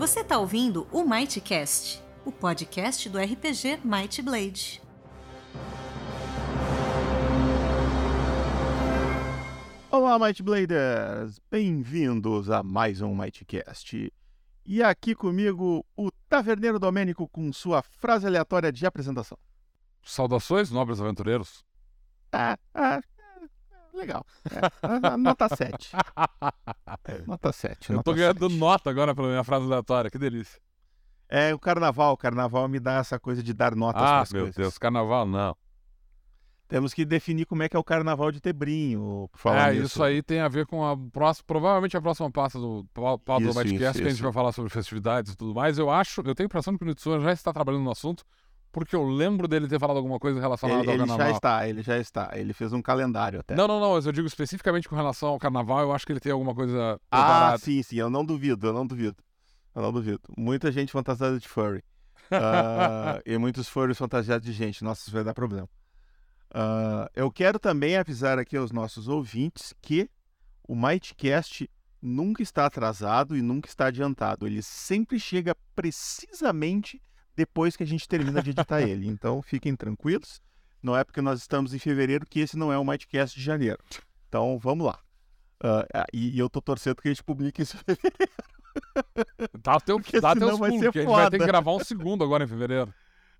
Você está ouvindo o Mightcast, o podcast do RPG Might Blade. Olá, Might Bladers! Bem-vindos a mais um Mightcast. E aqui comigo o Taverneiro Domênico com sua frase aleatória de apresentação. Saudações, nobres aventureiros. Ah, ah, legal. É, nota 7. Nota 7. Eu nota tô ganhando 7. nota agora pela minha frase aleatória, que delícia. É o carnaval. O carnaval me dá essa coisa de dar notas Ah, meu coisas. Deus, carnaval não. Temos que definir como é que é o carnaval de Tebrinho, por falar é, nisso. isso aí tem a ver com a próxima, provavelmente a próxima pauta do pau- pauta do que a gente vai falar sobre festividades e tudo mais. Eu acho, eu tenho a impressão que o Nitsuya já está trabalhando no assunto, porque eu lembro dele ter falado alguma coisa relacionada Ele, ao ele carnaval. já está, ele já está. Ele fez um calendário até. Não, não, não, mas eu digo especificamente com relação ao carnaval, eu acho que ele tem alguma coisa ah, preparada. sim, sim. Eu não duvido, eu não duvido. Eu não duvido. Muita gente fantasiada de furry. Ah, e muitos furries fantasiados de gente. Nossa, isso vai dar problema. Ah, eu quero também avisar aqui aos nossos ouvintes que o Mightcast nunca está atrasado e nunca está adiantado. Ele sempre chega precisamente depois que a gente termina de editar ele. Então fiquem tranquilos. Não é porque nós estamos em fevereiro que esse não é o Mightcast de janeiro. Então vamos lá. Ah, e, e eu tô torcendo que a gente publique isso. Dá até o Porque dá os vai pulos, ser porque a gente vai ter foda. que gravar um segundo agora em fevereiro.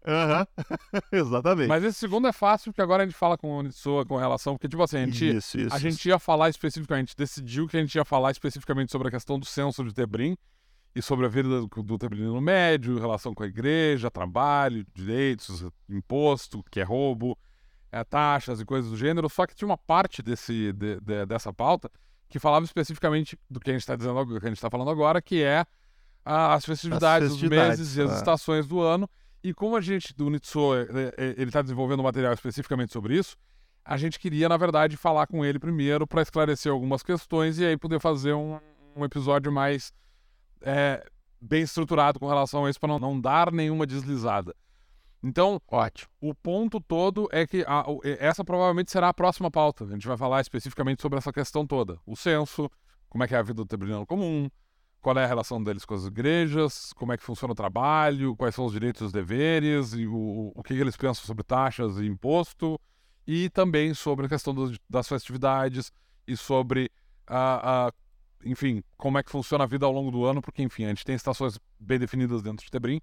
Aham. Exatamente. Mas esse segundo é fácil, porque agora a gente fala com o Nitsuya com relação, porque tipo assim, a gente, isso, isso. A gente ia falar especificamente, decidiu que a gente ia falar especificamente sobre a questão do censo de Tebrim e sobre a vida do, do Tebrino médio, relação com a igreja, trabalho, direitos, imposto, que é roubo, é, taxas e coisas do gênero. Só que tinha uma parte desse, de- de- dessa pauta que falava especificamente do que a gente está dizendo, que a gente está falando agora, que é a- as festividades, os festividades, meses e as é. estações do ano. E como a gente, do Nitsuya, eh, eh, ele está desenvolvendo material especificamente sobre isso, a gente queria, na verdade, falar com ele primeiro para esclarecer algumas questões e aí poder fazer um, um episódio mais é, bem estruturado com relação a isso, para não, não dar nenhuma deslizada. Então, Ótimo. o ponto todo é que a- essa provavelmente será a próxima pauta. A gente vai falar especificamente sobre essa questão toda. O censo, como é que é a vida do tebriniano comum, qual é a relação deles com as igrejas, como é que funciona o trabalho, quais são os direitos e os deveres, e o, o que eles pensam sobre taxas e imposto, e também sobre a questão dos- das festividades e sobre a, a- enfim, como é que funciona a vida ao longo do ano, porque, enfim, a gente tem estações bem definidas dentro de Tebrim.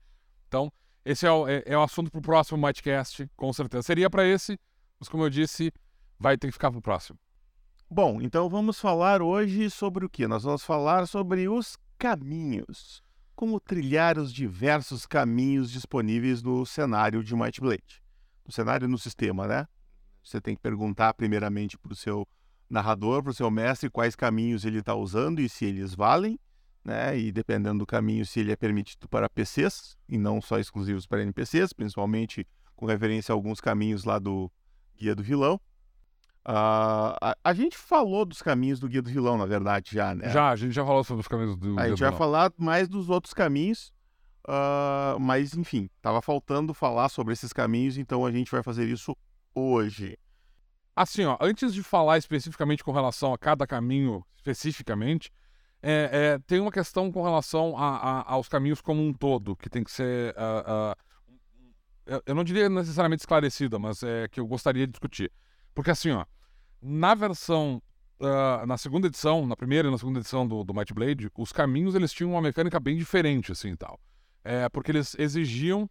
Então, esse é o, é, é o assunto para o próximo Mightcast, com certeza. Seria para esse, mas como eu disse, vai ter que ficar para o próximo. Bom, então vamos falar hoje sobre o que? Nós vamos falar sobre os caminhos. Como trilhar os diversos caminhos disponíveis no cenário de Might Blade. No cenário no sistema, né? Você tem que perguntar primeiramente para o seu narrador, para o seu mestre, quais caminhos ele está usando e se eles valem, né? E dependendo do caminho, se ele é permitido para PCs e não só exclusivos para NPCs, principalmente com referência a alguns caminhos lá do Guia do Vilão. Ah, a, a gente falou dos caminhos do Guia do Vilão, na verdade, já, né? Já, a gente já falou sobre os caminhos do. A do gente vai falar mais dos outros caminhos, ah, mas enfim, tava faltando falar sobre esses caminhos, então a gente vai fazer isso hoje. Assim, ó, antes de falar especificamente com relação a cada caminho especificamente, é, é, tem uma questão com relação a- a- aos caminhos como um todo, que tem que ser. ah, ah, eu- não diria necessariamente esclarecida, mas é que eu gostaria de discutir. Porque assim, ó, na versão. ah, na segunda edição, na primeira e na segunda edição do, do Might Blade, os caminhos eles tinham uma mecânica bem diferente, assim e tal. É, porque eles exigiam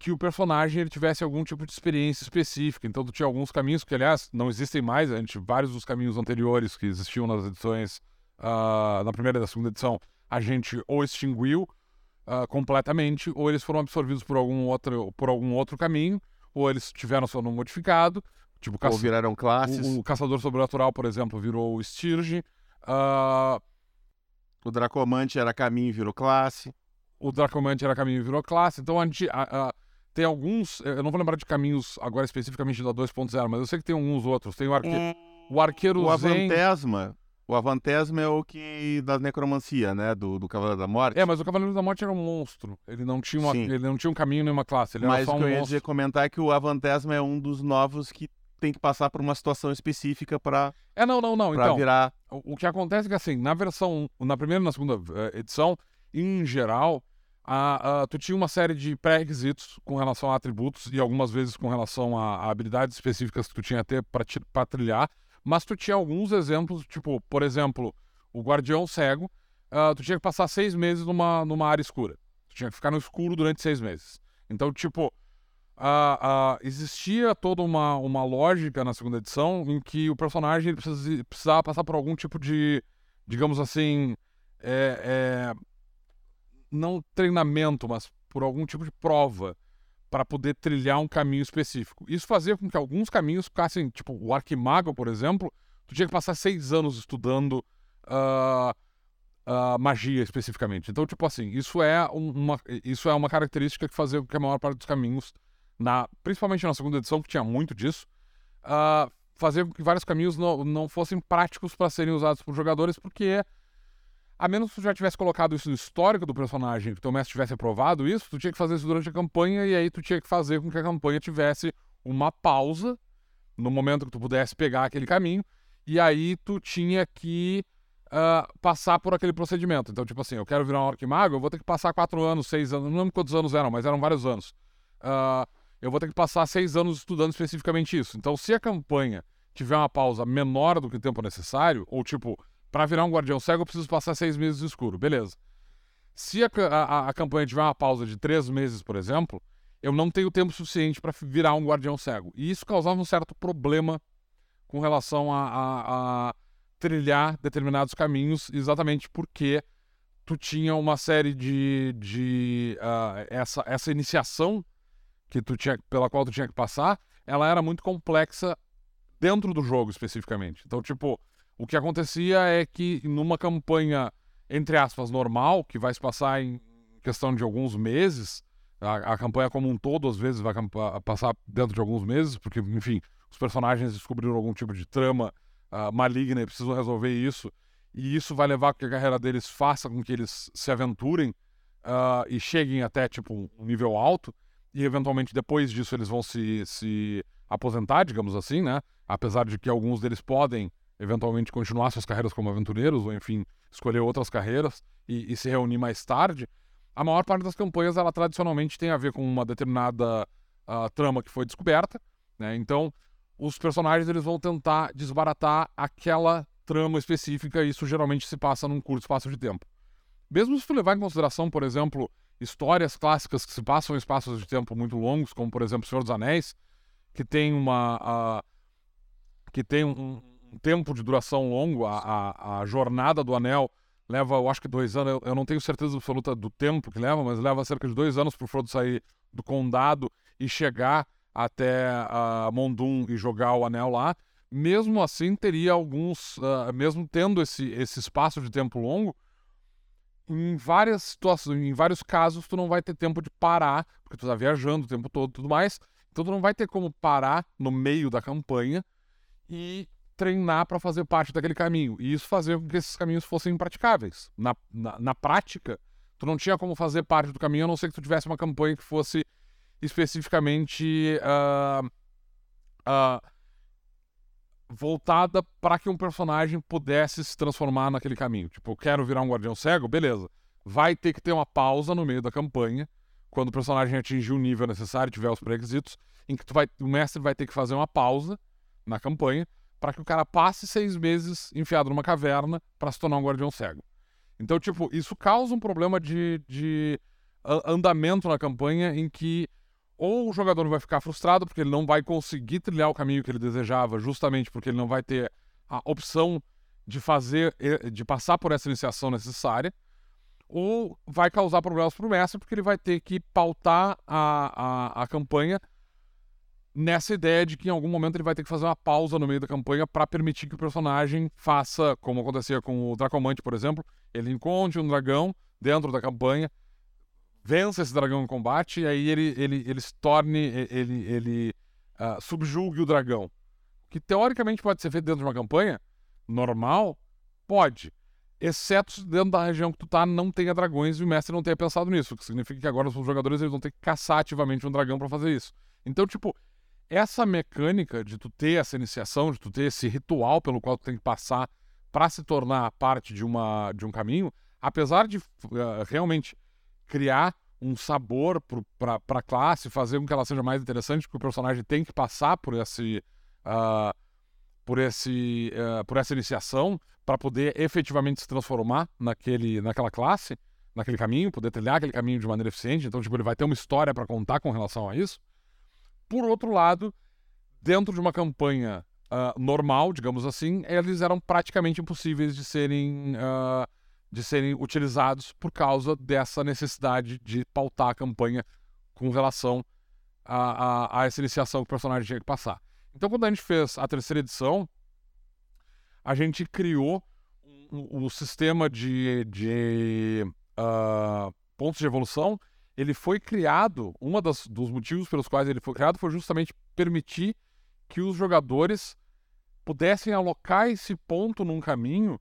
que o personagem ele tivesse algum tipo de experiência específica. Então, tu tinha alguns caminhos que, aliás, não existem mais. A gente, vários dos caminhos anteriores que existiam nas edições, ah, na primeira e na segunda edição, a gente ou extinguiu ah, completamente, ou eles foram absorvidos por algum outro, por algum outro caminho, ou eles tiveram seu nome modificado. Tipo, Ou viraram classes. o, o Caçador Sobrenatural, por exemplo, virou o Stirge. Ah, O Dracomante era caminho e virou classe. o Dracomante era caminho e virou classe. Então a gente a- a- tem alguns. Eu não vou lembrar de caminhos agora especificamente da 2.0, mas eu sei que tem alguns outros. Tem o, arque, o Arqueiro O Zen. Avantesma. O Avantesma é o que. da necromancia, né? Do, do Cavaleiro da Morte. É, mas o Cavaleiro da Morte era um monstro. Ele não tinha, uma, Sim. ele não tinha um caminho nem uma classe. Ele era Mas só o que um eu ia monstro. dizer comentar é que o Avantesma é um dos novos que tem que passar por uma situação específica para É, não, não, não. Então, virar. o, o que acontece é que, assim, na versão. Na primeira e na segunda eh, edição, em geral, a, a, tu tinha uma série de pré-requisitos com relação a atributos e algumas vezes com relação a, a habilidades específicas que tu tinha até para trilhar, mas tu tinha alguns exemplos, tipo, por exemplo, o Guardião Cego, uh, tu tinha que passar seis meses numa, numa área escura. Tu tinha que ficar no escuro durante seis meses. Então, tipo, uh, uh, existia toda uma, uma lógica na segunda edição em que o personagem precisava passar por algum tipo de, digamos assim, é, é, não treinamento, mas por algum tipo de prova para poder trilhar um caminho específico. Isso fazia com que alguns caminhos ficassem, tipo, o Arquimago, por exemplo, tu tinha que passar seis anos estudando uh, uh, magia especificamente. Então, tipo assim, isso é uma, isso é uma característica que fazia com que a maior parte dos caminhos, na, principalmente na segunda edição, que tinha muito disso, uh, fazia com que vários caminhos não, não fossem práticos para serem usados por jogadores, porque a menos que tu já tivesse colocado isso no histórico do personagem, que teu mestre tivesse aprovado isso, tu tinha que fazer isso durante a campanha e aí tu tinha que fazer com que a campanha tivesse uma pausa no momento que tu pudesse pegar aquele caminho e aí tu tinha que uh, passar por aquele procedimento. Então, tipo assim, eu quero virar um orc mago, eu vou ter que passar quatro anos, seis anos, não lembro quantos anos eram, mas eram vários anos. Uh, eu vou ter que passar seis anos estudando especificamente isso. Então, se a campanha tiver uma pausa menor do que o tempo necessário, ou tipo, para virar um guardião cego eu preciso passar seis meses escuro, beleza. Se a, a, a campanha tiver uma pausa de três meses, por exemplo, eu não tenho tempo suficiente para virar um guardião cego. E isso causava um certo problema com relação a, a, a trilhar determinados caminhos, exatamente porque tu tinha uma série de, de uh, essa, essa iniciação que tu tinha, pela qual tu tinha que passar, ela era muito complexa dentro do jogo especificamente. Então, tipo, o que acontecia é que numa campanha entre aspas normal, que vai se passar em questão de alguns meses, a, a campanha como um todo às vezes vai passar dentro de alguns meses, porque enfim, os personagens descobriram algum tipo de trama uh, maligna e precisam resolver isso. E isso vai levar que a carreira deles faça com que eles se aventurem uh, e cheguem até tipo um nível alto. E eventualmente depois disso eles vão se, se aposentar, digamos assim, né? Apesar de que alguns deles podem eventualmente continuar suas carreiras como aventureiros, ou enfim, escolher outras carreiras e, e se reunir mais tarde. A maior parte das campanhas, ela tradicionalmente tem a ver com uma determinada uh, trama que foi descoberta, né? Então, os personagens eles vão tentar desbaratar aquela trama específica e isso geralmente se passa num curto espaço de tempo. Mesmo se tu levar em consideração, por exemplo, histórias clássicas que se passam em espaços de tempo muito longos, como por exemplo Senhor dos Anéis, que tem uma uh, que tem um, um, tempo de duração longo, a, a, a, jornada do Anel leva, eu acho que dois anos, eu, eu não tenho certeza absoluta do tempo que leva, mas leva cerca de dois anos para o Frodo sair do condado e chegar até uh, Mondum e jogar o anel lá, mesmo assim teria alguns, uh, mesmo tendo esse, esse espaço de tempo longo, em várias situações, em vários casos, tu não vai ter tempo de parar, porque tu está viajando o tempo todo e tudo mais, então tu não vai ter como parar no meio da campanha e treinar para fazer parte daquele caminho. E isso fazia com que esses caminhos fossem impraticáveis. Na, na, na prática, tu não tinha como fazer parte do caminho, a não ser que tu tivesse uma campanha que fosse especificamente uh, uh, voltada para que um personagem pudesse se transformar naquele caminho. Tipo, eu quero virar um guardião cego, beleza. Vai ter que ter uma pausa no meio da campanha, quando o personagem atingir o nível necessário tiver os pré-requisitos, em que vai, o mestre vai ter que fazer uma pausa na campanha para que o cara passe seis meses enfiado numa caverna para se tornar um guardião cego. Então, tipo, isso causa um problema de, de andamento na campanha em que ou o jogador vai ficar frustrado porque ele não vai conseguir trilhar o caminho que ele desejava, justamente porque ele não vai ter a opção de fazer, de passar por essa iniciação necessária, ou vai causar problemas para o mestre porque ele vai ter que pautar a, a, a campanha nessa ideia de que em algum momento ele vai ter que fazer uma pausa no meio da campanha para permitir que o personagem faça, como acontecia com o Dracomante, por exemplo, ele encontre um dragão dentro da campanha, vença esse dragão em combate e aí ele, ele, ele se torne, ele, ele uh, subjugue o dragão. Que teoricamente pode ser feito dentro de uma campanha normal, pode. Exceto dentro da região que tu tá, não tenha dragões e o mestre não tenha pensado nisso. O que significa que agora os jogadores eles vão ter que caçar ativamente um dragão para fazer isso. Então, tipo, essa mecânica de tu ter essa iniciação, de tu ter esse ritual pelo qual tu tem que passar para se tornar parte de, uma, de um caminho, apesar de uh, realmente criar um sabor para a classe, fazer com que ela seja mais interessante, porque o personagem tem que passar por esse. Uh, por, esse, uh, por essa iniciação para poder efetivamente se transformar naquele, naquela classe, naquele caminho, poder trilhar aquele caminho de maneira eficiente. Então, tipo, ele vai ter uma história para contar com relação a isso. Por outro lado, dentro de uma campanha uh, normal, digamos assim, eles eram praticamente impossíveis de serem, uh, de serem utilizados por causa dessa necessidade de pautar a campanha com relação a, a, a essa iniciação que o personagem tinha que passar. Então, quando a gente fez a terceira edição, a gente criou um sistema de, de uh, pontos de evolução. Ele foi criado, um dos motivos pelos quais ele foi criado foi justamente permitir que os jogadores pudessem alocar esse ponto num caminho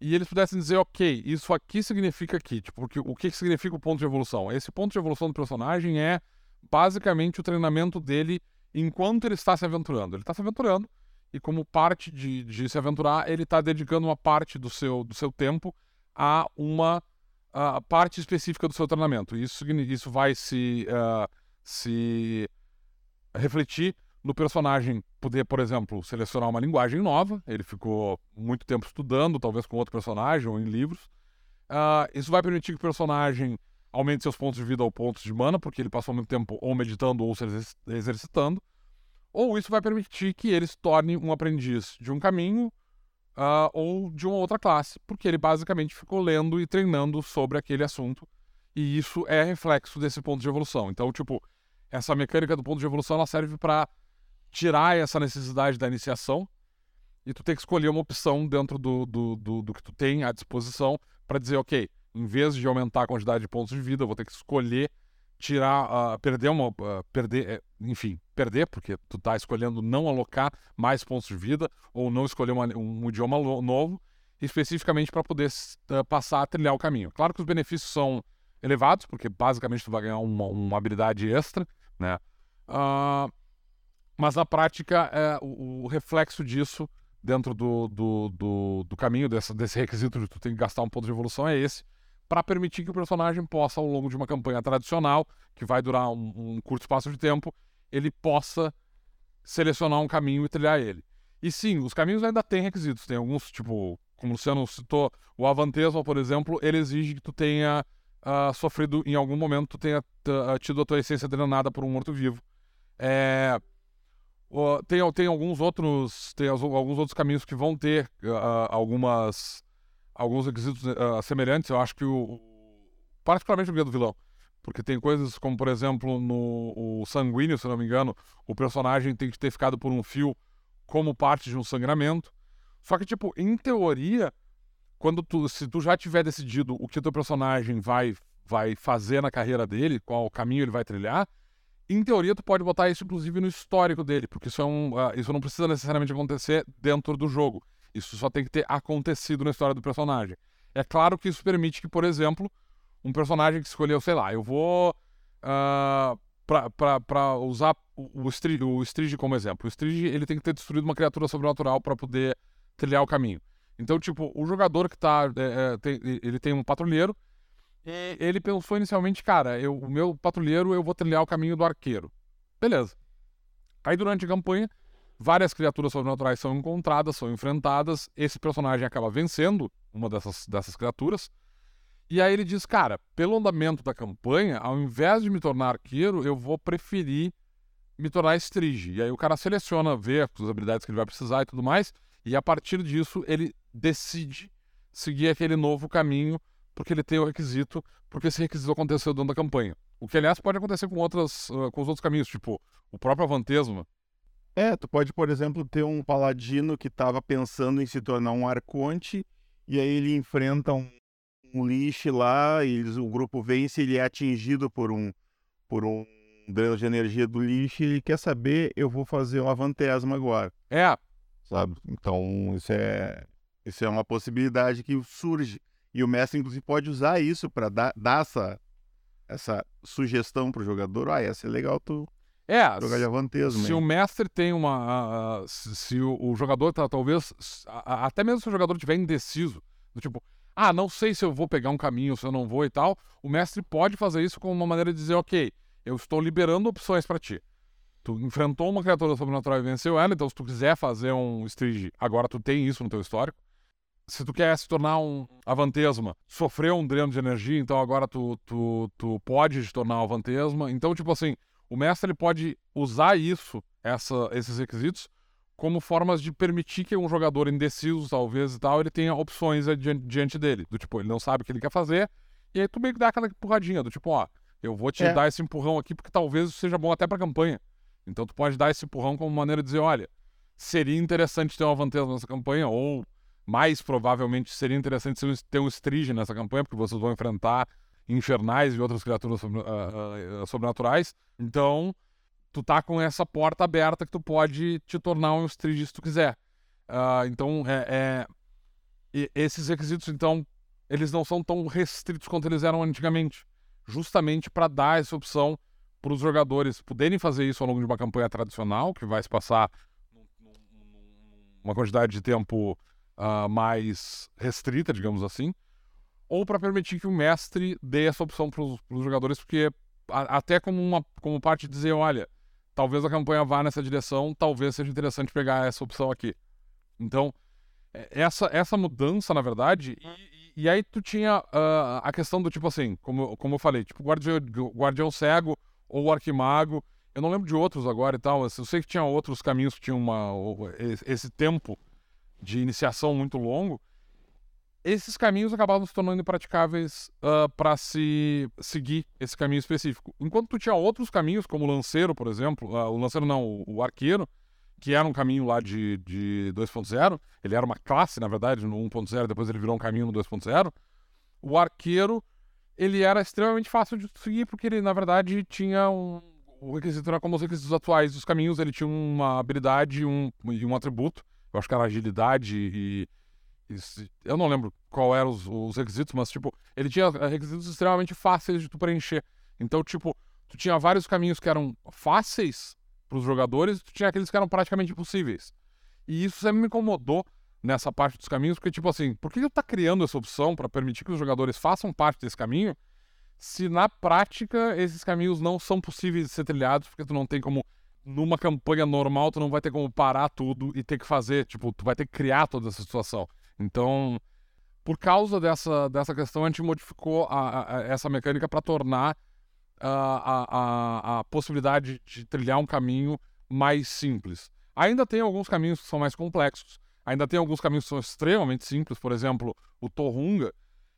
e eles pudessem dizer, ok, isso aqui significa aqui. Tipo, porque, o que significa o ponto de evolução? Esse ponto de evolução do personagem é basicamente o treinamento dele enquanto ele está se aventurando. Ele está se aventurando e como parte de, de se aventurar, ele está dedicando uma parte do seu, do seu tempo a uma a parte específica do seu treinamento. Isso, isso vai se, uh, se refletir no personagem poder, por exemplo, selecionar uma linguagem nova. Ele ficou muito tempo estudando, talvez com outro personagem ou em livros. Uh, isso vai permitir que o personagem aumente seus pontos de vida ou pontos de mana, porque ele passou muito tempo ou meditando ou se exercitando. Ou isso vai permitir que ele se torne um aprendiz de um caminho uh, ou de uma outra classe, porque ele basicamente ficou lendo e treinando sobre aquele assunto. E isso é reflexo desse ponto de evolução. Então, tipo, essa mecânica do ponto de evolução ela serve para tirar essa necessidade da iniciação e tu tem que escolher uma opção dentro do, do, do, do que tu tem à disposição para dizer, ok, em vez de aumentar a quantidade de pontos de vida, eu vou ter que escolher tirar, uh, perder uma, uh, perder, é, enfim, perder, porque tu tá escolhendo não alocar mais pontos de vida ou não escolher uma, um idioma novo, especificamente para poder uh, passar a trilhar o caminho. Claro que os benefícios são elevados, porque basicamente tu vai ganhar uma, uma habilidade extra, né? mas na prática, é, o, o, reflexo disso dentro do, do, do, do caminho, dessa, desse requisito de tu tem que gastar um ponto de evolução é esse, para permitir que o personagem possa, ao longo de uma campanha tradicional, que vai durar um, um, curto espaço de tempo, ele possa selecionar um caminho e trilhar ele. E sim, os caminhos ainda têm requisitos. Tem alguns, tipo, como o Luciano citou, o Avantesma, por exemplo, ele exige que tu tenha uh, sofrido, em algum momento, tu tenha uh, tido a tua essência drenada por um morto-vivo. É... Uh, tem, tem alguns outros tem alguns outros caminhos que vão ter uh, algumas alguns requisitos semelhantes. Eu acho que o. Particularmente o Guia do Vilão. Porque tem coisas como, por exemplo, no Sanguíneo, se não me engano, o personagem tem que ter ficado por um fio como parte de um sangramento. Só que, tipo, em teoria, quando tu, se tu já tiver decidido o que o teu personagem vai, vai fazer na carreira dele, qual caminho ele vai trilhar, em teoria tu pode botar isso, inclusive, no histórico dele, porque isso, é um, uh, isso não precisa necessariamente acontecer dentro do jogo. Isso só tem que ter acontecido na história do personagem. É claro que isso permite que, por exemplo, um personagem que escolheu, sei lá, eu vou. Uh, para usar o, o, Strige, o como exemplo. O Strige ele tem que ter destruído uma criatura sobrenatural para poder trilhar o caminho. Então, tipo, o jogador que tá. É, é, tem, ele tem um patrulheiro. E ele pensou inicialmente, cara, eu, o meu patrulheiro eu vou trilhar o caminho do arqueiro. Beleza. Aí durante a campanha, Várias criaturas sobrenaturais são encontradas, são enfrentadas. Esse personagem acaba vencendo uma dessas, dessas criaturas. E aí ele diz: Cara, pelo andamento da campanha, ao invés de me tornar arqueiro, eu vou preferir me tornar estrige. E aí o cara seleciona, vê as habilidades que ele vai precisar e tudo mais. E a partir disso, ele decide seguir aquele novo caminho, porque ele tem o requisito, porque esse requisito aconteceu dentro da campanha. O que, aliás, pode acontecer com, outras, com os outros caminhos, tipo o próprio Avantesma é, tu pode, por exemplo, ter um paladino que estava pensando em se tornar um arconte, e aí ele enfrenta um, um lixo lá, e eles, o grupo vence, ele é atingido por um, por um dreno de energia do lixo, e ele quer saber, eu vou fazer um avantesma agora. É. Sabe? Então, isso é, isso é uma possibilidade que surge. E o mestre, inclusive, pode usar isso para dar, dar essa, essa sugestão para o jogador. Ah, ia ser legal tu é, Jogar Se o mestre tem uma. Uh, se, se o, o, jogador tá, talvez. até mesmo se o jogador estiver indeciso Do tipo, ah, não sei se eu vou pegar um caminho, se eu não vou e tal. O mestre pode fazer isso como uma maneira de dizer, ok, eu estou liberando opções para ti. Tu enfrentou uma criatura sobrenatural e venceu ela, então se tu quiser fazer um Strige, agora tu tem isso no teu histórico. Se tu quer se tornar um Avantesma, sofreu um dreno de energia, então agora tu, tu, tu pode te tornar um Avantesma. Então, tipo assim, o mestre ele pode usar isso, essa, esses requisitos, como formas de permitir que um jogador indeciso, talvez e tal, ele tenha opções diante, dele. Do tipo, ele não sabe o que ele quer fazer, e aí tu meio que dá aquela empurradinha, do tipo, ó, eu vou te é. dar esse empurrão aqui porque talvez seja bom até pra campanha. Então tu pode dar esse empurrão como maneira de dizer, olha, seria interessante ter uma vantagem nessa campanha, ou mais provavelmente seria interessante ter um Strige nessa campanha, porque vocês vão enfrentar infernais e outras criaturas sobre, uh, uh, sobrenaturais. Então, tu tá com essa porta aberta que tu pode te tornar um Strige se tu quiser. Uh, então, é, é, esses requisitos, então, eles não são tão restritos quanto eles eram antigamente. Justamente para dar essa opção para os jogadores poderem fazer isso ao longo de uma campanha tradicional, que vai se passar uma quantidade de tempo uh, mais restrita, digamos assim, ou para permitir que o mestre dê essa opção para os jogadores, porque a, até como, uma, como parte de dizer, olha, talvez a campanha vá nessa direção, talvez seja interessante pegar essa opção aqui. Então, é, essa, essa mudança, na verdade, e, e aí tu tinha uh, a questão do tipo assim, como, como eu falei, tipo guardião, guardião cego, ou Arquimago. Eu não lembro de outros agora e tal. Eu sei que tinha outros caminhos que tinham uma, esse tempo de iniciação muito longo. Esses caminhos acabavam se tornando impraticáveis uh, ah, para se seguir esse caminho específico. Enquanto tu tinha outros caminhos, como o Lanceiro, por exemplo, uh, o Lanceiro não, o, o Arqueiro, que era um caminho lá de, de 2.0, ele era uma classe, na verdade, no 1.0, depois ele virou um caminho no 2.0. O Arqueiro ele era extremamente fácil de seguir, porque ele, na verdade, tinha um. O requisito era como os requisitos atuais dos caminhos, ele tinha uma habilidade um, e um atributo. Eu acho que era agilidade e. eu não lembro qual eram os, os, requisitos, mas, tipo, ele tinha requisitos extremamente fáceis de tu preencher. Então, tipo, tu tinha vários caminhos que eram fáceis para os jogadores, e tu tinha aqueles que eram praticamente impossíveis. E isso sempre me incomodou nessa parte dos caminhos, porque, tipo assim, por que eu tá criando essa opção para permitir que os jogadores façam parte desse caminho, se na prática esses caminhos não são possíveis de ser trilhados, porque tu não tem como, numa campanha normal, tu não vai ter como parar tudo e ter que fazer, tipo, tu vai ter que criar toda essa situação. Então, por causa dessa, dessa questão, a gente modificou a, a, essa mecânica para tornar a, a, a possibilidade de trilhar um caminho mais simples. Ainda tem alguns caminhos que são mais complexos, Ainda tem alguns caminhos que são extremamente simples, por exemplo, o Torrunga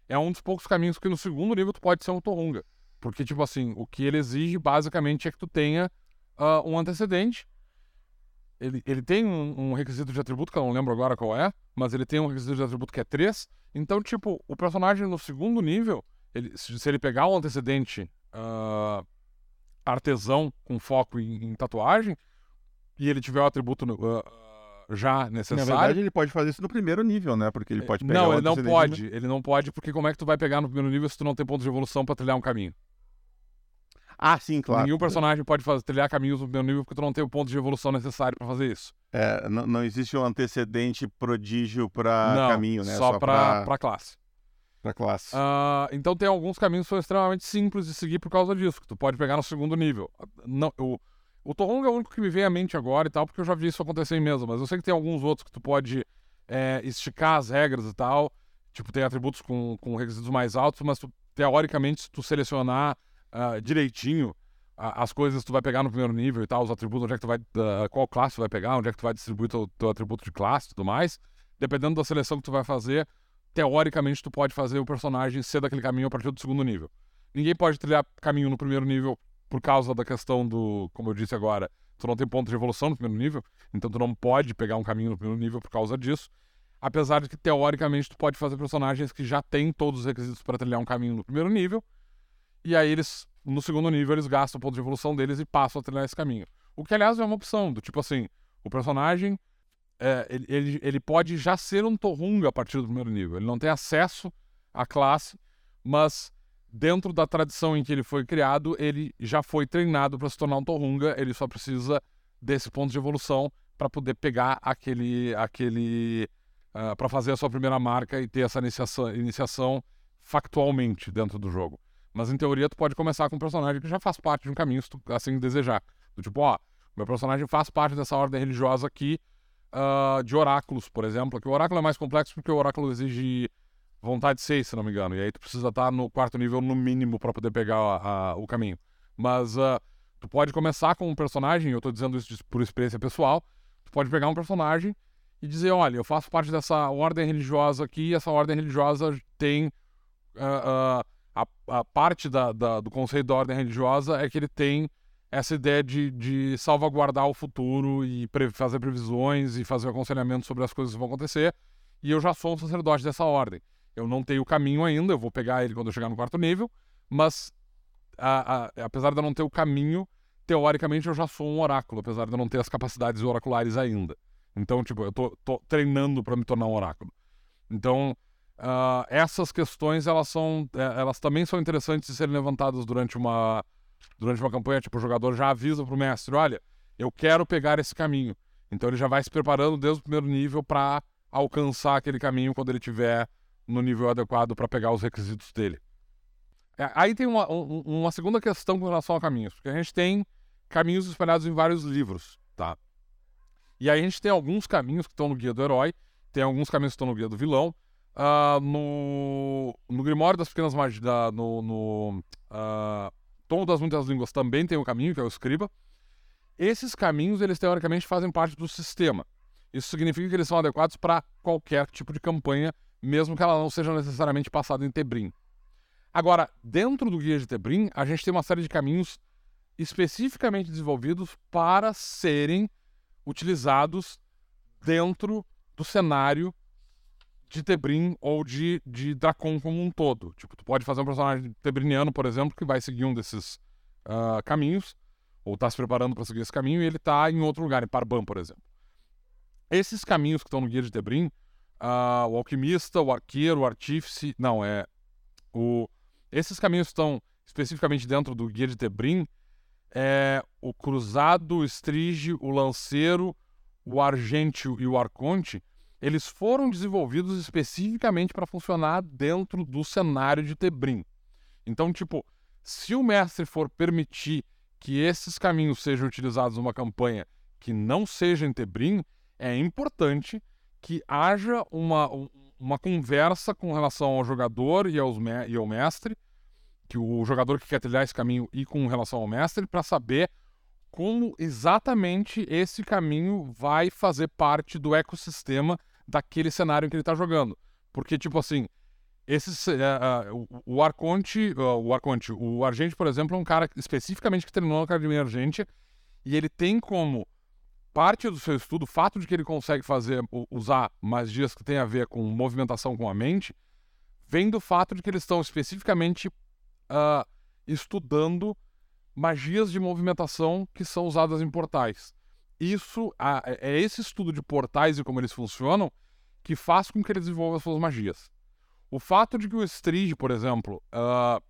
é um dos poucos caminhos que no segundo nível tu pode ser um Torrunga. Porque, tipo assim, o que ele exige basicamente é que tu tenha uh, um antecedente. Ele, ele tem um, um, requisito de atributo, que eu não lembro agora qual é, mas ele tem um requisito de atributo que é 3. Então, tipo, o personagem no segundo nível, ele, se, se, ele pegar o antecedente uh, artesão com foco em, em, tatuagem, e ele tiver o atributo no, uh, já necessário. Na verdade, ele pode fazer isso no primeiro nível, né? Porque ele pode pegar Não, ele não pode. Ele não pode, porque como é que tu vai pegar no primeiro nível se tu não tem ponto de evolução para trilhar um caminho? Ah, sim, claro. Nenhum personagem pode fazer, trilhar caminhos no primeiro nível porque tu não tem o ponto de evolução necessário para fazer isso. É, não, não, existe um antecedente prodígio para caminho, né? Só, só para pra... classe. Pra classe. Uh, então tem alguns caminhos que são extremamente simples de seguir por causa disso, que tu pode pegar no segundo nível. Não, o, o Torrong é o único que me vem à mente agora e tal, porque eu já vi isso acontecer em mesa, mas eu sei que tem alguns outros que tu pode é, esticar as regras e tal. Tipo, tem atributos com, com requisitos mais altos, mas tu, teoricamente, se tu selecionar uh, direitinho as coisas que tu vai pegar no primeiro nível e tal, os atributos, onde é que tu vai. Uh, qual classe tu vai pegar, onde é que tu vai distribuir teu, teu atributo de classe e tudo mais, dependendo da seleção que tu vai fazer, teoricamente tu pode fazer o personagem ser daquele caminho a partir do segundo nível. Ninguém pode trilhar caminho no primeiro nível por causa da questão do, como eu disse agora, tu não tem ponto de evolução no primeiro nível, então tu não pode pegar um caminho no primeiro nível por causa disso. Apesar de que, teoricamente, tu pode fazer personagens que já têm todos os requisitos para trilhar um caminho no primeiro nível, e aí eles, no segundo nível, eles gastam o ponto de evolução deles e passam a trilhar esse caminho. O que, aliás, é uma opção, do tipo assim, o personagem, é, ele, ele, ele pode já ser um Torrunga a partir do primeiro nível. Ele não tem acesso à classe, mas dentro da tradição em que ele foi criado, ele já foi treinado para se tornar um Torunga, ele só precisa desse ponto de evolução para poder pegar aquele, aquele uh, para fazer a sua primeira marca e ter essa iniciação, iniciação factualmente dentro do jogo. Mas em teoria tu pode começar com um personagem que já faz parte de um caminho, se tu assim desejar. Do tipo, ó, meu personagem faz parte dessa ordem religiosa aqui uh, de oráculos, por exemplo. Que o oráculo é mais complexo porque o oráculo exige vontade 6, se não me engano. E aí tu precisa estar tá no quarto nível no mínimo para poder pegar o caminho. Mas uh, tu pode começar com um personagem, eu estou dizendo isso por experiência pessoal, tu pode pegar um personagem e dizer, olha, eu faço parte dessa ordem religiosa aqui, essa ordem religiosa tem uh, a, a, parte da, da, do conceito da ordem religiosa é que ele tem essa ideia de, de salvaguardar o futuro e pre fazer previsões e fazer aconselhamento sobre as coisas que vão acontecer. E eu já sou um sacerdote dessa ordem. Eu não tenho o caminho ainda, eu vou pegar ele quando eu chegar no quarto nível, mas a, a, apesar de eu não ter o caminho, teoricamente eu já sou um oráculo, apesar de eu não ter as capacidades oraculares ainda. Então, tipo, eu tô, tô treinando para me tornar um oráculo. Então, uh, essas questões, elas são, é, elas também são interessantes de serem levantadas durante uma, durante uma campanha. Tipo, o jogador já avisa pro mestre, olha, eu quero pegar esse caminho. Então, ele já vai se preparando desde o primeiro nível para alcançar aquele caminho quando ele tiver no nível adequado para pegar os requisitos dele. É, aí tem uma, um, uma segunda questão com relação a caminhos, porque a gente tem caminhos espalhados em vários livros, tá? E aí a gente tem alguns caminhos que estão no Guia do Herói, tem alguns caminhos que estão no Guia do Vilão. Uh, no, no Grimório das Pequenas Magias, no, no uh, Tom das Muitas Línguas também tem um caminho, que é o Escriba. Esses caminhos, eles teoricamente fazem parte do sistema. Isso significa que eles são adequados para qualquer tipo de campanha, mesmo que ela não seja necessariamente passada em Tebrim. Agora, dentro do Guia de Tebrim, a gente tem uma série de caminhos especificamente desenvolvidos para serem utilizados dentro do cenário de Tebrim ou de, de Dracon como um todo. Tipo, tu pode fazer um personagem tebriniano, por exemplo, que vai seguir um desses uh, caminhos, ou está se preparando para seguir esse caminho, e ele está em outro lugar, em Parban, por exemplo. Esses caminhos que estão no guia de Tebrim, uh, o alquimista, o arqueiro, o artífice, não, é o esses caminhos estão especificamente dentro do guia de Tebrim, é o cruzado, o estrige, o lanceiro, o argêntio e o arconte, eles foram desenvolvidos especificamente para funcionar dentro do cenário de Tebrim. Então, tipo, se o mestre for permitir que esses caminhos sejam utilizados numa campanha que não seja em Tebrim, é importante que haja uma, uma conversa com relação ao jogador e, aos me e ao mestre, que o jogador que quer trilhar esse caminho e com relação ao mestre, para saber como exatamente esse caminho vai fazer parte do ecossistema daquele cenário em que ele está jogando. Porque, tipo assim, esse, uh, uh, o, Arconte, uh, o Arconte, o Argente, por exemplo, é um cara especificamente que treinou na Academia Argente e ele tem como parte do seu estudo o fato de que ele consegue fazer, usar magias que tem a ver com movimentação com a mente, vem do fato de que eles estão especificamente estudando magias de movimentação que são usadas em portais. Isso é esse estudo de portais e como eles funcionam que faz com que ele desenvolva as suas magias. O fato de que o Strige, por exemplo, uh,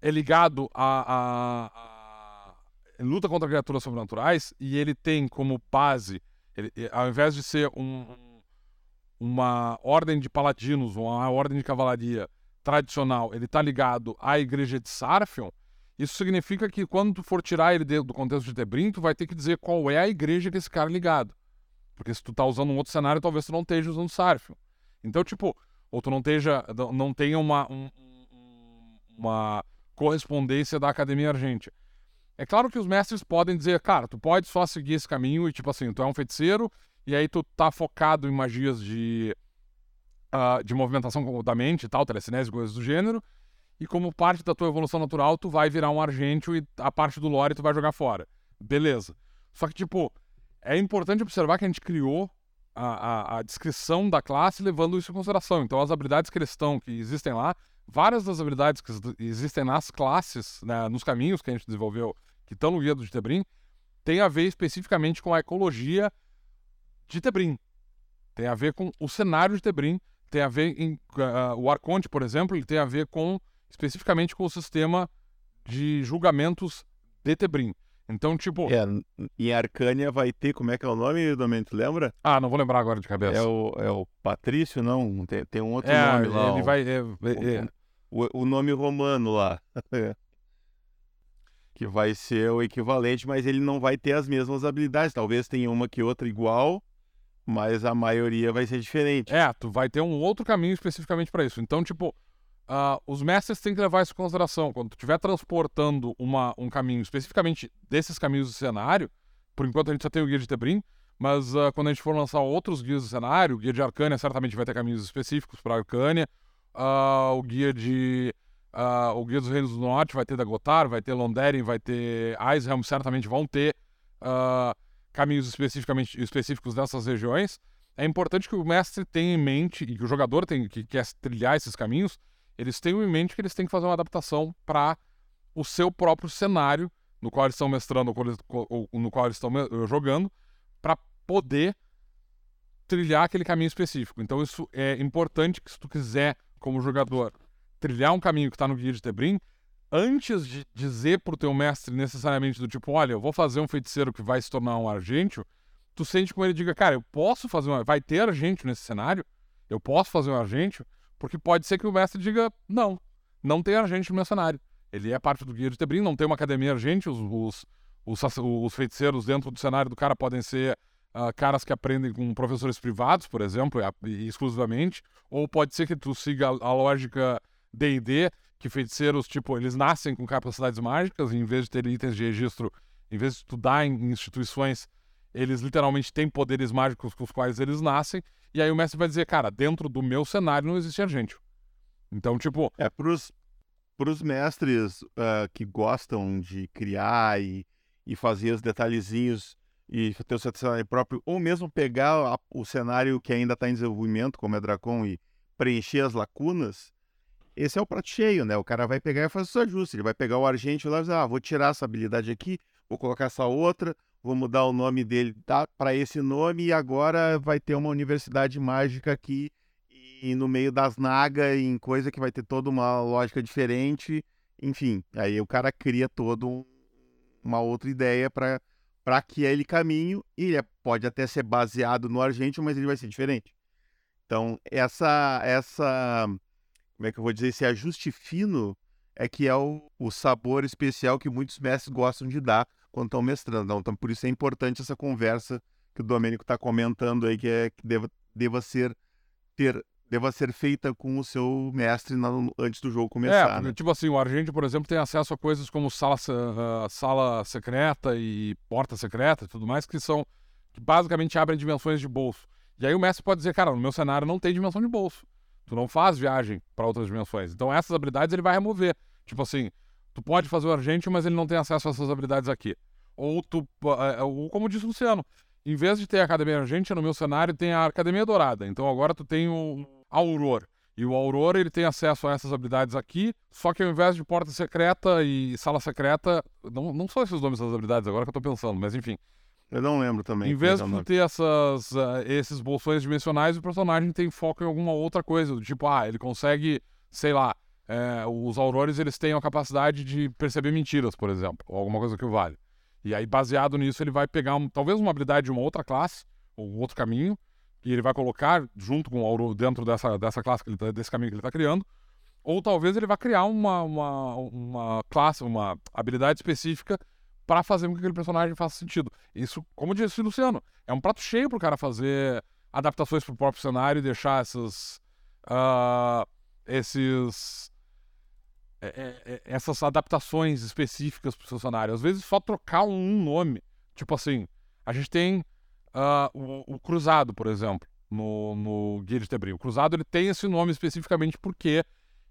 é ligado a, a, a, luta contra criaturas sobrenaturais e ele tem como base, ele, ao invés de ser um, uma ordem de paladinos, uma ordem de cavalaria tradicional, ele está ligado à igreja de Sarfion, isso significa que quando tu for tirar ele do contexto de Tebrim, tu vai ter que dizer qual é a igreja que esse cara é ligado. Porque se tu tá usando um outro cenário, talvez tu não esteja usando Sarfion. Então, tipo, ou tu não, esteja, não tenha uma, um, uma correspondência da Academia Argente. É claro que os mestres podem dizer, cara, tu pode só seguir esse caminho e, tipo assim, tu é um feiticeiro e aí tu tá focado em magias de, uh, de movimentação da mente e tal, telecinese, coisas do gênero, e como parte da tua evolução natural, tu vai virar um argêntio e a parte do lore tu vai jogar fora. Beleza. Só que, tipo, é importante observar que a gente criou a, a, a, descrição da classe levando isso em consideração. Então, as habilidades que eles estão, que existem lá, várias das habilidades que existem nas classes, né, nos caminhos que a gente desenvolveu, que estão no guia do Tebrim, tem a ver especificamente com a ecologia de Tebrim. Tem a ver com o cenário de Tebrim, tem a ver uh, o Arconte, por exemplo, ele tem a ver com especificamente com o sistema de julgamentos de Tebrim. Então, tipo. É, em Arcânia vai ter, como é que é o nome, Domênio, tu lembra? Ah, não vou lembrar agora de cabeça. É o, é o Patrício, não? Tem, tem um outro É, nome lá. ele vai. é, é, é. O, o nome romano lá. que vai ser o equivalente, mas ele não vai ter as mesmas habilidades. Talvez tenha uma que outra igual, mas a maioria vai ser diferente. É, tu vai ter um outro caminho especificamente para isso. Então, tipo, ah, os mestres têm que levar isso em consideração. Quando estiver transportando uma, um caminho, especificamente desses caminhos do cenário, por enquanto a gente só tem o guia de Tebrim, mas ah, quando a gente for lançar outros guias do cenário, o guia de Arcânia certamente vai ter caminhos específicos para Arcânia, ah, o guia de. ah, o guia dos Reinos do Norte vai ter Dagotar, vai ter Londeren, vai ter Eishelm, certamente vão ter ah, caminhos especificamente específicos dessas regiões. É importante que o mestre tenha em mente, e que o jogador tem, que quer trilhar esses caminhos, eles tenham em mente que eles têm que fazer uma adaptação para o seu próprio cenário no qual eles estão mestrando ou no qual eles estão me- jogando, para poder trilhar aquele caminho específico. Então isso é importante que se tu quiser, como jogador, trilhar um caminho que está no guia de Tebrim, antes de dizer pro teu mestre necessariamente do tipo, olha, eu vou fazer um feiticeiro que vai se tornar um argêntio, tu sente com ele diga, cara, eu posso fazer um... Vai ter argêntio nesse cenário? Eu posso fazer um argêntio? Porque pode ser que o mestre diga, não, não tem argêntio no meu cenário. Ele é parte do guia de Tebrim, não tem uma academia argêntio, os, os, os, os feiticeiros dentro do cenário do cara podem ser ah, caras que aprendem com professores privados, por exemplo, e, e exclusivamente, ou pode ser que tu siga a, a lógica D&D, que feiticeiros, tipo, eles nascem com capacidades mágicas, e em vez de ter itens de registro, em vez de estudar em instituições, eles literalmente têm poderes mágicos com os quais eles nascem, e aí o mestre vai dizer, cara, dentro do meu cenário não existe argêntio. Então, tipo, É, pros, pros mestres ah, que gostam de criar e, e fazer os detalhezinhos e ter o seu cenário próprio, ou mesmo pegar a- o cenário que ainda está em desenvolvimento, como é Dracon, e preencher as lacunas, esse é o prato cheio, né? O cara vai pegar e fazer os ajustes. Ele vai pegar o argente lá e dizer, ah, vou tirar essa habilidade aqui, vou colocar essa outra, vou mudar o nome dele tá, para esse nome e agora vai ter uma universidade mágica aqui e no meio das nagas, em coisa que vai ter toda uma lógica diferente. Enfim, aí o cara cria todo um- uma outra ideia para para aquele caminho e ele pode até ser baseado no argêntio, mas ele vai ser diferente. Então, essa essa como é que eu vou dizer, esse ajuste fino é que é o, o sabor especial que muitos mestres gostam de dar quando estão mestrando. Então, por isso é importante essa conversa que o Domênico está comentando aí, que, é, que deva, deva ser ter deva ser feita com o seu mestre na- antes do jogo É, começar. porque, né? tipo assim, o Argente, por exemplo, tem acesso a coisas como sala, ah, sala secreta e porta secreta e tudo mais, que são que basicamente abrem dimensões de bolso. E aí o mestre pode dizer, cara, no meu cenário não tem dimensão de bolso. Tu não faz viagem para outras dimensões. Então essas habilidades ele vai remover. Tipo assim, tu pode fazer o Argente, mas ele não tem acesso a essas habilidades aqui. Ou tu, ah, ou como disse o Luciano, em vez de ter a Academia Argente, no meu cenário tem a Academia Dourada. Então agora tu tem o Auror. E o Auror, ele tem acesso a essas habilidades aqui, só que ao invés de porta secreta e sala secreta, não, não são esses nomes das habilidades agora que eu tô pensando, mas enfim. Eu não lembro também. Em vez é de ter essas, ah, esses bolsões dimensionais, o personagem tem foco em alguma outra coisa, do tipo, ah, ele consegue, sei lá, é, os aurores eles têm a capacidade de perceber mentiras, por exemplo, ou alguma coisa que o vale. E aí, baseado nisso, ele vai pegar um- talvez uma habilidade de uma outra classe, ou outro caminho, e ele vai colocar junto com o auror dentro dessa, dessa classe, que ele tá, desse caminho que ele está criando, ou talvez ele vai criar uma, uma, uma classe, uma habilidade específica para fazer com que aquele personagem faça sentido. Isso, como disse o Luciano, é um prato cheio pro cara fazer adaptações pro próprio cenário e deixar essas. ah, esses. É, é, é, essas adaptações específicas pro seu cenário. Às vezes só trocar um nome. Tipo assim, a gente tem ah, o, o Cruzado, por exemplo, no, no Guia de Tebrim. O Cruzado ele tem esse nome especificamente porque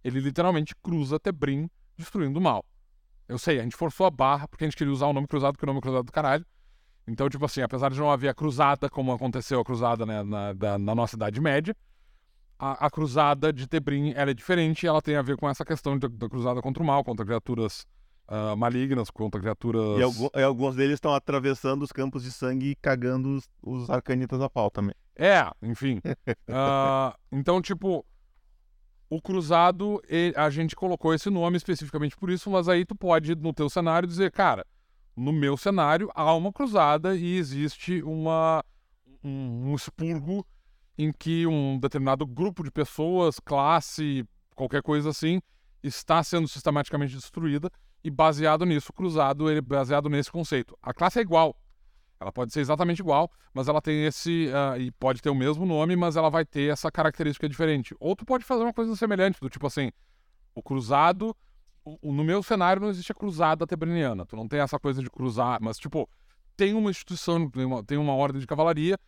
ele literalmente cruza Tebrim destruindo o mal. Eu sei, a gente forçou a barra porque a gente queria usar o nome cruzado, porque o nome é cruzado do caralho. Então, tipo assim, apesar de não haver a cruzada, como aconteceu a cruzada né, na, da- na nossa Idade Média, a, a cruzada de Tebrim ela é diferente e ela tem a ver com essa questão da, da cruzada contra o mal, contra criaturas ah, malignas, contra criaturas. E, e alguns deles estão atravessando os campos de sangue e cagando os, os arcanitas a pau também. É, enfim. Ah, então, tipo, o cruzado, e- a gente colocou esse nome especificamente por isso, mas aí tu pode, no teu cenário, dizer, cara, no meu cenário, há uma cruzada e existe uma, um, um expurgo em que um determinado grupo de pessoas, classe, qualquer coisa assim, está sendo sistematicamente destruída e baseado nisso, cruzado, ele baseado nesse conceito. A classe é igual. Ela pode ser exatamente igual, mas ela tem esse. Uh, e pode ter o mesmo nome, mas ela vai ter essa característica diferente. Ou tu pode fazer uma coisa semelhante, do tipo assim, o cruzado. O, no meu cenário não existe a cruzada tebraniana. Tu não tem essa coisa de cruzar, mas tipo, tem uma instituição, tem uma, tem uma ordem de cavalaria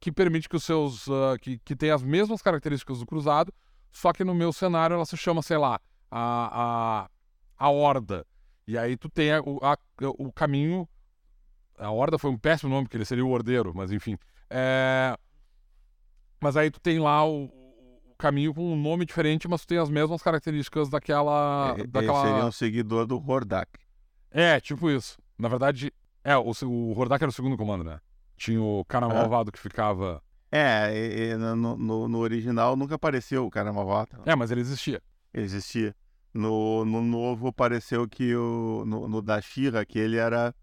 que permite que os seus. Uh, que, que tem as mesmas características do cruzado, só que no meu cenário ela se chama, sei lá, a, a, a Horda. E aí tu tem a, a, o caminho. A Horda foi um péssimo nome, porque ele seria o Ordeiro, mas enfim. É... Mas aí tu tem lá o, caminho com um nome diferente, mas tu tem as mesmas características daquela. É, daquela... Seria um seguidor do Hordak. É, tipo isso. Na verdade, é, o, o Hordak era o segundo comando, né? Tinha o cara malvado que ficava. É, no, no, no, original nunca apareceu o cara malvado. É, mas ele existia. Ele existia. No, no novo apareceu que o. No, no da Shira, que ele era.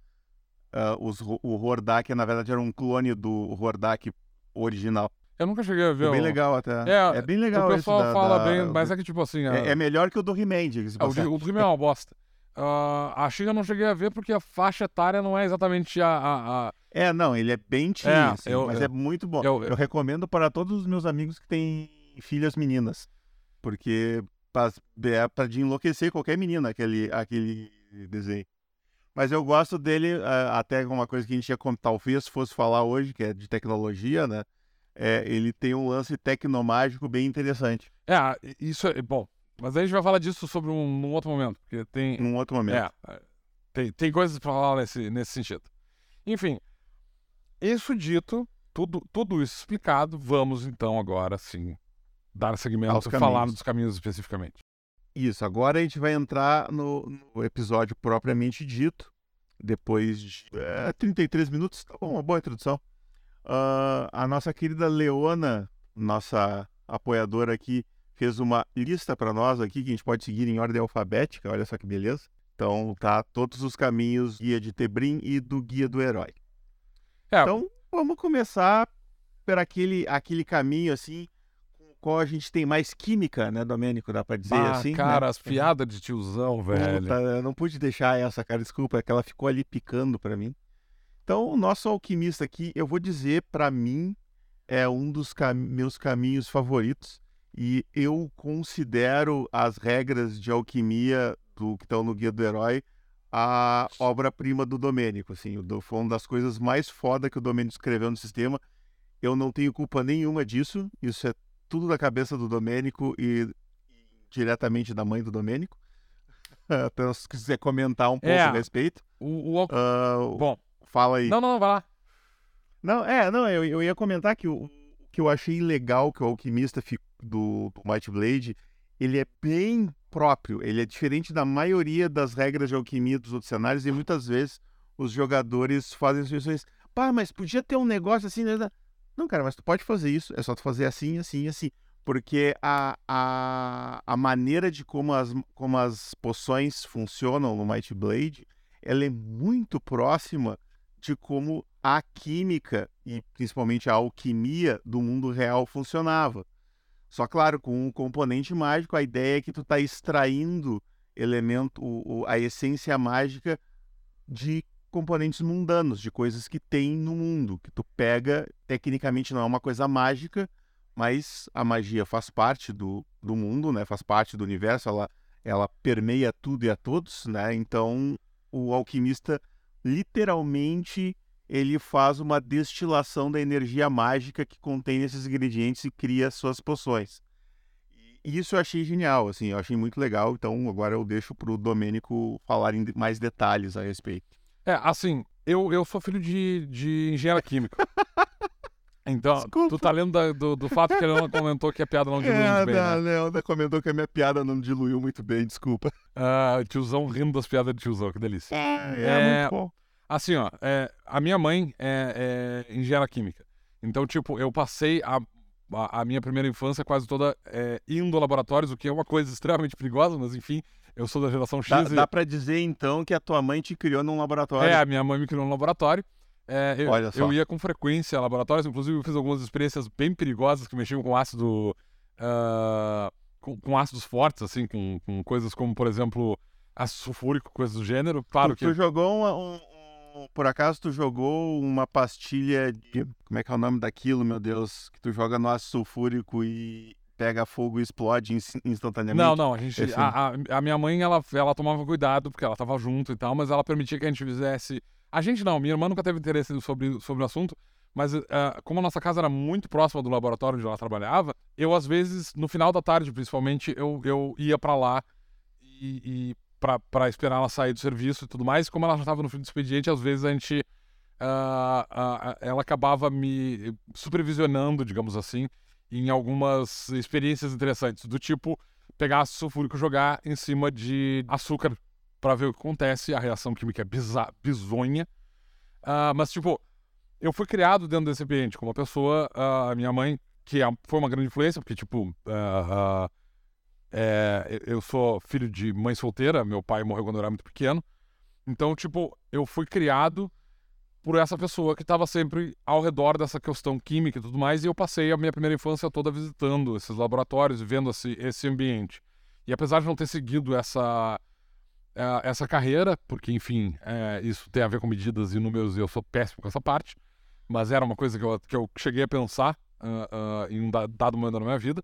Uh, os, o Hordak, na verdade, era um clone do Hordak original. Eu nunca cheguei a ver. É bem legal até. É, é bem legal. O pessoal da, fala da, bem, mas é que tipo assim. É, é melhor que o do He-Man, é, o, o do He-Man é uma bosta. Uh, a Xinga eu não cheguei a ver porque a faixa etária não é exatamente a. a, a... É, não, ele é bem teen, é, assim, eu, mas eu, é muito bom. Eu, eu, recomendo para todos os meus amigos que têm filhas meninas. Porque é para de enlouquecer qualquer menina aquele, aquele desenho. Mas eu gosto dele, até uma coisa que a gente ia talvez fosse falar hoje, que é de tecnologia, né? É, ele tem um lance tecnomágico bem interessante. É, isso é bom. Mas a gente vai falar disso sobre um, num outro momento. Porque tem. Num outro momento. É, é tem, tem coisas para falar nesse, nesse sentido. Enfim, isso dito, tudo, tudo isso explicado, vamos então agora sim dar segmento e falar dos caminhos especificamente. Isso, agora a gente vai entrar no, no episódio propriamente dito, depois de é, 33 minutos, tá bom, uma boa introdução. Uh, a nossa querida Leona, nossa apoiadora aqui, fez uma lista para nós aqui que a gente pode seguir em ordem alfabética, olha só que beleza. Então tá todos os caminhos guia de Tebrim e do guia do herói. É. Então vamos começar por aquele, aquele caminho assim qual a gente tem mais química, né, Domênico, dá pra dizer ah, assim? Cara, né? as piadas de tiozão, velho. Puta, eu não pude deixar essa, cara, desculpa, é que ela ficou ali picando para mim. Então, o nosso alquimista aqui, eu vou dizer, para mim, é um dos cam meus caminhos favoritos. E eu considero as regras de alquimia do que estão no Guia do Herói a obra-prima do Domênico. Assim, foi uma das coisas mais foda que o Domênico escreveu no sistema. Eu não tenho culpa nenhuma disso. Isso é tudo da cabeça do Domênico e, diretamente da mãe do Domênico. Apenas se quiser comentar um pouco é, a respeito. O, o... Uh, Bom, fala aí. Não, não, vai lá. Não, é, não, eu, eu ia comentar que o que eu achei legal que o alquimista do, do Might Blade, ele é bem próprio, ele é diferente da maioria das regras de alquimia dos outros cenários e muitas vezes os jogadores fazem sugestões, pá, mas podia ter um negócio assim, né? Não, cara, mas tu pode fazer isso, é só tu fazer assim, assim, assim. Porque a, a, a maneira de como as, como as poções funcionam no Might Blade, ela é muito próxima de como a química e principalmente a alquimia do mundo real funcionava. Só claro, com um componente mágico, a ideia é que tu está extraindo elemento, o, a essência mágica de componentes mundanos, de coisas que tem no mundo, que tu pega, tecnicamente não é uma coisa mágica, mas a magia faz parte do, do mundo, né? Faz parte do universo, ela, ela permeia tudo e a todos, né? Então, o alquimista literalmente ele faz uma destilação da energia mágica que contém esses ingredientes e cria suas poções. E isso eu achei genial, assim, eu achei muito legal, então agora eu deixo para o Domênico falar em mais detalhes a respeito. É, assim, eu, eu sou filho de, de engenheiro químico. Então, Desculpa. tu tá lendo da, do, do fato que a Leona comentou que a piada não diluiu é, muito bem. A né? Leona comentou que a minha piada não diluiu muito bem, desculpa. Ah, tiozão rindo das piadas de tiozão, que delícia. É, é, é muito bom. Assim, ó, é, a minha mãe é, é engenheira química. Então, tipo, eu passei a a, a minha primeira infância quase toda é, indo a laboratórios, o que é uma coisa extremamente perigosa, mas enfim, eu sou da geração X. Dá, e... dá para dizer então que a tua mãe te criou num laboratório? É, a minha mãe me criou num laboratório. É, eu, Olha só. eu ia com frequência a laboratórios, inclusive eu fiz algumas experiências bem perigosas que mexiam com ácido. ah, com, com ácidos fortes, assim, com, com coisas como, por exemplo, ácido sulfúrico, coisas do gênero. Claro tu, que. tu jogou um, um- Por acaso tu jogou uma pastilha de. Como é que é o nome daquilo, meu Deus? Que tu joga no ácido sulfúrico e pega fogo e explode ins- instantaneamente? Não, não, a gente. Esse- A, a, a minha mãe, ela, ela tomava cuidado, porque ela tava junto e tal, mas ela permitia que a gente fizesse. A gente não, minha irmã nunca teve interesse sobre, sobre o assunto, mas ah, como a nossa casa era muito próxima do laboratório onde ela trabalhava, eu, às vezes, no final da tarde, principalmente, eu, eu ia pra lá e. e pra esperar ela sair do serviço e tudo mais. Como ela já tava no fim do expediente, às vezes a gente. ah, ah, ela acabava me supervisionando, digamos assim, em algumas experiências interessantes, do tipo pegar ácido sulfúrico e jogar em cima de açúcar para ver o que acontece. A reação química é biza- bizonha. Ah, mas, tipo, eu fui criado dentro desse ambiente com uma pessoa, a minha mãe, que é- foi uma grande influência, porque, tipo, é, eu sou filho de mãe solteira, meu pai morreu quando eu era muito pequeno. Então, tipo, eu fui criado por essa pessoa que estava sempre ao redor dessa questão química e tudo mais, e eu passei a minha primeira infância toda visitando esses laboratórios vendo esse, esse ambiente. E apesar de não ter seguido essa, eh, essa carreira, porque, enfim, eh, isso tem a ver com medidas e números e eu sou péssimo com essa parte, mas era uma coisa que eu, que eu cheguei a pensar ah, ah, em um da- dado momento da minha vida,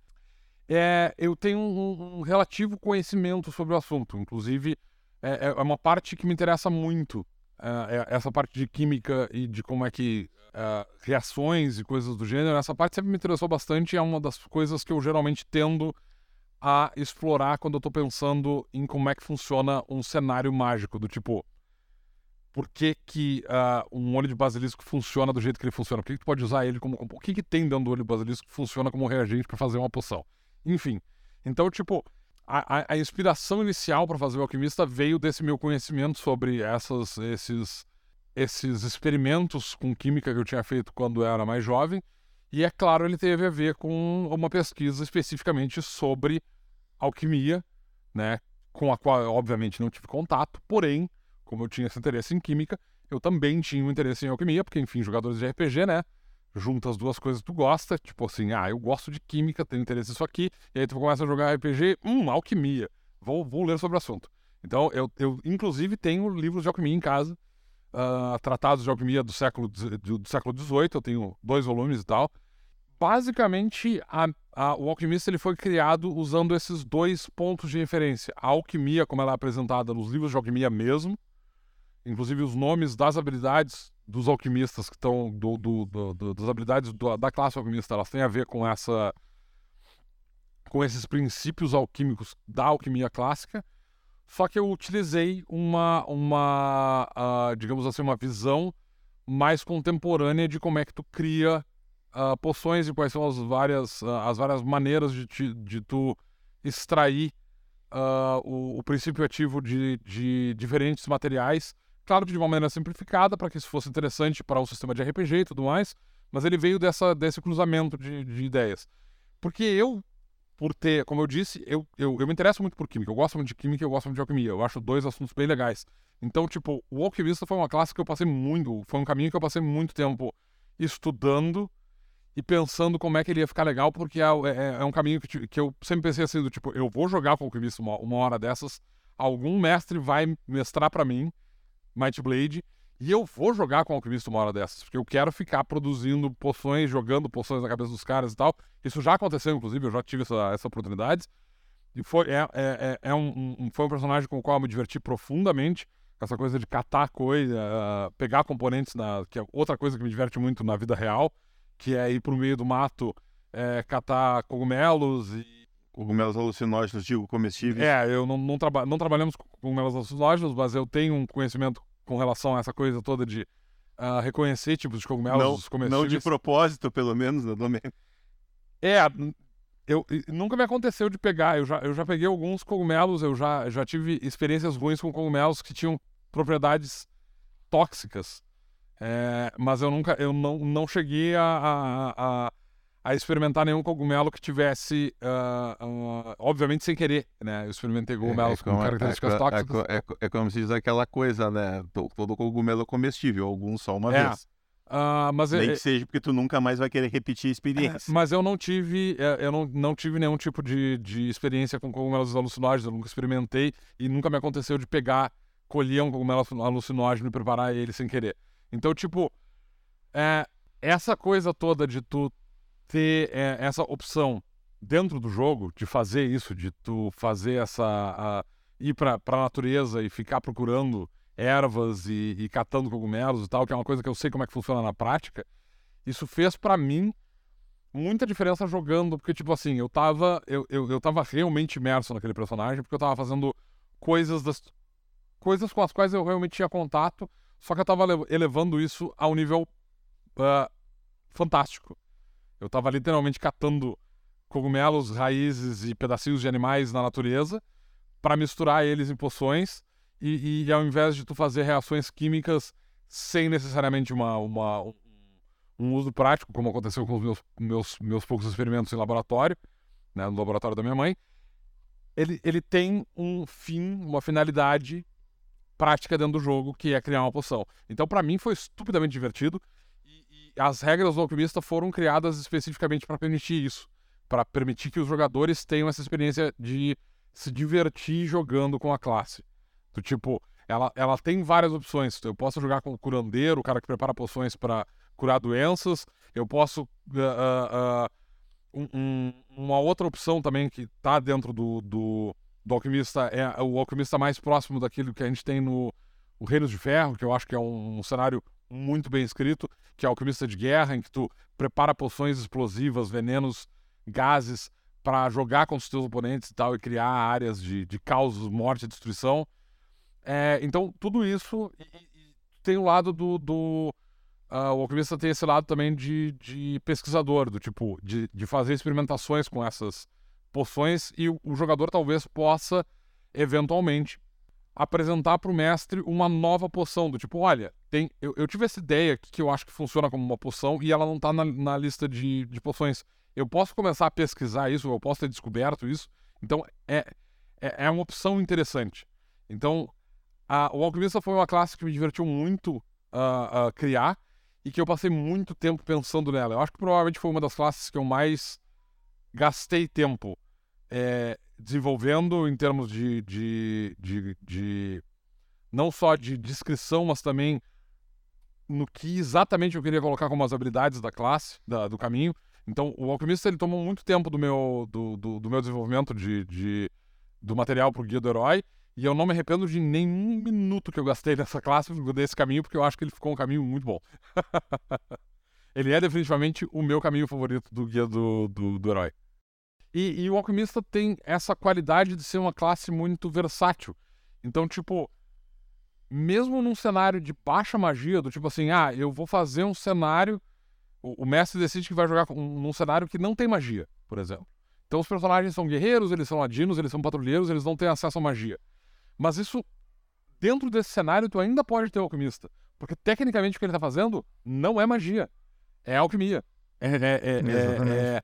é, eu tenho um, um relativo conhecimento sobre o assunto. Inclusive, é, é uma parte que me interessa muito é, é essa parte de química e de como é que é, reações e coisas do gênero, essa parte sempre me interessou bastante é uma das coisas que eu geralmente tendo a explorar quando eu tô pensando em como é que funciona um cenário mágico, do tipo, por que que ah, um olho de basilisco funciona do jeito que ele funciona? Por que, que tu pode usar ele como... O que que tem dentro do olho de basilisco que funciona como reagente para fazer uma poção? Enfim, então, tipo, a, a- inspiração inicial para fazer o alquimista veio desse meu conhecimento sobre essas, esses, esses experimentos com química que eu tinha feito quando eu era mais jovem. E é claro, ele teve a ver com uma pesquisa especificamente sobre alquimia, né? Com a qual eu, obviamente, não tive contato, porém, como eu tinha esse interesse em química, eu também tinha um interesse em alquimia, porque, enfim, jogadores de RPG, né? Junta as duas coisas que tu gosta, tipo assim, ah, eu gosto de química, tenho interesse nisso aqui, e aí tu começa a jogar RPG, hum, alquimia, vou, vou ler sobre o assunto. Então, eu, eu inclusive tenho livros de alquimia em casa, ah, tratados de alquimia do século, do, do século XVIII, eu tenho dois volumes e tal. Basicamente, a- a- o alquimista ele foi criado usando esses dois pontos de referência. A alquimia, como ela é apresentada nos livros de alquimia mesmo, inclusive os nomes das habilidades dos alquimistas que estão do, do- do- das habilidades da classe alquimista, elas têm a ver com essa com esses princípios alquímicos da alquimia clássica. Só que eu utilizei uma uma ah, digamos assim uma visão mais contemporânea de como é que tu cria ah, poções e quais são as várias ah, as várias maneiras de, ti- de tu extrair o, o princípio ativo de, de diferentes materiais. Claro que de uma maneira simplificada, para que isso fosse interessante para o sistema de RPG e tudo mais, mas ele veio dessa, desse cruzamento de, de ideias. Porque eu, por ter, como eu disse, eu, eu, eu me interesso muito por química, eu gosto muito de química e eu gosto muito de alquimia, eu acho dois assuntos bem legais. Então, tipo, o alquimista foi uma classe que eu passei muito, foi um caminho que eu passei muito tempo estudando e pensando como é que ele ia ficar legal, porque é, é- é um caminho que, que eu sempre pensei assim, do tipo, eu vou jogar com o alquimista uma, uma hora dessas, algum mestre vai mestrar pra mim Might Blade, e eu vou jogar com o alquimista uma hora dessas, porque eu quero ficar produzindo poções, jogando poções na cabeça dos caras e tal. Isso já aconteceu, inclusive, eu já tive essa, essa oportunidade. E foi, é, é, é- é um, um- foi um personagem com o qual eu me diverti profundamente. Essa coisa de catar coisa, ah, pegar componentes, na, que é outra coisa que me diverte muito na vida real, que é ir pro meio do mato, é, catar cogumelos e Cogumelos alucinógenos, digo, comestíveis. é, eu não, não, traba não trabalhamos com cogumelos alucinógenos, mas eu tenho um conhecimento com relação a essa coisa toda de ah, reconhecer tipos de cogumelos não, não de propósito, pelo menos, né, Domênico? É, eu, nunca me aconteceu de pegar. Eu já, eu já peguei alguns cogumelos, eu já, já tive experiências ruins com cogumelos que tinham propriedades tóxicas. É, mas eu nunca, eu não, não cheguei a, a, a, a experimentar nenhum cogumelo que tivesse, uh, uh, obviamente sem querer, né? Eu experimentei cogumelos é, é com características é, tóxicas. É, é, como se diz aquela coisa, né? Todo cogumelo é comestível, alguns só uma vez. Uh, mas Nem que seja porque tu nunca mais vai querer repetir a experiência. Mas eu não tive, eu não, não tive nenhum tipo de, de experiência com cogumelos alucinógenos, eu nunca experimentei e nunca me aconteceu de pegar, colher um cogumelo alucinógeno e preparar ele sem querer. Então, tipo, é, essa coisa toda de tu ter é, essa opção dentro do jogo, de fazer isso, de tu fazer essa. A, ir pra, pra natureza e ficar procurando ervas e, e, catando cogumelos e tal, que é uma coisa que eu sei como é que funciona na prática, isso fez para mim muita diferença jogando, porque, tipo assim, eu tava, eu, eu, eu tava realmente imerso naquele personagem, porque eu tava fazendo coisas das coisas com as quais eu realmente tinha contato, só que eu tava elevando isso a um nível uh, fantástico. Eu estava literalmente catando cogumelos, raízes e pedacinhos de animais na natureza para misturar eles em poções e, e, ao invés de tu fazer reações químicas sem necessariamente uma, uma um, uso prático, como aconteceu com os meus, meus, meus poucos experimentos em laboratório, né, no laboratório da minha mãe, ele, ele tem um fim, uma finalidade prática dentro do jogo, que é criar uma poção. Então, para mim, foi estupidamente divertido as regras do Alquimista foram criadas especificamente para permitir isso, para permitir que os jogadores tenham essa experiência de se divertir jogando com a classe. Do tipo, ela, ela tem várias opções. Eu posso jogar com o curandeiro, o cara que prepara poções para curar doenças. Eu posso. Uh, uh, um, um, uma outra opção também que está dentro do, do, do, Alquimista é o Alquimista mais próximo daquilo que a gente tem no o Reinos de Ferro, que eu acho que é um, um cenário muito bem escrito, que é Alquimista de Guerra, em que tu prepara poções explosivas, venenos, gases para jogar contra os teus oponentes e tal, e criar áreas de, de caos, morte e destruição. É, então, tudo isso tem o lado do. do uh, o alquimista tem esse lado também de, de pesquisador, do tipo, de, de fazer experimentações com essas poções, e o, o jogador talvez possa, eventualmente, apresentar para o mestre uma nova poção, do tipo, olha, tem, eu, eu tive essa ideia que, eu acho que funciona como uma poção e ela não está na, na, lista de, de poções. Eu posso começar a pesquisar isso, eu posso ter descoberto isso. Então, é, é, é uma opção interessante. Então, a, o Alquimista foi uma classe que me divertiu muito uh, uh, criar e que eu passei muito tempo pensando nela. Eu acho que provavelmente foi uma das classes que eu mais gastei tempo. É, desenvolvendo em termos de, de, de, de, não só de descrição, mas também no que exatamente eu queria colocar como as habilidades da classe, da, do caminho. Então, o alquimista ele tomou muito tempo do meu, do, do, do meu desenvolvimento de, de, do material para o guia do herói. E eu não me arrependo de nenhum minuto que eu gastei nessa classe, desse caminho, porque eu acho que ele ficou um caminho muito bom. ele é definitivamente o meu caminho favorito do guia do, do, do herói. E, e, o alquimista tem essa qualidade de ser uma classe muito versátil. Então, tipo, mesmo num cenário de baixa magia, do tipo assim, ah, eu vou fazer um cenário. O, o mestre decide que vai jogar um, num cenário que não tem magia, por exemplo. Então os personagens são guerreiros, eles são ladinos, eles são patrulheiros, eles não têm acesso à magia. Mas isso, dentro desse cenário, tu ainda pode ter o alquimista. Porque tecnicamente o que ele está fazendo não é magia. É alquimia. É, é, é, é, é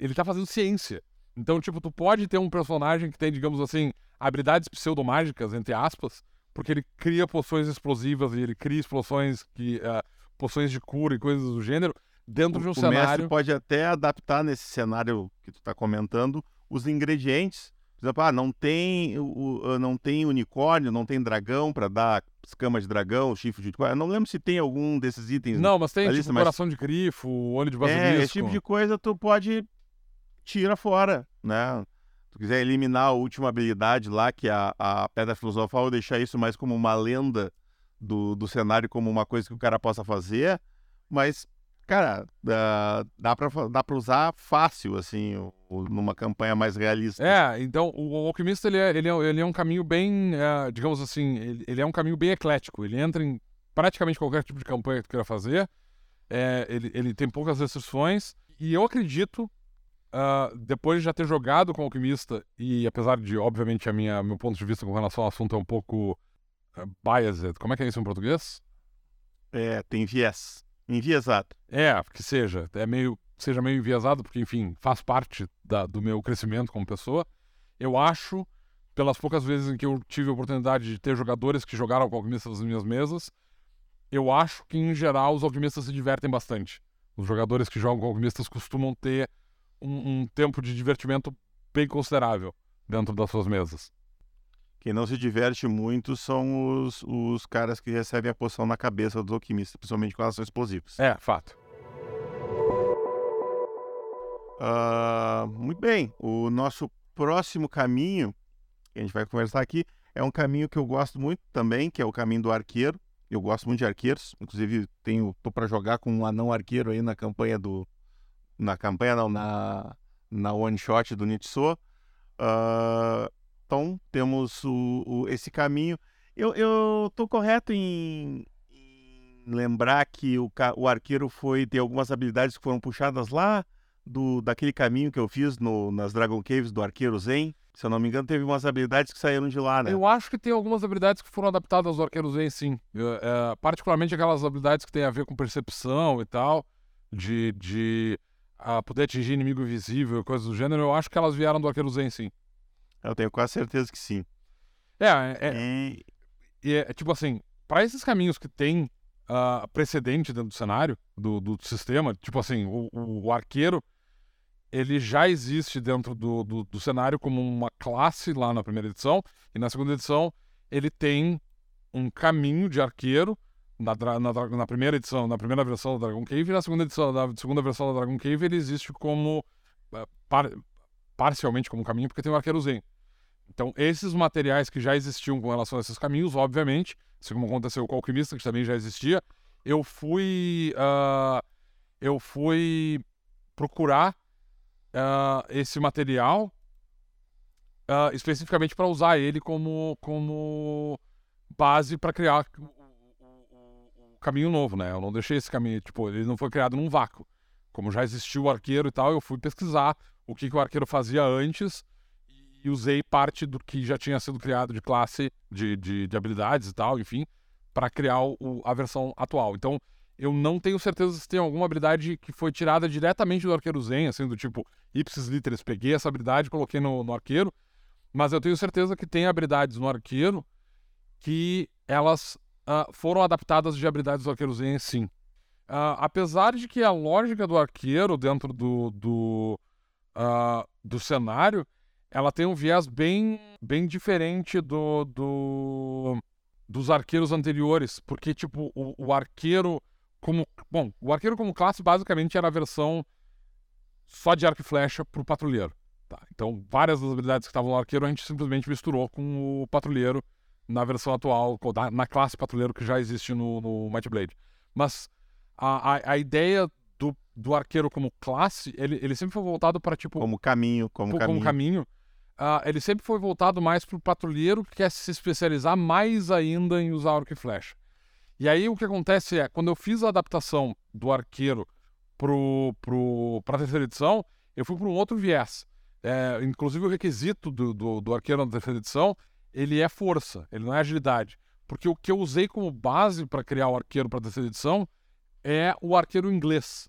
ele tá fazendo ciência. Então, tipo, tu pode ter um personagem que tem, digamos assim, habilidades pseudomágicas, entre aspas, porque ele cria poções explosivas e ele cria explosões que. Uh, poções de cura e coisas do gênero dentro o, de um o cenário. O mestre pode até adaptar nesse cenário que tu tá comentando os ingredientes. Por exemplo, ah, não tem, o, não tem unicórnio, não tem dragão para dar escama de dragão, chifre de unicórnio. Eu não lembro se tem algum desses itens. Não, mas tem tipo lista, coração mas... de grifo, olho de basilisco. É, esse tipo de coisa tu pode tira fora, né? Se tu quiser eliminar a última habilidade lá, que é a, a Pedra Filosofal, ou deixar isso mais como uma lenda do, do cenário, como uma coisa que o cara possa fazer, mas, cara, dá, dá pra, dá pra usar fácil, assim, numa campanha mais realista. É, então o Alquimista, ele é, ele é, ele é um caminho bem, é, digamos assim, ele, ele, é um caminho bem eclético, ele entra em praticamente qualquer tipo de campanha que tu queira fazer, é, ele, ele tem poucas restrições, e eu acredito Uh, depois de já ter jogado com o Alquimista, e apesar de, obviamente, a minha, meu ponto de vista com relação ao assunto é um pouco uh, biased, como é que é isso em português? É, tem viés. Enviesado. É, que seja. É meio seja meio enviesado, porque, enfim, faz parte da, do meu crescimento como pessoa. Eu acho, pelas poucas vezes em que eu tive a oportunidade de ter jogadores que jogaram com alquimistas nas minhas mesas, eu acho que, em geral, os alquimistas se divertem bastante. Os jogadores que jogam com alquimistas costumam ter um, um tempo de divertimento bem considerável dentro das suas mesas. Quem não se diverte muito são os, os caras que recebem a poção na cabeça dos alquimistas, principalmente com relação a explosivos. É, fato. Uh, muito bem. O nosso próximo caminho que a gente vai conversar aqui é um caminho que eu gosto muito também, que é o caminho do arqueiro. Eu gosto muito de arqueiros, inclusive tenho tô para jogar com um anão arqueiro aí na campanha do na campanha não, na na one shot do Nitso. Uh, então temos o, o, esse caminho. Eu, eu tô correto em, em lembrar que o, o arqueiro foi ter algumas habilidades que foram puxadas lá do daquele caminho que eu fiz no, nas Dragon Caves do arqueiro Zen. Se eu não me engano, teve umas habilidades que saíram de lá, né? Eu acho que tem algumas habilidades que foram adaptadas ao Arqueiro Zen, sim. é, particularmente aquelas habilidades que têm a ver com percepção e tal, de, de uh, poder atingir inimigo invisível, coisas do gênero, eu acho que elas vieram do Arqueiro Zen, sim. Eu tenho quase certeza que sim. É, é, é, e... é tipo assim, para esses caminhos que tem uh, precedente dentro do cenário, do, do sistema, tipo assim, o, o arqueiro ele já existe dentro do, do, do, cenário como uma classe lá na primeira edição, e na segunda edição ele tem um caminho de arqueiro na, na, na primeira edição, na primeira versão da Dragon Cave, na segunda edição, na segunda versão da Dragon Cave ele existe como uh, par, parcialmente como caminho, porque tem o arqueiro Zen. Então, esses materiais que já existiam com relação a esses caminhos, obviamente, assim como aconteceu com o Alquimista, que também já existia, eu fui. Uh, eu fui procurar uh, esse material uh, especificamente para usar ele como, como base para criar caminho novo, né? Eu não deixei esse caminho, tipo, ele não foi criado num vácuo. Como já existiu o arqueiro e tal, eu fui pesquisar o que, que o arqueiro fazia antes e usei parte do que já tinha sido criado de classe, de, de, de habilidades e tal, enfim, para criar o, a versão atual. Então, eu não tenho certeza se tem alguma habilidade que foi tirada diretamente do arqueiro Zen, assim, do tipo Ipsis Literis. Peguei essa habilidade, coloquei no, no arqueiro, mas eu tenho certeza que tem habilidades no arqueiro que elas uh, foram adaptadas de habilidades do arqueiro Zen, sim. Uh, apesar de que a lógica do arqueiro dentro do, do, uh, do cenário, ela tem um viés bem, bem diferente do, do, dos arqueiros anteriores, porque, tipo, o, o arqueiro como. Bom, o arqueiro como classe basicamente era a versão só de arco e flecha pro patrulheiro. Tá? Então, várias das habilidades que estavam no arqueiro a gente simplesmente misturou com o patrulheiro na versão atual, na classe patrulheiro que já existe no, no Might Blade. Mas a, a, a ideia do, do arqueiro como classe, ele, ele sempre foi voltado para tipo. Como caminho, como, como caminho. caminho. Uh, ele sempre foi voltado mais para o patrulheiro que quer se especializar mais ainda em usar arco e flecha. E aí o que acontece é, quando eu fiz a adaptação do arqueiro pro, pro, a terceira edição, eu fui para um outro viés. É, inclusive o requisito do, do, do arqueiro na terceira edição, ele é força, ele não é agilidade. Porque o que eu usei como base para criar o arqueiro para a terceira edição é o arqueiro inglês.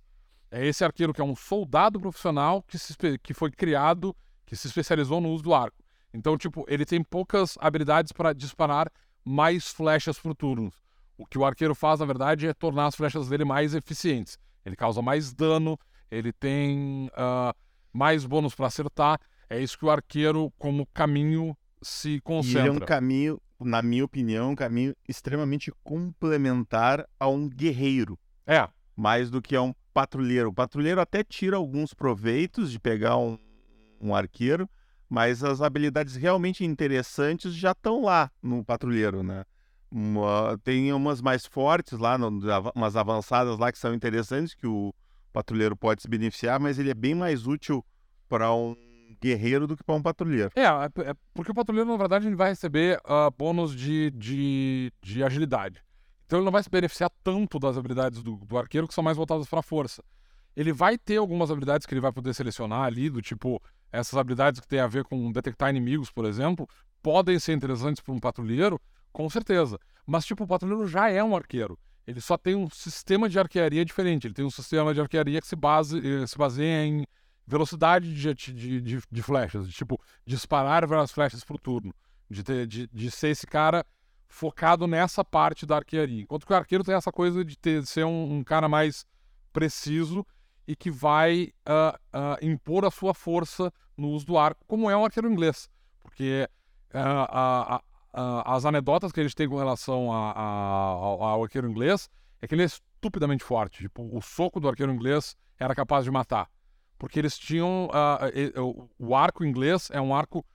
É esse arqueiro que é um soldado profissional que, se, que foi criado, que se especializou no uso do arco. Então, tipo, ele tem poucas habilidades para disparar mais flechas por turno. O que o arqueiro faz, na verdade, é tornar as flechas dele mais eficientes. Ele causa mais dano, ele tem uh, mais bônus para acertar. É isso que o arqueiro, como caminho, se concentra. E ele é um caminho, na minha opinião, um caminho extremamente complementar a um guerreiro. É. Mais do que a um patrulheiro. O patrulheiro até tira alguns proveitos de pegar um, um arqueiro, mas as habilidades realmente interessantes já estão lá no patrulheiro, né? Uma, tem umas mais fortes lá, umas avançadas lá que são interessantes, que o patrulheiro pode se beneficiar, mas ele é bem mais útil para um guerreiro do que para um patrulheiro. É, é, é, porque o patrulheiro, na verdade, ele vai receber uh, bônus de, de, de, agilidade. Então ele não vai se beneficiar tanto das habilidades do, do arqueiro, que são mais voltadas para força. Ele vai ter algumas habilidades que ele vai poder selecionar ali, do tipo, essas habilidades que tem a ver com detectar inimigos, por exemplo, podem ser interessantes para um patrulheiro, com certeza. Mas, tipo, o patrulheiro já é um arqueiro. ele só tem um sistema de arquearia diferente. Ele tem um sistema de arquearia que se, base, eh, se baseia em velocidade de, de, de, de flechas, de, tipo, disparar várias flechas por turno, de, ter, de, de ser esse cara focado nessa parte da arquearia. Enquanto que o arqueiro tem essa coisa de, ter, de ser um, um, cara mais preciso e que vai uh, uh, impor a sua força no uso do arco, como é um arqueiro inglês. Porque uh, as anedotas que eles têm com relação a, a, ao, ao arqueiro inglês é que ele é estupidamente forte. Tipo, o soco do arqueiro inglês era capaz de matar porque eles tinham. Uh, o arco inglês é um arco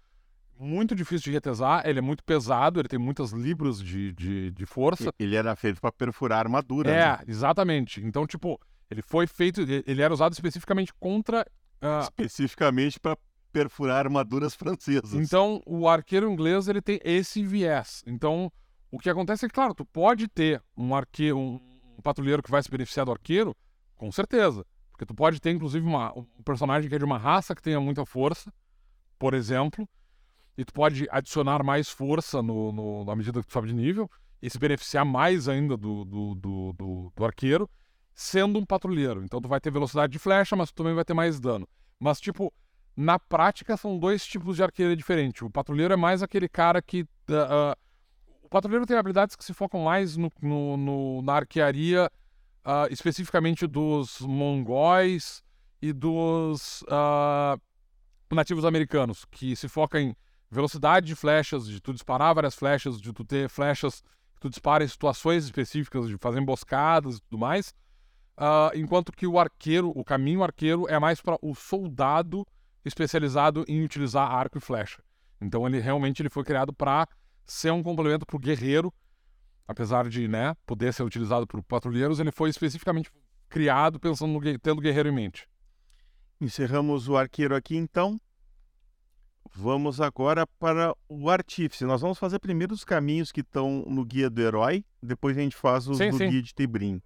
muito difícil de retesar, ele é muito pesado, ele tem muitas libras de, de, de força. Ele era feito para perfurar armadura. É, né? exatamente. Então, tipo, ele foi feito. Ele era usado especificamente contra. Uh... Especificamente para perfurar armaduras francesas. Então, o arqueiro inglês ele tem esse viés. Então, o que acontece é que, claro, tu pode ter um arqueiro, um, um patrulheiro que vai se beneficiar do arqueiro, com certeza. Porque tu pode ter, inclusive, uma, um personagem que é de uma raça que tenha muita força, por exemplo, e tu pode adicionar mais força no, no, na medida que tu sobe de nível e se beneficiar mais ainda do, do, do, do, do arqueiro, sendo um patrulheiro. Então tu vai ter velocidade de flecha, mas tu também vai ter mais dano. Mas, tipo, na prática são dois tipos de arqueiro diferentes. O patrulheiro é mais aquele cara que. Uh, o patrulheiro tem habilidades que se focam mais no, no, no na arquearia uh, especificamente dos mongóis e dos uh, nativos americanos, que se foca em velocidade de flechas, de tu disparar várias flechas, de tu ter flechas que tu dispara em situações específicas, de fazer emboscadas e tudo mais. Uh, enquanto que o arqueiro, o caminho arqueiro, é mais para o soldado especializado em utilizar arco e flecha. Então ele realmente ele foi criado para ser um complemento para o guerreiro apesar de né, poder ser utilizado por patrulheiros, ele foi especificamente criado pensando no tendo guerreiro em mente. Encerramos o arqueiro aqui então. Vamos agora para o artífice. Nós vamos fazer primeiro os caminhos que estão no guia do herói, depois a gente faz os sim, do sim. guia de Tebrim.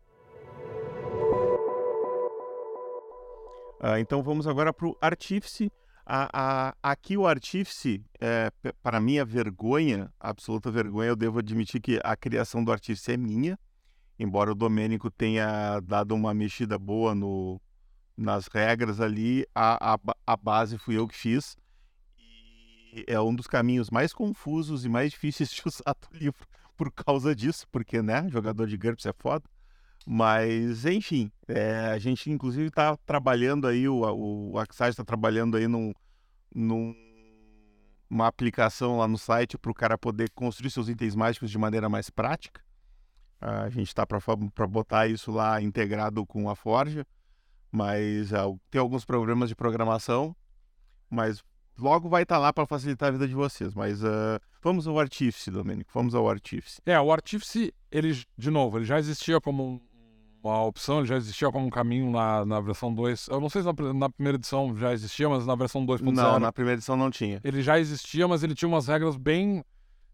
Ah, então vamos agora para o artífice. A, a, aqui o artífice, é, para minha vergonha, absoluta vergonha, eu devo admitir que a criação do artífice é minha, embora o Domênico tenha dado uma mexida boa no, nas regras ali, a, a, a base fui eu que fiz. E é um dos caminhos mais confusos e mais difíceis de usar do livro por causa disso, porque, né, jogador de GURPS é foda. Mas, enfim, é, a gente inclusive está trabalhando aí, o, o Axage está trabalhando aí num, num, uma aplicação lá no site para o cara poder construir seus itens mágicos de maneira mais prática. A gente está para botar isso lá integrado com a Forja, mas uh, tem alguns programas de programação, mas logo vai estar tá lá para facilitar a vida de vocês. Mas uh, vamos ao Artífice, Domênico, vamos ao Artífice. É, o Artífice, ele, de novo, ele já existia como a opção já existia como um caminho na, na versão 2. Eu não sei se na, na primeira edição já existia, mas na versão 2.0. Não, na primeira edição não tinha. Ele já existia, mas ele tinha umas regras bem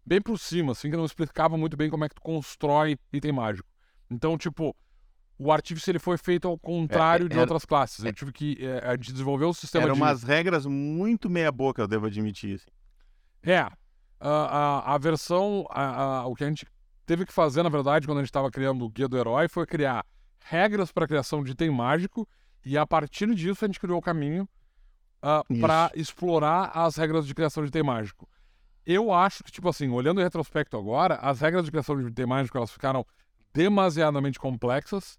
bem por cima, assim, que não explicava muito bem como é que tu constrói item mágico. Então, tipo, o Artífice ele foi feito ao contrário é, de outras classes. Ele é, tive que é, desenvolver o sistema Eram de... umas regras muito meia-boca, eu devo admitir. Assim. É. A, a, a versão... A, a, o que a gente teve que fazer, na verdade, quando a gente estava criando o Guia do Herói, foi criar regras para a criação de item mágico e a partir disso a gente criou o caminho uh, ah, para explorar as regras de criação de item mágico. Eu acho que, tipo assim, olhando em retrospecto agora, as regras de criação de item mágico elas ficaram demasiadamente complexas.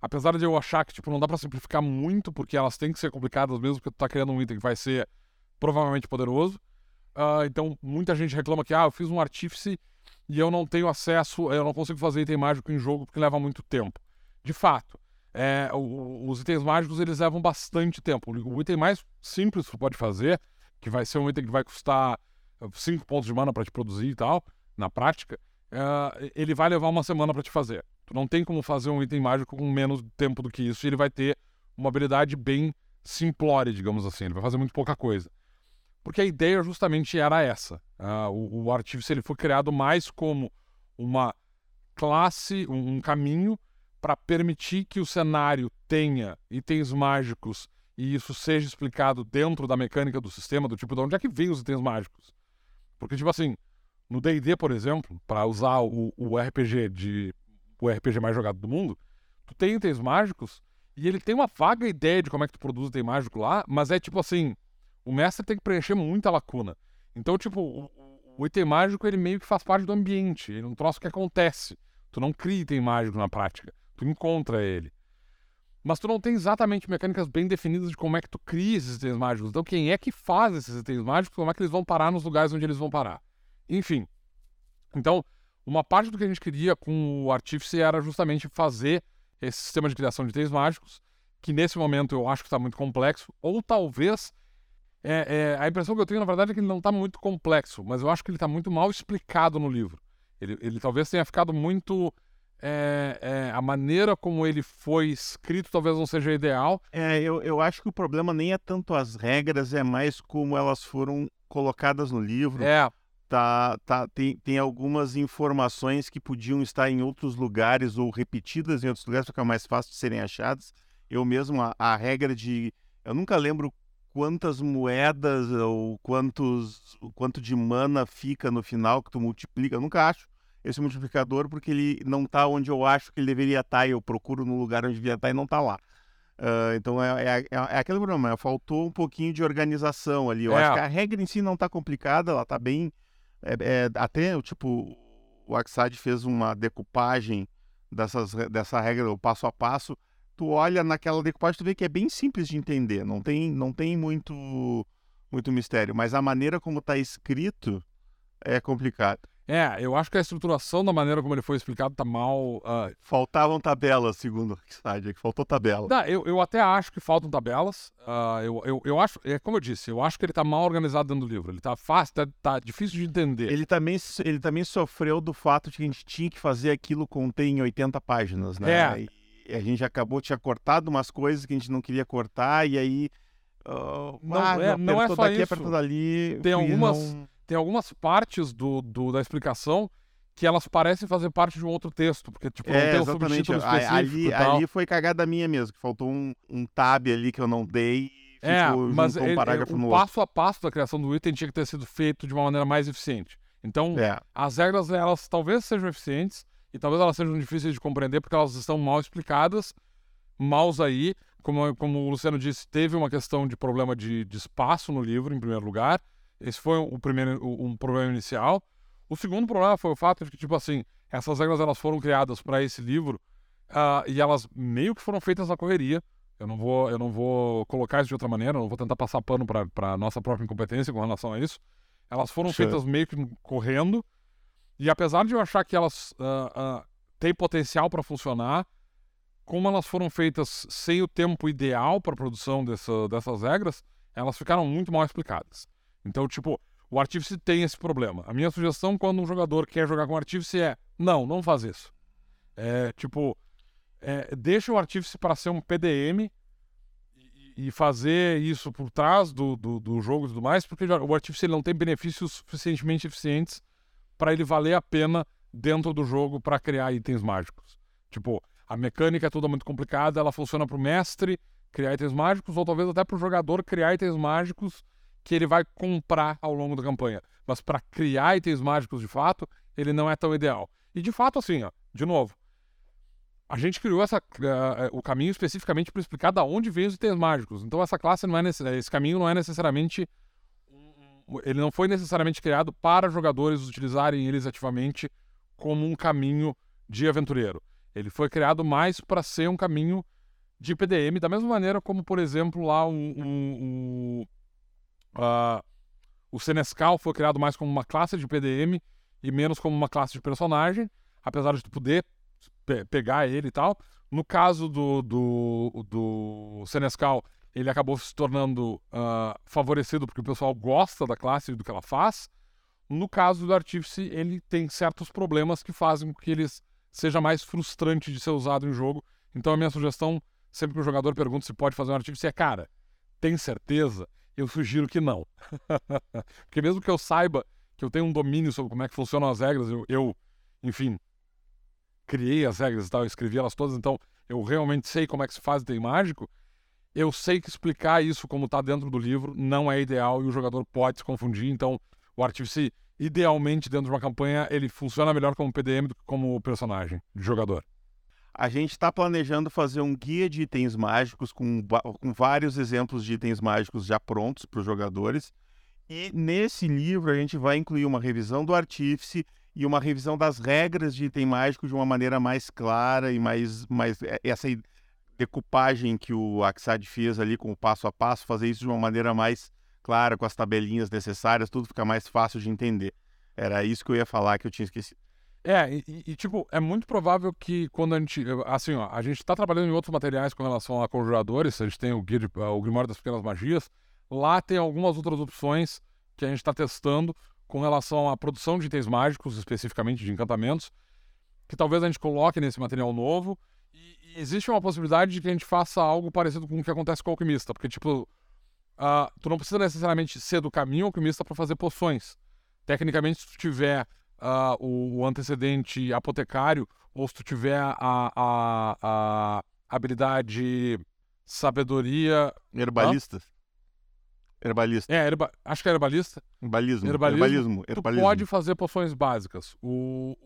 Apesar de eu achar que, tipo, não dá para simplificar muito, porque elas têm que ser complicadas mesmo, porque tu tá criando um item que vai ser provavelmente poderoso. Uh, então, muita gente reclama que, ah, eu fiz um artífice e eu não tenho acesso, eu não consigo fazer item mágico em jogo porque leva muito tempo de fato, é, os itens mágicos eles levam bastante tempo. O item mais simples que você pode fazer, que vai ser um item que vai custar 5 pontos de mana para te produzir e tal, na prática, é, ele vai levar uma semana para te fazer. Tu não tem como fazer um item mágico com menos tempo do que isso, e ele vai ter uma habilidade bem simplória, digamos assim. Ele vai fazer muito pouca coisa. Porque a ideia justamente era essa. Uh, o, o Artífice ele foi criado mais como uma classe, um, um caminho para permitir que o cenário tenha itens mágicos e isso seja explicado dentro da mecânica do sistema, do tipo, de onde é que vem os itens mágicos? Porque, tipo assim, no D&D, por exemplo, para usar o, o, RPG de o RPG mais jogado do mundo, tu tem itens mágicos e ele tem uma vaga ideia de como é que tu produz item mágico lá, mas é tipo assim, o mestre tem que preencher muita lacuna. Então, tipo, o, o item mágico ele meio que faz parte do ambiente, ele é um troço que acontece. Tu não cria item mágico na prática, tu encontra ele. Mas tu não tem exatamente mecânicas bem definidas de como é que tu cria esses itens mágicos. Então, quem é que faz esses itens mágicos, como é que eles vão parar nos lugares onde eles vão parar. Enfim. Então, uma parte do que a gente queria com o Artífice era justamente fazer esse sistema de criação de itens mágicos, que nesse momento eu acho que está muito complexo, ou talvez é, é, a impressão que eu tenho, na verdade, é que ele não está muito complexo, mas eu acho que ele está muito mal explicado no livro. Ele, ele talvez tenha ficado muito. É, é, a maneira como ele foi escrito talvez não seja ideal. É, eu, eu acho que o problema nem é tanto as regras, é mais como elas foram colocadas no livro. É. Tá, tá, tem, tem algumas informações que podiam estar em outros lugares ou repetidas em outros lugares para ficar mais fácil de serem achadas. Eu mesmo, a, a regra de. Eu nunca lembro quantas moedas ou quantos quanto de mana fica no final que tu multiplica. Eu nunca acho esse multiplicador porque ele não está onde eu acho que ele deveria estar. Tá, e eu procuro no lugar onde devia estar tá e não está lá. Uh, então é, é, é, é, aquele problema, faltou um pouquinho de organização ali. Eu É. acho que a regra em si não está complicada, ela está bem. é- é, até tipo, o Axad fez uma decupagem dessas, dessa regra, o passo a passo. Tu olha naquela decupagem, tu vê que é bem simples de entender, não tem, não tem muito, muito mistério, mas a maneira como está escrito é complicado. É, eu acho que a estruturação da maneira como ele foi explicado tá mal. ah, Faltavam tabelas, segundo o Axad, que faltou tabela. Tá, eu, eu até acho que faltam tabelas. ah, eu, eu, eu acho, é como eu disse, eu acho que ele tá mal organizado dentro do livro. Ele tá fácil, tá, tá difícil de entender. Ele também, ele também sofreu do fato de que a gente tinha que fazer aquilo conter em 80 páginas, né? É. E a gente acabou, tinha cortado umas coisas que a gente não queria cortar, e aí. ah, Não, ah, é- não é apertou só daqui, isso. dali. Tem algumas- não- Tem algumas partes do, do- da explicação que elas parecem fazer parte de um outro texto, porque tipo, não É, tem um subtítulo específico Ali, e ali foi cagada minha mesmo, que faltou um, um tab ali que eu não dei. É, ficou, mas juntou ele- um parágrafo o no outro. passo a passo da criação do item tinha que ter sido feito de uma maneira mais eficiente. Então, É. as regras, elas talvez sejam eficientes e talvez elas sejam difíceis de compreender porque elas estão mal explicadas, maus aí. Como, como o Luciano disse, teve uma questão de problema de, de espaço no livro, em primeiro lugar. Esse foi o primeiro, o- um problema inicial. O segundo problema foi o fato de que, tipo assim, essas regras elas foram criadas para esse livro ah, e elas meio que foram feitas na correria. Eu não vou, eu não vou colocar isso de outra maneira, eu não vou tentar passar pano para a nossa própria incompetência com relação a isso. Elas foram feitas meio que correndo. E apesar de eu achar que elas ah, ah, têm potencial para funcionar, como elas foram feitas sem o tempo ideal para a produção dessa- dessas regras, elas ficaram muito mal explicadas. Então, tipo, o Artífice tem esse problema. A minha sugestão quando um jogador quer jogar com Artífice é: não, não faz isso. É, tipo, é, deixa o Artífice para ser um PDM e, fazer isso por trás do, do, do jogo e tudo mais, porque o Artífice não tem benefícios suficientemente eficientes para ele valer a pena dentro do jogo para criar itens mágicos. Tipo, a mecânica é toda muito complicada, ela funciona para o mestre criar itens mágicos, ou talvez até para o jogador criar itens mágicos que ele vai comprar ao longo da campanha. Mas para criar itens mágicos de fato, ele não é tão ideal. E de fato, assim, ó, de novo, a gente criou essa, eh, o caminho especificamente para explicar da onde vem os itens mágicos. Então essa classe não é necess- esse caminho não é necessariamente ele não foi necessariamente criado para jogadores utilizarem eles ativamente como um caminho de aventureiro. Ele foi criado mais para ser um caminho de PDM, da mesma maneira como, por exemplo, lá o, o, o, ah, o Senescal foi criado mais como uma classe de PDM e menos como uma classe de personagem, apesar de tu poder pe- pegar ele e tal. No caso do, do, do Senescal, ele acabou se tornando ah, favorecido porque o pessoal gosta da classe e do que ela faz. No caso do Artífice, ele tem certos problemas que fazem com que ele seja mais frustrante de ser usado em jogo. Então a minha sugestão, sempre que o jogador pergunta se pode fazer um Artífice, é cara, tem certeza? Eu sugiro que não. porque mesmo que eu saiba que eu tenho um domínio sobre como é que funcionam as regras, eu, eu enfim, criei as regras e tal, escrevi elas todas, então eu realmente sei como é que se faz item mágico, eu sei que explicar isso como está dentro do livro não é ideal e o jogador pode se confundir, então o Artífice idealmente, dentro de uma campanha, ele funciona melhor como PDM do que como personagem, de jogador. A gente está planejando fazer um guia de itens mágicos com, com vários exemplos de itens mágicos já prontos para os jogadores. E nesse livro a gente vai incluir uma revisão do artífice e uma revisão das regras de item mágico de uma maneira mais clara e mais, mais é, essa decupagem que o Axad fez ali com o passo a passo, fazer isso de uma maneira mais clara, com as tabelinhas necessárias, tudo fica mais fácil de entender. Era isso que eu ia falar que eu tinha esquecido. É, e, e, tipo, é muito provável que quando a gente. Assim, ó, a gente tá trabalhando em outros materiais com relação a conjuradores, a gente tem o, guia de, o Grimório das Pequenas Magias. Lá tem algumas outras opções que a gente está testando com relação à produção de itens mágicos, especificamente de encantamentos, que talvez a gente coloque nesse material novo. E, e existe uma possibilidade de que a gente faça algo parecido com o que acontece com o alquimista, porque, tipo, uh, tu não precisa necessariamente ser do caminho alquimista para fazer poções. Tecnicamente, se tu tiver uh, o, o, antecedente apotecário, ou se tu tiver a, a, a habilidade sabedoria. Herbalista. Herbalista. É, herba... acho que é herbalista. Herbalismo. Herbalismo. Herbalismo. Tu pode fazer poções básicas. O...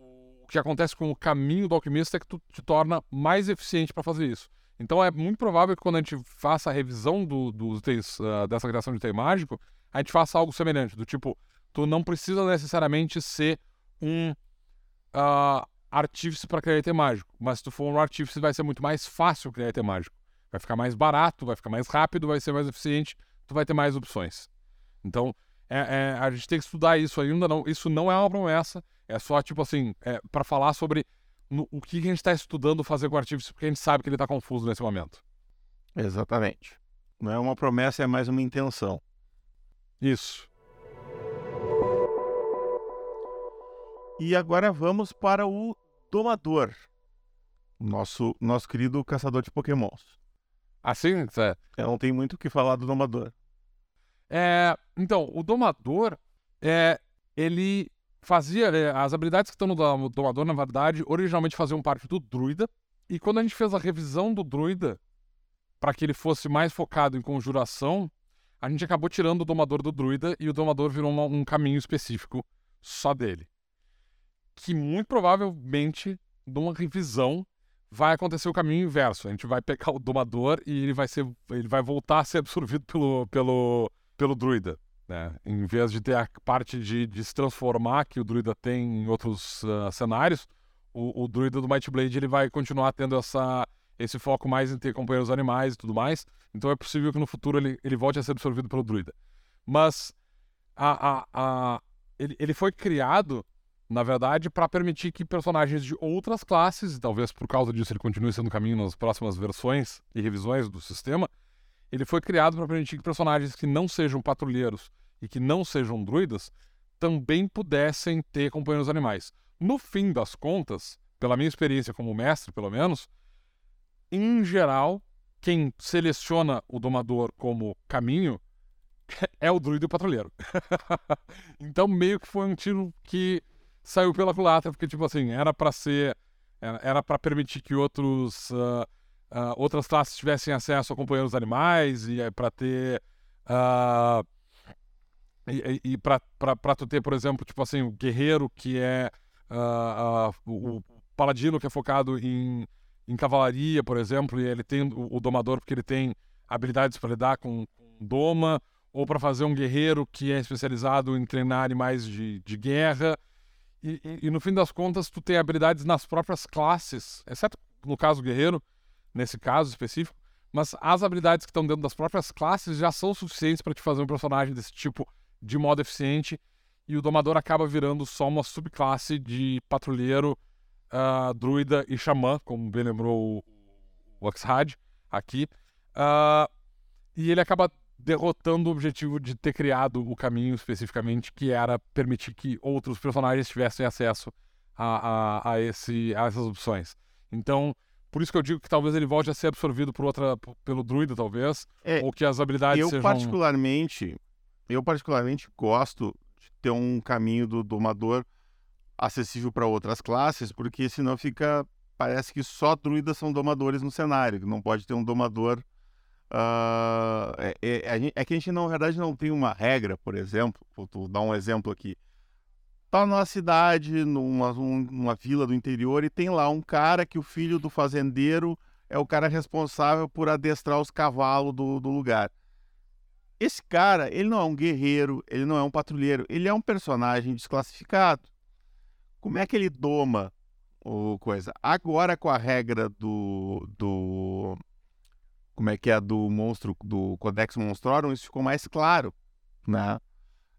o que acontece com o caminho do alquimista é que tu te torna mais eficiente para fazer isso. Então é muito provável que quando a gente faça a revisão do, dos itens, uh, dessa criação de item mágico, a gente faça algo semelhante, do tipo, tu não precisa necessariamente ser um uh, artífice para criar item mágico. Mas se tu for um artífice, vai ser muito mais fácil criar item mágico. Vai ficar mais barato, vai ficar mais rápido, vai ser mais eficiente, tu vai ter mais opções. Então, é, é, a gente tem que estudar isso ainda. Não, isso não é uma promessa, é só, tipo assim, é, para falar sobre no, o que a gente está estudando fazer com o artífice, porque a gente sabe que ele está confuso nesse momento. Exatamente. Não é uma promessa, é mais uma intenção. Isso. E agora vamos para o Domador, nosso, nosso querido caçador de pokémons. Assim, é. Eu não tenho muito o que falar do Domador. É, então, o Domador, é, ele fazia. É, as habilidades que estão no Domador, na verdade, originalmente faziam parte do Druida. E quando a gente fez a revisão do Druida, para que ele fosse mais focado em conjuração, a gente acabou tirando o Domador do Druida e o Domador virou um, um caminho específico só dele que muito provavelmente, numa revisão, vai acontecer o caminho inverso. A gente vai pegar o domador e ele vai ser, ele vai voltar a ser absorvido pelo, pelo, pelo druida. Né? Em vez de ter a parte de, de se transformar que o druida tem em outros uh, cenários, o, o, druida do Might Blade ele vai continuar tendo essa, esse foco mais em ter companheiros animais e tudo mais. Então é possível que no futuro ele, ele volte a ser absorvido pelo druida. Mas a, a, a, ele, ele foi criado na verdade, para permitir que personagens de outras classes, e talvez por causa disso ele continue sendo caminho nas próximas versões e revisões do sistema, ele foi criado para permitir que personagens que não sejam patrulheiros e que não sejam druidas também pudessem ter companheiros animais. No fim das contas, pela minha experiência como mestre, pelo menos, em geral, quem seleciona o domador como caminho é o druida e o patrulheiro. então, meio que foi um tiro que saiu pela culatra, porque, tipo assim, era para ser. Era para permitir que outros, uh, uh, outras classes tivessem acesso a companheiros animais e para ter. Uh, e, e para tu ter, por exemplo, tipo assim, o guerreiro que é. o, o paladino que é focado em, em cavalaria, por exemplo, e ele tem o, o domador porque ele tem habilidades para lidar com, com doma, ou para fazer um guerreiro que é especializado em treinar animais de, de guerra. E, e, no fim das contas, tu tem habilidades nas próprias classes, exceto no caso guerreiro, nesse caso específico, mas as habilidades que estão dentro das próprias classes já são suficientes para te fazer um personagem desse tipo de modo eficiente. E o domador acaba virando só uma subclasse de patrulheiro, uh, druida e xamã, como bem lembrou o, o Oxhad aqui. Uh, e ele acaba derrotando o objetivo de ter criado o caminho especificamente, que era permitir que outros personagens tivessem acesso a, a, a, esse, a essas opções. Então, por isso que eu digo que talvez ele volte a ser absorvido por outra, pelo druida, talvez, é, ou que as habilidades eu sejam... Particularmente, eu particularmente gosto de ter um caminho do domador acessível para outras classes, porque senão fica... Parece que só druidas são domadores no cenário, que não pode ter um domador Uh, é, é, é, que a gente, na verdade, não tem uma regra, por exemplo, vou dar um exemplo aqui. tá numa cidade, numa, numa vila do interior, e tem lá um cara que o filho do fazendeiro é o cara responsável por adestrar os cavalos do, do lugar. Esse cara, ele não é um guerreiro, ele não é um patrulheiro, ele é um personagem desclassificado. Como é que ele doma o coisa? Agora com a regra do, do como é que é do monstro do Codex Monstrorum, isso ficou mais claro, né?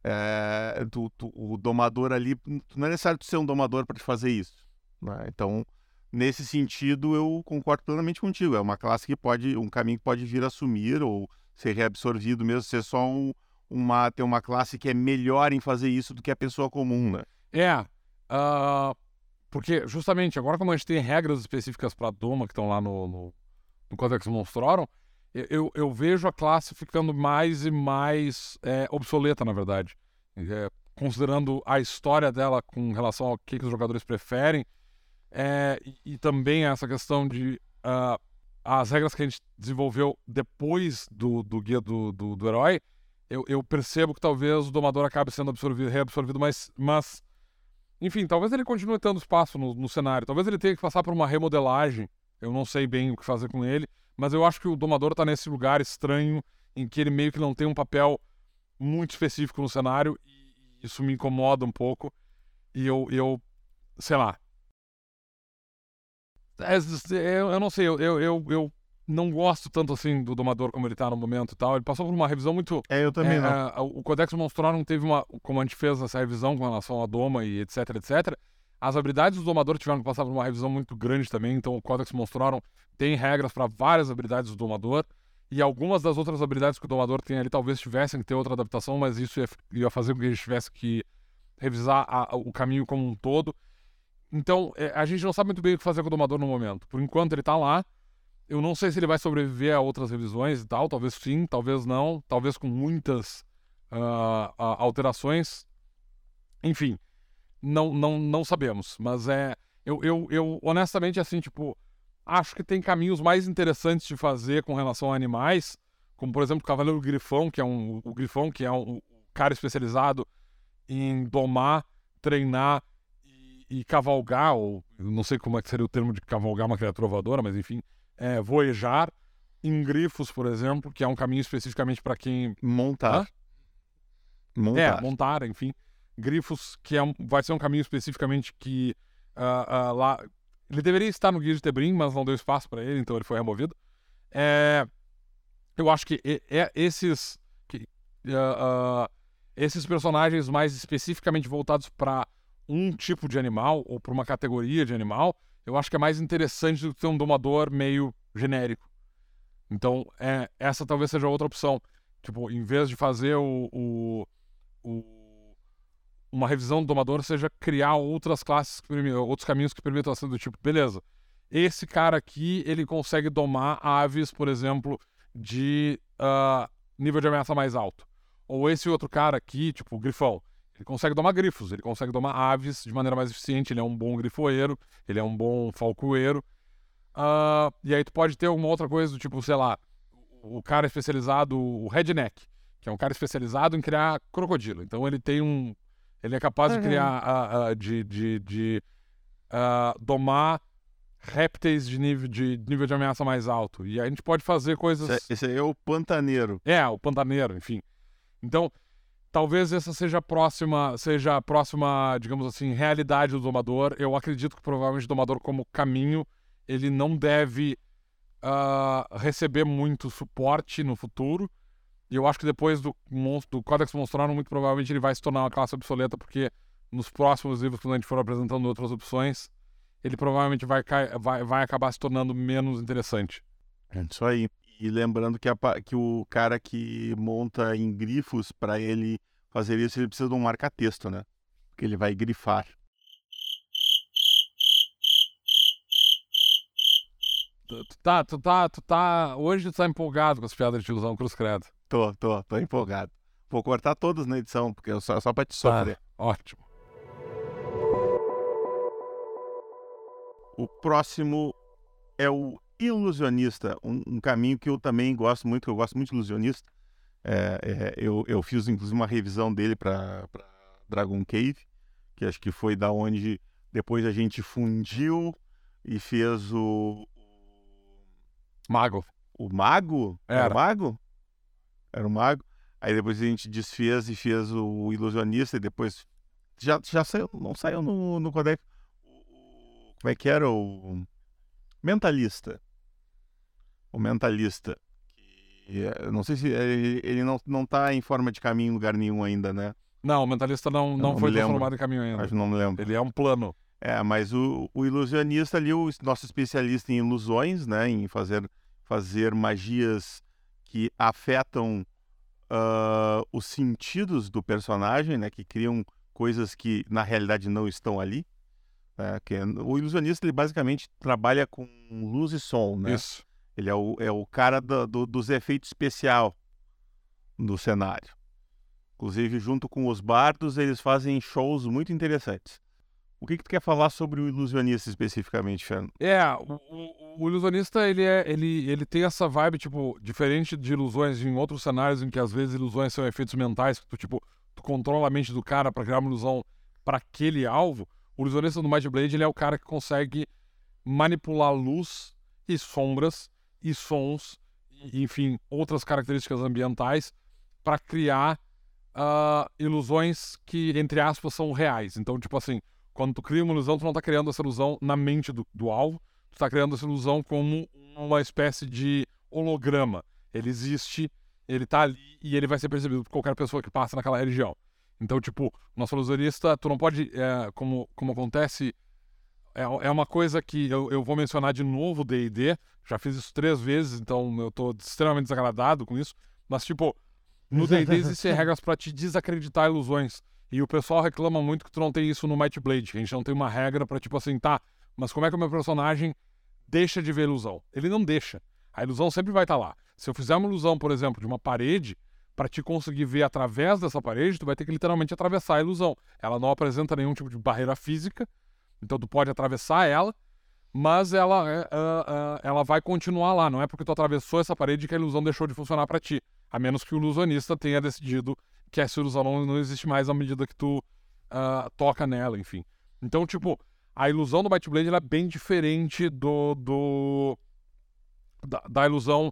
É, tu, tu, o domador ali, não é necessário tu ser um domador para te fazer isso. Né? Então, nesse sentido, eu concordo plenamente contigo. É uma classe que pode, um caminho que pode vir a sumir ou ser reabsorvido mesmo, ser só um, uma, ter uma classe que é melhor em fazer isso do que a pessoa comum, né? É, uh, porque justamente agora como a gente tem regras específicas para Doma que estão lá no, no, no Codex Monstrorum, eu, eu vejo a classe ficando mais e mais é, obsoleta, na verdade. É, considerando a história dela com relação ao que, que os jogadores preferem, é, e, e, também essa questão de uh, as regras que a gente desenvolveu depois do, do guia do, do, do herói, eu, eu, percebo que talvez o domador acabe sendo absorvido, reabsorvido, mas, mas enfim, talvez ele continue tendo espaço no, no cenário, talvez ele tenha que passar por uma remodelagem, eu não sei bem o que fazer com ele, mas eu acho que o domador está nesse lugar estranho em que ele meio que não tem um papel muito específico no cenário e isso me incomoda um pouco. E eu, eu sei lá. É, eu, eu não sei, eu, eu, eu, não gosto tanto assim do domador como ele está no momento e tal. Ele passou por uma revisão muito. É, eu também é, não. É, o Codex Monstrorum teve uma. Como a gente fez essa revisão com relação a Doma e etc, etc as habilidades do domador tiveram que passar por uma revisão muito grande também, então o Codex mostraram tem regras para várias habilidades do domador. E algumas das outras habilidades que o domador tem ali talvez tivessem que ter outra adaptação, mas isso ia, ia fazer com que a gente tivesse que revisar a, o caminho como um todo. Então, é, a gente não sabe muito bem o que fazer com o domador no momento. Por enquanto ele está lá. Eu não sei se ele vai sobreviver a outras revisões e tal. Talvez sim, talvez não. Talvez com muitas uh, alterações. Enfim, não, não, não sabemos. Mas é. Eu, eu, eu, honestamente, assim, tipo, acho que tem caminhos mais interessantes de fazer com relação a animais, como por exemplo o Cavaleiro Grifão, que é um. O Grifão, que é um, um cara especializado em domar, treinar e, e, cavalgar, ou não sei como é que seria o termo de cavalgar uma criatura voadora, mas enfim, é, voejar em grifos, por exemplo, que é um caminho especificamente para quem. Montar. Hã? Montar. É, montar, enfim. Grifos, que é um, vai ser um caminho especificamente que uh, uh, lá. Ele deveria estar no Guia de Tebrim, mas não deu espaço para ele, então ele foi removido. É, eu acho que é, esses, que, uh, esses personagens mais especificamente voltados para um tipo de animal ou para uma categoria de animal, eu acho que é mais interessante do que ter um domador meio genérico. Então, é, essa talvez seja outra opção. Tipo, em vez de fazer o, o, o uma revisão do domador seja criar outras classes, outros caminhos que permitam assim do tipo, beleza, esse cara aqui, ele consegue domar aves, por exemplo, de uh, nível de ameaça mais alto. Ou esse outro cara aqui, tipo o grifão, ele consegue domar grifos, ele consegue domar aves de maneira mais eficiente, ele é um bom grifoeiro, ele é um bom falcoeiro. Uh, e aí tu pode ter alguma outra coisa do tipo, sei lá, o cara especializado, o redneck, que é um cara especializado em criar crocodilo. Então ele tem um, ele é capaz uhum. de criar, uh, uh, de, de, de uh, domar répteis de nível de, nível de ameaça mais alto. E a gente pode fazer coisas. Esse, é, esse aí é o pantaneiro. É, o pantaneiro, enfim. Então, talvez essa seja a próxima, seja a próxima, digamos assim, realidade do domador. Eu acredito que provavelmente o domador, como caminho, ele não deve uh, receber muito suporte no futuro. E eu acho que depois do, do Codex Monstrórum, muito provavelmente ele vai se tornar uma classe obsoleta, porque nos próximos livros, quando a gente for apresentando outras opções, ele provavelmente vai, vai, vai acabar se tornando menos interessante. É isso aí. E lembrando que, a, que o cara que monta em grifos, para ele fazer isso, ele precisa de um marca-texto, né? Porque ele vai grifar. Tu tá, tu tá, tu tá. Hoje tu tá empolgado com as piadas de tiozão Cruz Credo. Tô, tô, tô empolgado. Vou cortar todas na edição, porque é só, só pra te sofrer. Ah, ótimo. O próximo é o Ilusionista, um, um, caminho que eu também gosto muito, eu gosto muito de Ilusionista. É, é, eu, eu fiz inclusive uma revisão dele para Dragon Cave, que que acho que foi da onde depois a gente fundiu e fez o. Mago. O Mago? Era. o Mago? Era o Mago. Aí depois a gente desfez e fez o Ilusionista e depois. Já, já saiu, não saiu no, no Codex. Como é que era? O Mentalista. O Mentalista. Que, é, não sei se ele, ele não, não tá em forma de caminho em lugar nenhum ainda, né? Não, o mentalista não, não, não foi transformado em caminho ainda. Acho que não me lembro. Ele é um plano. É, mas o, o ilusionista ali, o nosso especialista em ilusões, né? Em fazer, fazer magias que afetam ah, os sentidos do personagem, né? Que criam coisas que na realidade não estão ali. né, que é- o ilusionista, ele basicamente trabalha com luz e som, né? Isso. Ele é o, é o cara do- do- dos efeitos especial do cenário. Inclusive, junto com os bardos, eles fazem shows muito interessantes. O que, que tu quer falar sobre o ilusionista especificamente, Fernando? É, o, o- o ilusionista, ele, é, ele, ele tem essa vibe, tipo, diferente de ilusões em outros cenários em que às vezes ilusões são efeitos mentais, que tu, tipo, tu controla a mente do cara pra criar uma ilusão para aquele alvo. O ilusionista do Might Blade, ele é o cara que consegue manipular luz e sombras e sons, e, enfim, outras características ambientais para criar ah, ilusões que, entre aspas, são reais. Então, tipo assim, quando tu cria uma ilusão, tu não tá criando essa ilusão na mente do, do alvo, tu tá criando essa ilusão como uma espécie de holograma. Ele existe, ele tá ali e ele vai ser percebido por qualquer pessoa que passa naquela região. Então, tipo, nosso ilusionista, tu não pode, é, como, como acontece, é, é uma coisa que eu, eu vou mencionar de novo D&D, já fiz isso três vezes, então eu tô extremamente desagradado com isso, mas, tipo, no D&D existem regras pra te desacreditar ilusões. E o pessoal reclama muito que tu não tem isso no Might Blade. que A gente não tem uma regra pra, tipo assim, tá, mas como é que o meu personagem deixa de ver ilusão? Ele não deixa. A ilusão sempre vai estar lá. Se eu fizer uma ilusão, por exemplo, de uma parede, pra te conseguir ver através dessa parede, tu vai ter que literalmente atravessar a ilusão. Ela não apresenta nenhum tipo de barreira física, então tu pode atravessar ela, mas ela, é, é, é, ela vai continuar lá. Não é porque tu atravessou essa parede que a ilusão deixou de funcionar pra ti. A menos que o ilusionista tenha decidido que essa ilusão não, existe mais à medida que tu ah, toca nela, enfim. Então, tipo, a ilusão do Might Blade é bem diferente do, do da, da ilusão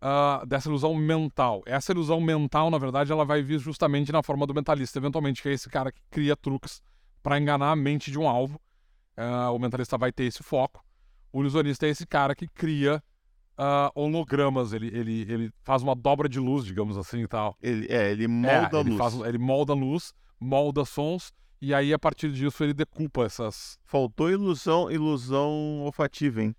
ah, dessa ilusão mental. Essa ilusão mental, na verdade, ela vai vir justamente na forma do mentalista, eventualmente, que é esse cara que cria truques para enganar a mente de um alvo. Ah, o mentalista vai ter esse foco. O ilusionista é esse cara que cria ah, hologramas. Ele, ele, ele faz uma dobra de luz, digamos assim e tal. Ele, é, ele É, molda a ele, luz. faz- ele molda a luz, molda sons, e aí a partir disso ele decupa essas. Faltou ilusão, ilusão olfativa, hein?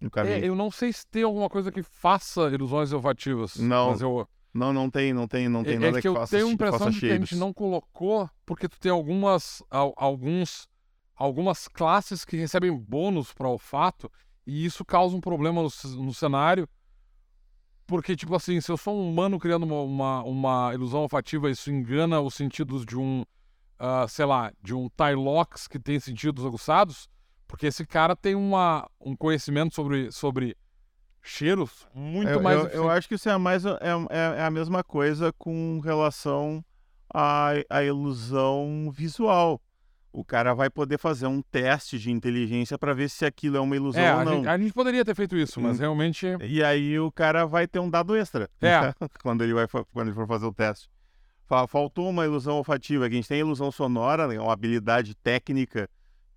No caminho. É, eu não sei se tem alguma coisa que faça ilusões olfativas. Não, eu, Não, não tem, não tem, não tem é, nada é que eu faça, tenho a impressão de que a gente não colocou, porque tu tem algumas, al- alguns, algumas classes que recebem bônus para olfato, e isso causa um problema no, cenário. Porque, tipo assim, se eu sou um humano criando uma, uma, uma ilusão olfativa, isso engana os sentidos de um, ah, sei lá, de um Tylox que tem sentidos aguçados, porque esse cara tem uma, um conhecimento sobre, sobre cheiros muito eu, mais. eu, eu acho que isso é, mais, é, é, é a mesma coisa com relação à, à ilusão visual. O cara vai poder fazer um teste de inteligência para ver se aquilo é uma ilusão É, ou a não. gente, a gente poderia ter feito isso, mas Hum. realmente. E aí o cara vai ter um dado extra. É. quando, ele vai, quando ele for fazer o teste. Fa- Faltou uma ilusão olfativa. que A gente tem a ilusão sonora, né, uma habilidade técnica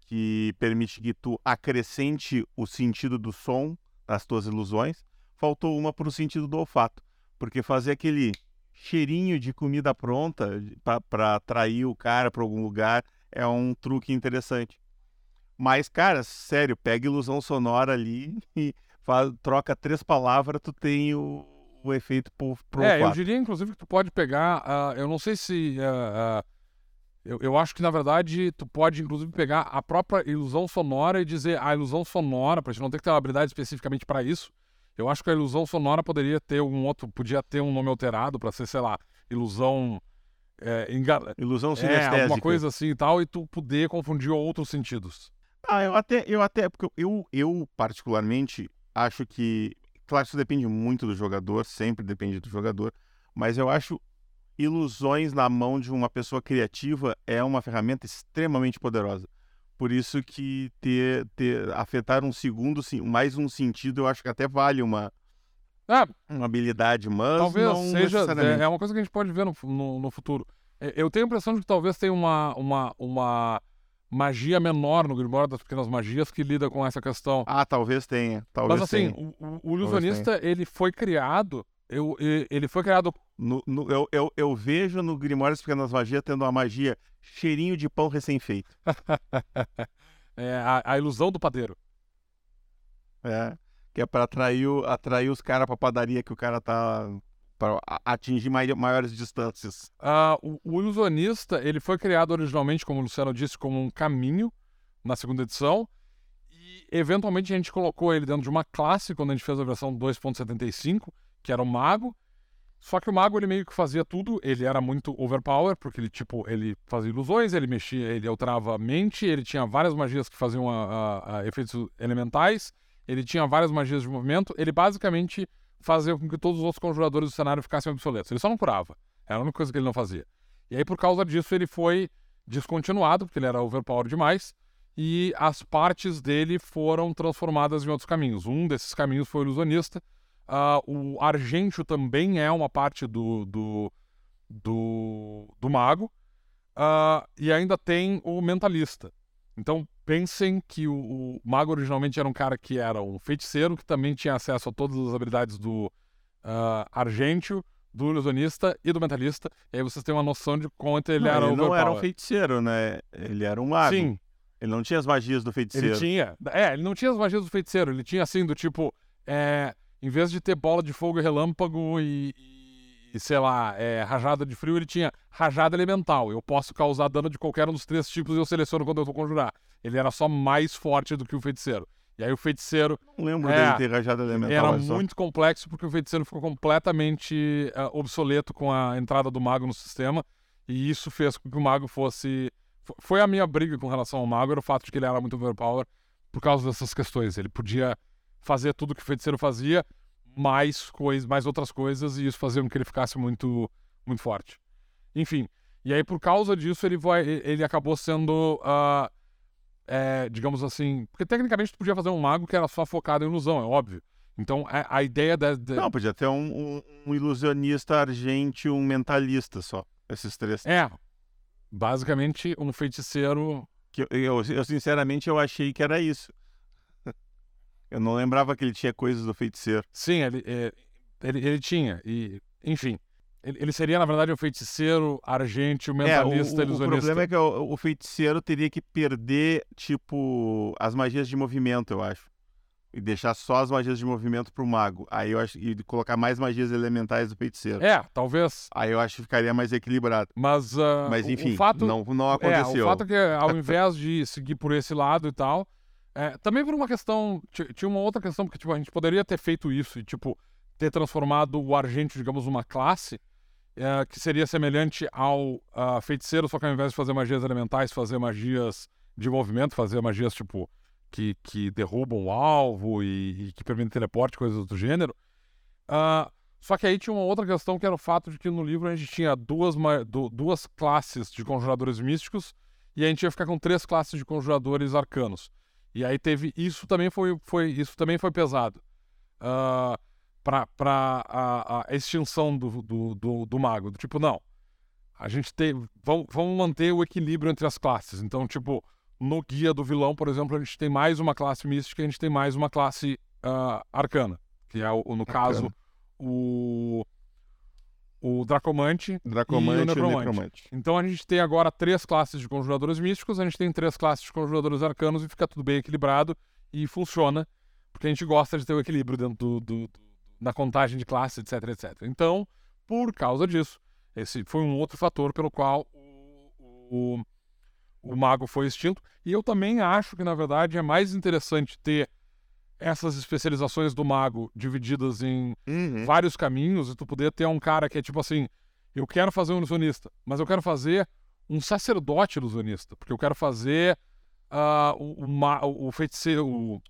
que permite que tu acrescente o sentido do som nas tuas ilusões. Faltou uma para o sentido do olfato. Porque fazer aquele cheirinho de comida pronta para atrair o cara para algum lugar é um truque interessante. Mas, cara, sério, pega ilusão sonora ali e faz, troca três palavras, tu tem o, o efeito pro, pro É, eu diria, inclusive, que tu pode pegar. ah, eu não sei se. ah, ah, eu, eu acho que, na verdade, tu pode, inclusive, pegar a própria ilusão sonora e dizer a ilusão sonora, pra gente não ter que ter uma habilidade especificamente para isso. Eu acho que a ilusão sonora poderia ter um outro. Podia ter um nome alterado pra ser, sei lá, ilusão. É, enga- Ilusão é, sinestésica. alguma coisa assim e tal, e tu poder confundir outros sentidos. Ah, eu até, eu até, porque eu, eu particularmente acho que, claro, isso depende muito do jogador, sempre depende do jogador, mas eu acho ilusões na mão de uma pessoa criativa é uma ferramenta extremamente poderosa. Por isso que ter, ter afetar um segundo, mais um sentido, eu acho que até vale uma, ah, uma habilidade, mas talvez seja é, é uma coisa que a gente pode ver no, no, no futuro. É, Eu tenho a impressão de que talvez tenha uma, uma, uma magia menor no Grimório das Pequenas Magias que lida com essa questão. Ah, talvez tenha. Talvez Mas assim, tenha. o, o, ilusionista, ele foi criado. Eu, ele foi criado. No- no- eu, eu, eu vejo no Grimório das Pequenas Magias tendo uma magia cheirinho de pão recém-feito. é, a, a ilusão do padeiro. É, que é para atrair, atrair os caras pra padaria que o cara tá. para atingir mai- maiores distâncias. Ah, o, o ilusionista, ele foi criado originalmente, como o Luciano disse, como um caminho na segunda edição. E eventualmente a gente colocou ele dentro de uma classe quando a gente fez a versão 2.75, que era o mago. Só que o mago ele meio que fazia tudo, ele era muito overpower, porque ele tipo, ele fazia ilusões, ele mexia, ele alterava a mente, ele tinha várias magias que faziam a- a- a efeitos elementais, ele tinha várias magias de movimento, ele basicamente fazia com que todos os outros conjuradores do cenário ficassem obsoletos. Ele só não curava. Era a única coisa que ele não fazia. E aí, por causa disso, ele foi descontinuado, porque ele era overpower demais, e as partes dele foram transformadas em outros caminhos. Um desses caminhos foi o ilusionista. Ah, o Argentio também é uma parte do, do, do, do mago. Ah, e ainda tem o mentalista. Então, pensem que o, o mago originalmente era um cara que era um feiticeiro, que também tinha acesso a todas as habilidades do uh, Argentio, do ilusionista e do mentalista. E aí vocês têm uma noção de quanto ele Não, era ele não era um feiticeiro, né? Ele era um mago. Sim, Ele não tinha as magias do feiticeiro. ele tinha. É, ele não tinha as magias do feiticeiro. Ele tinha assim, do tipo, é, em vez de ter bola de fogo e relâmpago e, e, e, sei lá, é, rajada de frio, ele tinha rajada elemental. Eu posso causar dano de qualquer um dos três tipos e eu seleciono quando eu vou conjurar. Ele era só mais forte do que o feiticeiro. E aí o feiticeiro Não lembro É, dele ter rajada elemental. era muito complexo porque o feiticeiro ficou completamente ah, obsoleto com a entrada do mago no sistema. E isso fez com que o mago fosse. fo- Foi a minha briga com relação ao mago, era o fato de que ele era muito overpower por causa dessas questões. Ele podia fazer tudo que o feiticeiro fazia, mais, cois, mais outras coisas, e isso fazia com que ele ficasse muito, muito forte. Enfim, e aí por causa disso ele, vai, ele acabou sendo. ah, é, digamos assim. Porque tecnicamente tu podia fazer um mago que era só focado em ilusão, é óbvio. Então a, a ideia da. da- Não, podia ter um, um- um ilusionista argente um mentalista só. Esses três. É. Basicamente, um feiticeiro. Que eu, eu- eu, sinceramente, eu achei que era isso. Eu não lembrava que ele tinha coisas do feiticeiro. Sim, ele, é, ele, ele tinha. E, enfim. Ele, ele seria, na verdade, um feiticeiro, argente, É, o, mentalista, o- o ilusionista. problema é que o, o feiticeiro teria que perder, tipo, as magias de movimento, eu acho. E deixar só as magias de movimento pro mago. Aí eu acho. E colocar mais magias elementais do feiticeiro. É, talvez. Aí eu acho que ficaria mais equilibrado. Mas, ah, Mas o- enfim, o fato, não, não É, aconteceu. o fato é que ao invés de seguir por esse lado e tal, é, também por uma questão, ti- tinha uma outra questão, porque tipo, a gente poderia ter feito isso e, tipo, ter transformado o Argento, digamos, numa classe é, que seria semelhante ao feiticeiro, só que ao invés de fazer magias elementais, fazer magias de movimento, fazer magias, tipo, que, que derrubam o alvo e, e que permitem teleporte, coisas do gênero. Ah, só que aí tinha uma outra questão que era o fato de que no livro a gente tinha duas, duas classes de conjuradores místicos e a gente ia ficar com três classes de conjuradores arcanos. E aí teve. Isso também foi, foi, isso também foi pesado. Ah, para a, a extinção do, do, do, do mago. Do tipo, não. A gente tem. Vamos, vamos manter o equilíbrio entre as classes. Então, tipo, no guia do vilão, por exemplo, a gente tem mais uma classe mística e a gente tem mais uma classe ah, arcana. Que é, o, no caso, o. O Dracomante Dracomante e o necromante. Necromante. então a gente tem agora três classes de conjuradores místicos, a gente tem três classes de conjuradores arcanos e fica tudo bem equilibrado e funciona, porque a gente gosta de ter o equilíbrio dentro do, do- da contagem de classes, etc, etc. Então, por causa disso, esse foi um outro fator pelo qual o, o, o mago foi extinto. E eu também acho que, na verdade, é mais interessante ter essas especializações do mago divididas em Uhum. vários caminhos e tu poder ter um cara que é tipo assim, eu quero fazer um ilusionista, mas eu quero fazer um sacerdote ilusionista, porque eu quero fazer ah, o, o, o feiticeiro, o-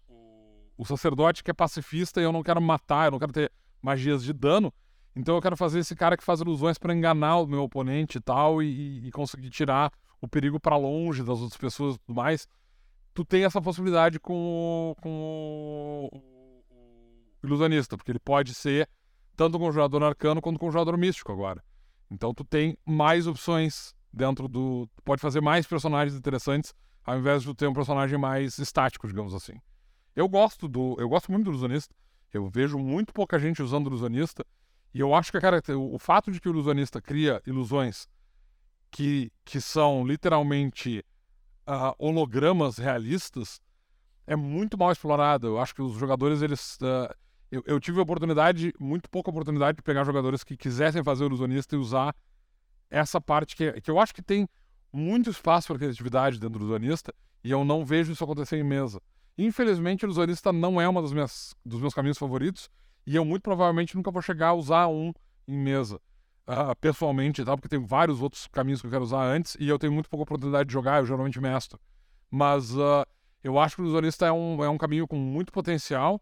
o sacerdote que é pacifista e eu não quero matar, eu não quero ter magias de dano. Então eu quero fazer esse cara que faz ilusões para enganar o meu oponente e tal, e, e conseguir tirar o perigo para longe das outras pessoas e tudo mais. Tu tem essa possibilidade com, com o, ilusionista, porque ele pode ser tanto o jogador arcano quanto o jogador místico agora. Então tu tem mais opções dentro do. Tu pode fazer mais personagens interessantes ao invés de ter um personagem mais estático, digamos assim. Eu gosto do. Eu gosto muito do ilusionista. Eu vejo muito pouca gente usando o ilusionista. E eu acho que, o fato de que o ilusionista cria ilusões que, que são literalmente uh, hologramas realistas é muito mal explorado. Eu acho que os jogadores, eles. Uh, eu, eu, tive a oportunidade, muito pouca oportunidade, de pegar jogadores que quisessem fazer ilusionista e usar essa parte que, que eu acho que tem muito espaço para criatividade dentro do ilusionista e eu não vejo isso acontecer em mesa. Infelizmente, o ilusionista não é um dos meus caminhos favoritos e eu muito provavelmente nunca vou chegar a usar um em mesa. Uh, pessoalmente, tá? porque tem vários outros caminhos que eu quero usar antes e eu tenho muito pouca oportunidade de jogar, eu geralmente mestro. Mas uh, eu acho que o ilusionista é um, é um caminho com muito potencial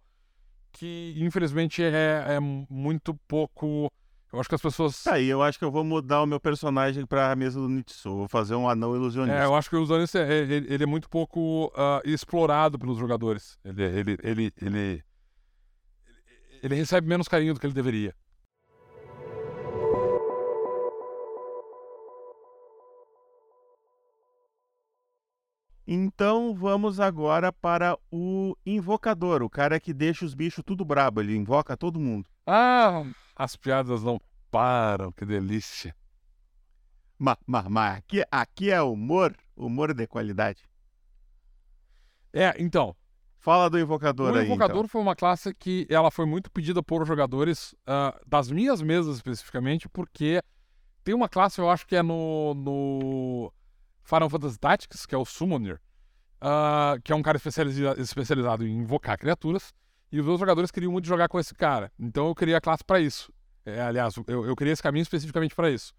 que, infelizmente, é, é muito pouco. Eu acho que as pessoas. Tá aí, eu acho que eu vou mudar o meu personagem para a mesa do Nitsu. Vou fazer um anão ilusionista. É, eu acho que o ilusionista é, ele, ele é muito pouco uh, explorado pelos jogadores. Ele, ele, ele, ele, ele recebe menos carinho do que ele deveria. Então vamos agora para o invocador, o cara que deixa os bichos tudo brabo, ele invoca todo mundo. Ah, as piadas não param, que delícia. Mas, mas, mas aqui, aqui é humor, humor de qualidade. É, então, Fala do invocador aí. O invocador então. foi uma classe que ela foi muito pedida por jogadores uh, das minhas mesas especificamente, porque tem uma classe, eu acho que é no, no Final Fantasy Tactics, que é o Summoner, uh, que é um cara especializado, especializado em invocar criaturas, e os meus jogadores queriam muito jogar com esse cara. Então eu criei a classe para isso. É, aliás, eu, eu criei esse caminho especificamente para isso.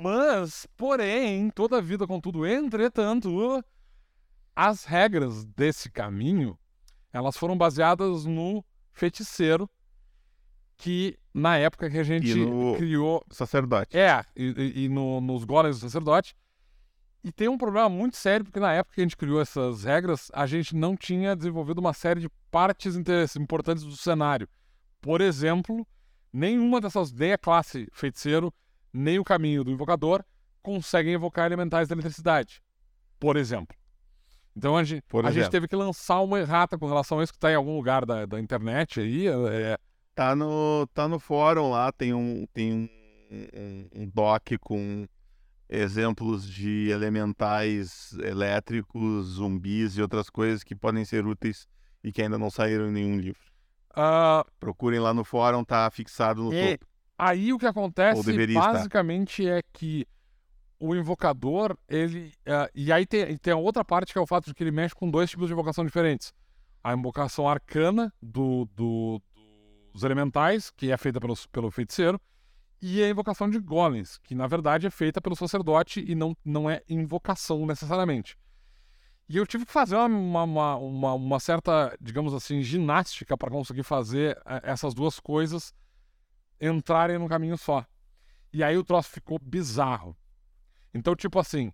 Mas, porém, toda a vida com tudo, entretanto, as regras desse caminho, elas foram baseadas no feiticeiro que na época que a gente criou sacerdote. É, e, e no, nos golems do sacerdote. E tem um problema muito sério, porque na época que a gente criou essas regras, a gente não tinha desenvolvido uma série de partes importantes do cenário. Por exemplo, nenhuma dessas, nem a classe feiticeiro, nem o caminho do invocador, conseguem evocar elementais da eletricidade. Por exemplo. Então a, gente, a gente, teve que lançar uma errata com relação a isso que está em algum lugar da, da internet aí. É... Tá, no, tá no fórum lá, tem um, tem um, um, um doc com exemplos de elementais elétricos, zumbis e outras coisas que podem ser úteis e que ainda não saíram em nenhum livro. Uh... Procurem lá no fórum, tá fixado no e... topo. Aí o que acontece basicamente estar. é que o invocador, ele. Uh, e aí tem, tem a outra parte que é o fato de que ele mexe com dois tipos de invocação diferentes. A invocação arcana do, do, dos elementais, que é feita pelo, pelo feiticeiro, e a invocação de golems, que na verdade é feita pelo sacerdote e não, não é invocação necessariamente. E eu tive que fazer uma, uma, uma, uma certa, digamos assim, ginástica para conseguir fazer eh, essas duas coisas entrarem num caminho só. E aí o troço ficou bizarro. Então, tipo assim,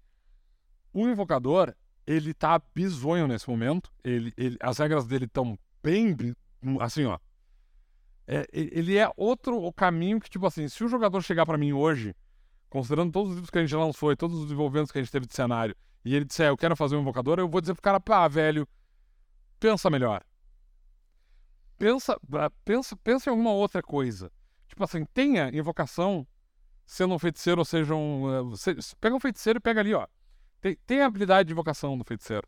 o invocador, ele tá bizonho nesse momento. Ele, ele, as regras dele estão bem. Assim, ó. É, ele é outro caminho que, tipo assim, se o jogador chegar para mim hoje, considerando todos os livros que a gente lançou e todos os desenvolvimentos que a gente teve de cenário, e ele disser, eu quero fazer um invocador, eu vou dizer pro cara, pá, velho, pensa melhor. Pensa, pensa, pensa em alguma outra coisa. Tipo assim, tenha invocação sendo um feiticeiro ou seja um. Você, pega um feiticeiro e pega ali, ó. Tem, tem a habilidade de invocação do feiticeiro.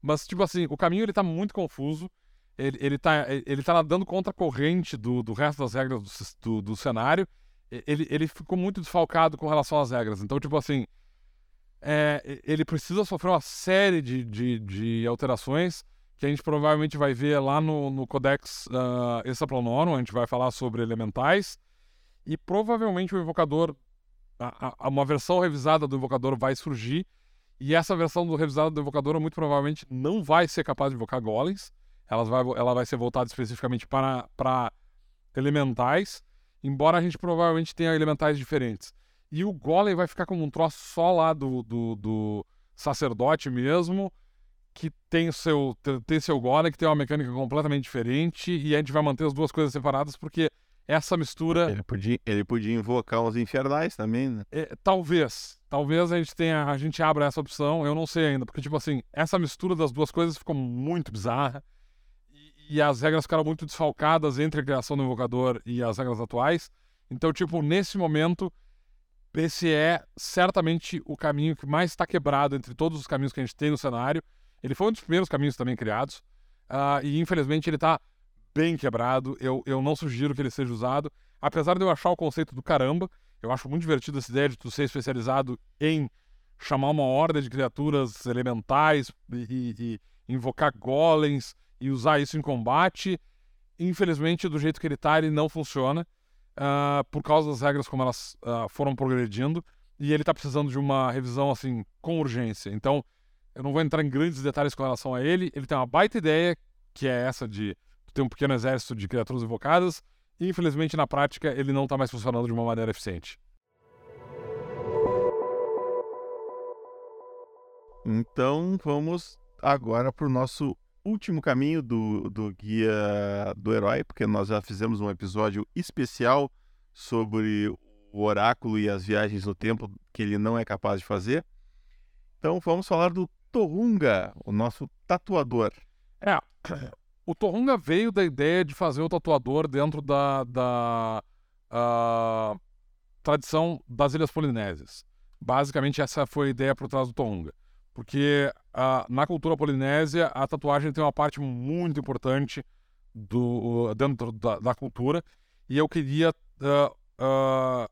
Mas, tipo assim, o caminho ele tá muito confuso. Ele, ele, tá, ele tá nadando contra a corrente do, do resto das regras do, do, do cenário. Ele, ele ficou muito desfalcado com relação às regras. Então, tipo assim. É, ele precisa sofrer uma série de, de, de, alterações que a gente provavelmente vai ver lá no, no Codex uh, Extraplanorum. A gente vai falar sobre elementais. E provavelmente o invocador, a, a, uma versão revisada do invocador vai surgir. E essa versão do revisada do invocador muito provavelmente não vai ser capaz de invocar golems. Ela vai, ela vai ser voltada especificamente para, para elementais. embora a gente provavelmente tenha elementais diferentes. E o Golem vai ficar como um troço só lá do, do, do sacerdote mesmo, que tem seu, tem seu Golem, que tem uma mecânica completamente diferente, e a gente vai manter as duas coisas separadas, porque essa mistura. Ele podia, ele podia invocar os infernais também, né? É, talvez. Talvez a gente tenha. A gente abra essa opção, eu não sei ainda. Porque, tipo assim, essa mistura das duas coisas ficou muito bizarra. E, as regras ficaram muito desfalcadas entre a criação do invocador e as regras atuais. Então, tipo, nesse momento, esse é certamente o caminho que mais está quebrado entre todos os caminhos que a gente tem no cenário. Ele foi um dos primeiros caminhos também criados. Uh, e infelizmente ele está bem quebrado. Eu, eu não sugiro que ele seja usado. Apesar de eu achar o conceito do caramba, eu acho muito divertido essa ideia de tu ser especializado em chamar uma horda de criaturas elementais e, e, e invocar golems e usar isso em combate. Infelizmente, do jeito que ele tá, ele não funciona. Uh, por causa das regras como elas uh, foram progredindo. E ele está precisando de uma revisão assim com urgência. Então, eu não vou entrar em grandes detalhes com relação a ele. Ele tem uma baita ideia, que é essa de tem um pequeno exército de criaturas invocadas, e infelizmente na prática ele não está mais funcionando de uma maneira eficiente. Então vamos agora para o nosso último caminho do, do guia do herói, porque nós já fizemos um episódio especial sobre o oráculo e as viagens no tempo que ele não é capaz de fazer. Então vamos falar do Torunga, o nosso tatuador. É, o Torunga veio da ideia de fazer o tatuador dentro da, da uh, tradição das Ilhas Polinésias. Basicamente, essa foi a ideia por trás do Torunga. Porque uh, na cultura polinésia, a tatuagem tem uma parte muito importante do, uh, dentro da, da, cultura. E eu queria uh,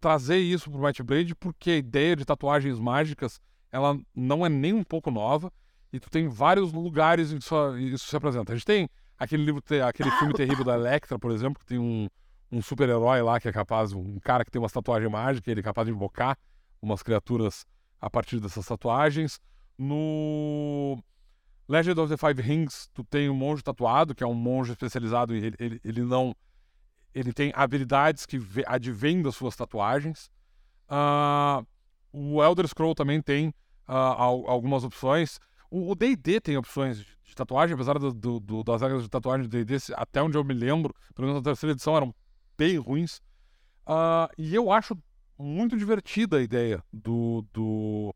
trazer isso para o Might Blade porque a ideia de tatuagens mágicas ela não é nem um pouco nova e tu tem vários lugares em que isso, isso se apresenta. A gente tem aquele livro, aquele filme terrível da Electra, por exemplo, que tem um, um super-herói lá que é capaz, um cara que tem uma tatuagem mágica, ele é capaz de invocar umas criaturas a partir dessas tatuagens. No Legend of the Five Rings, tu tem um monge tatuado, que é um monge especializado, ele, ele, ele não. Ele tem habilidades que advêm das suas tatuagens. Uh, o Elder Scroll também tem uh, algumas opções. O D&D tem opções de tatuagem, apesar do, do, do, das regras de tatuagem do D&D, até onde eu me lembro, pelo menos na terceira edição, eram bem ruins. Uh, e eu acho muito divertida a ideia do, do,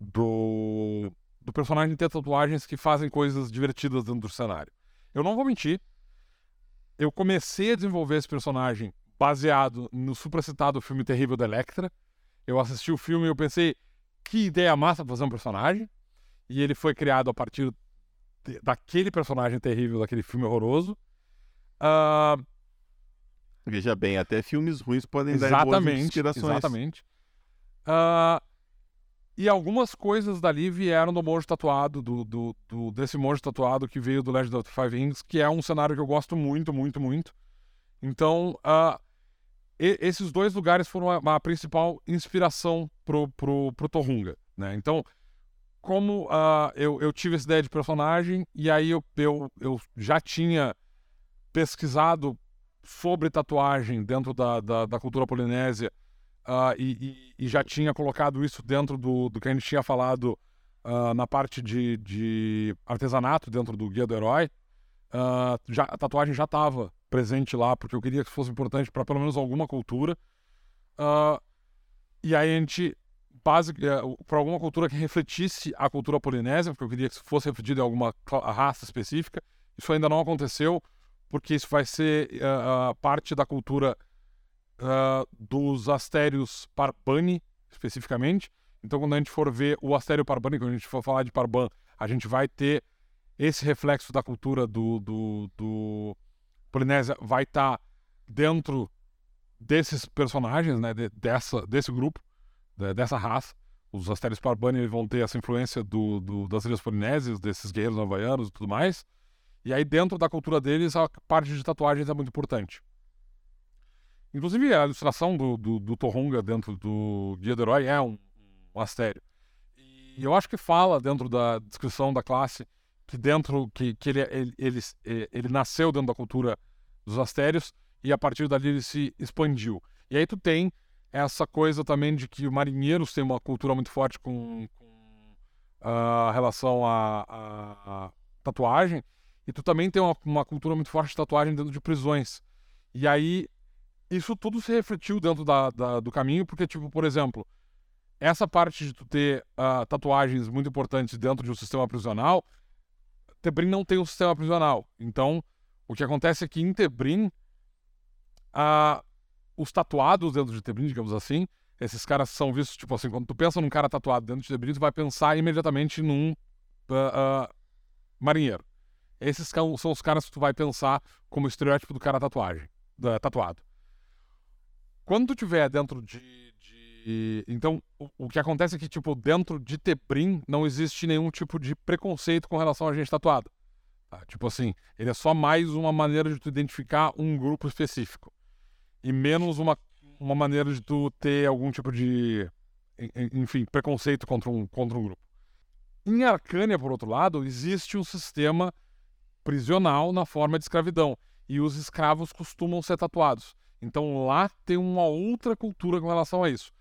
do, do personagem ter tatuagens que fazem coisas divertidas dentro do cenário. Eu não vou mentir, eu comecei a desenvolver esse personagem baseado no supracitado filme terrível da Electra. Eu assisti o filme e eu pensei, que ideia massa fazer um personagem e ele foi criado a partir de, daquele personagem terrível, daquele filme horroroso. Uh... Veja bem, até filmes ruins podem exatamente, dar boas inspirações. Exatamente. Uh... E algumas coisas dali vieram do monge tatuado, do, do, do, desse monge tatuado que veio do Legend of the Five Rings, que é um cenário que eu gosto muito, muito, muito. Então, uh, e, esses dois lugares foram a, a, principal inspiração pro, pro, pro Torunga, né? Então, como uh, eu, eu tive essa ideia de personagem e aí eu, eu, eu já tinha pesquisado sobre tatuagem dentro da, da, da cultura polinésia uh, e, e, e, já tinha colocado isso dentro do, do que a gente tinha falado uh, na parte de, de artesanato dentro do Guia do Herói, já, a tatuagem já estava presente lá, porque eu queria que fosse importante para pelo menos alguma cultura. e aí a gente é, para alguma cultura que refletisse a cultura polinésia, porque eu queria que fosse refletido em alguma raça específica. Isso ainda não aconteceu, porque isso vai ser uh, parte da cultura uh, dos astérios Parpani, especificamente. Então, quando a gente for ver o astério Parpani, quando a gente for falar de Parban, a gente vai ter esse reflexo da cultura do, do, do Polinésia, vai estar tá dentro desses personagens, né, de, dessa, desse grupo dessa raça. Os Astérios Parbani vão ter essa influência do, do, das Ilhas Polinésias, desses guerreiros havaianos e tudo mais. E aí, dentro da cultura deles, a parte de tatuagens é muito importante. Inclusive, a ilustração do, do, do dentro do Guia do Herói é um, um astério. E eu acho que fala dentro da descrição da classe que dentro que, que ele, ele, ele, ele nasceu dentro da cultura dos astérios e a partir dali ele se expandiu. E aí tu tem essa coisa também de que marinheiros têm uma cultura muito forte com, com uh, relação à tatuagem, e tu também tem uma, uma, cultura muito forte de tatuagem dentro de prisões. E aí, isso tudo se refletiu dentro da, da, do caminho, porque, tipo, por exemplo, essa parte de tu ter uh, tatuagens muito importantes dentro de um sistema prisional, Tebrim não tem um sistema prisional. Então, o que acontece é que em Tebrim, uh, os tatuados dentro de Tebrim, digamos assim, esses caras são vistos, tipo assim, quando tu pensa num cara tatuado dentro de Tebrim, tu vai pensar imediatamente num uh, marinheiro. Esses são os caras que tu vai pensar como estereótipo do cara tatuagem, da, tatuado. Quando tu tiver dentro de. de... Então, o, o, que acontece é que, tipo, dentro de Tebrim não existe nenhum tipo de preconceito com relação a gente tatuado. Tá? Tipo assim, ele é só mais uma maneira de tu identificar um grupo específico. E menos uma, uma maneira de tu ter algum tipo de. Enfim, preconceito contra um, contra um grupo. Em Arcânia, por outro lado, existe um sistema prisional na forma de escravidão. E os escravos costumam ser tatuados. Então lá tem uma outra cultura com relação a isso.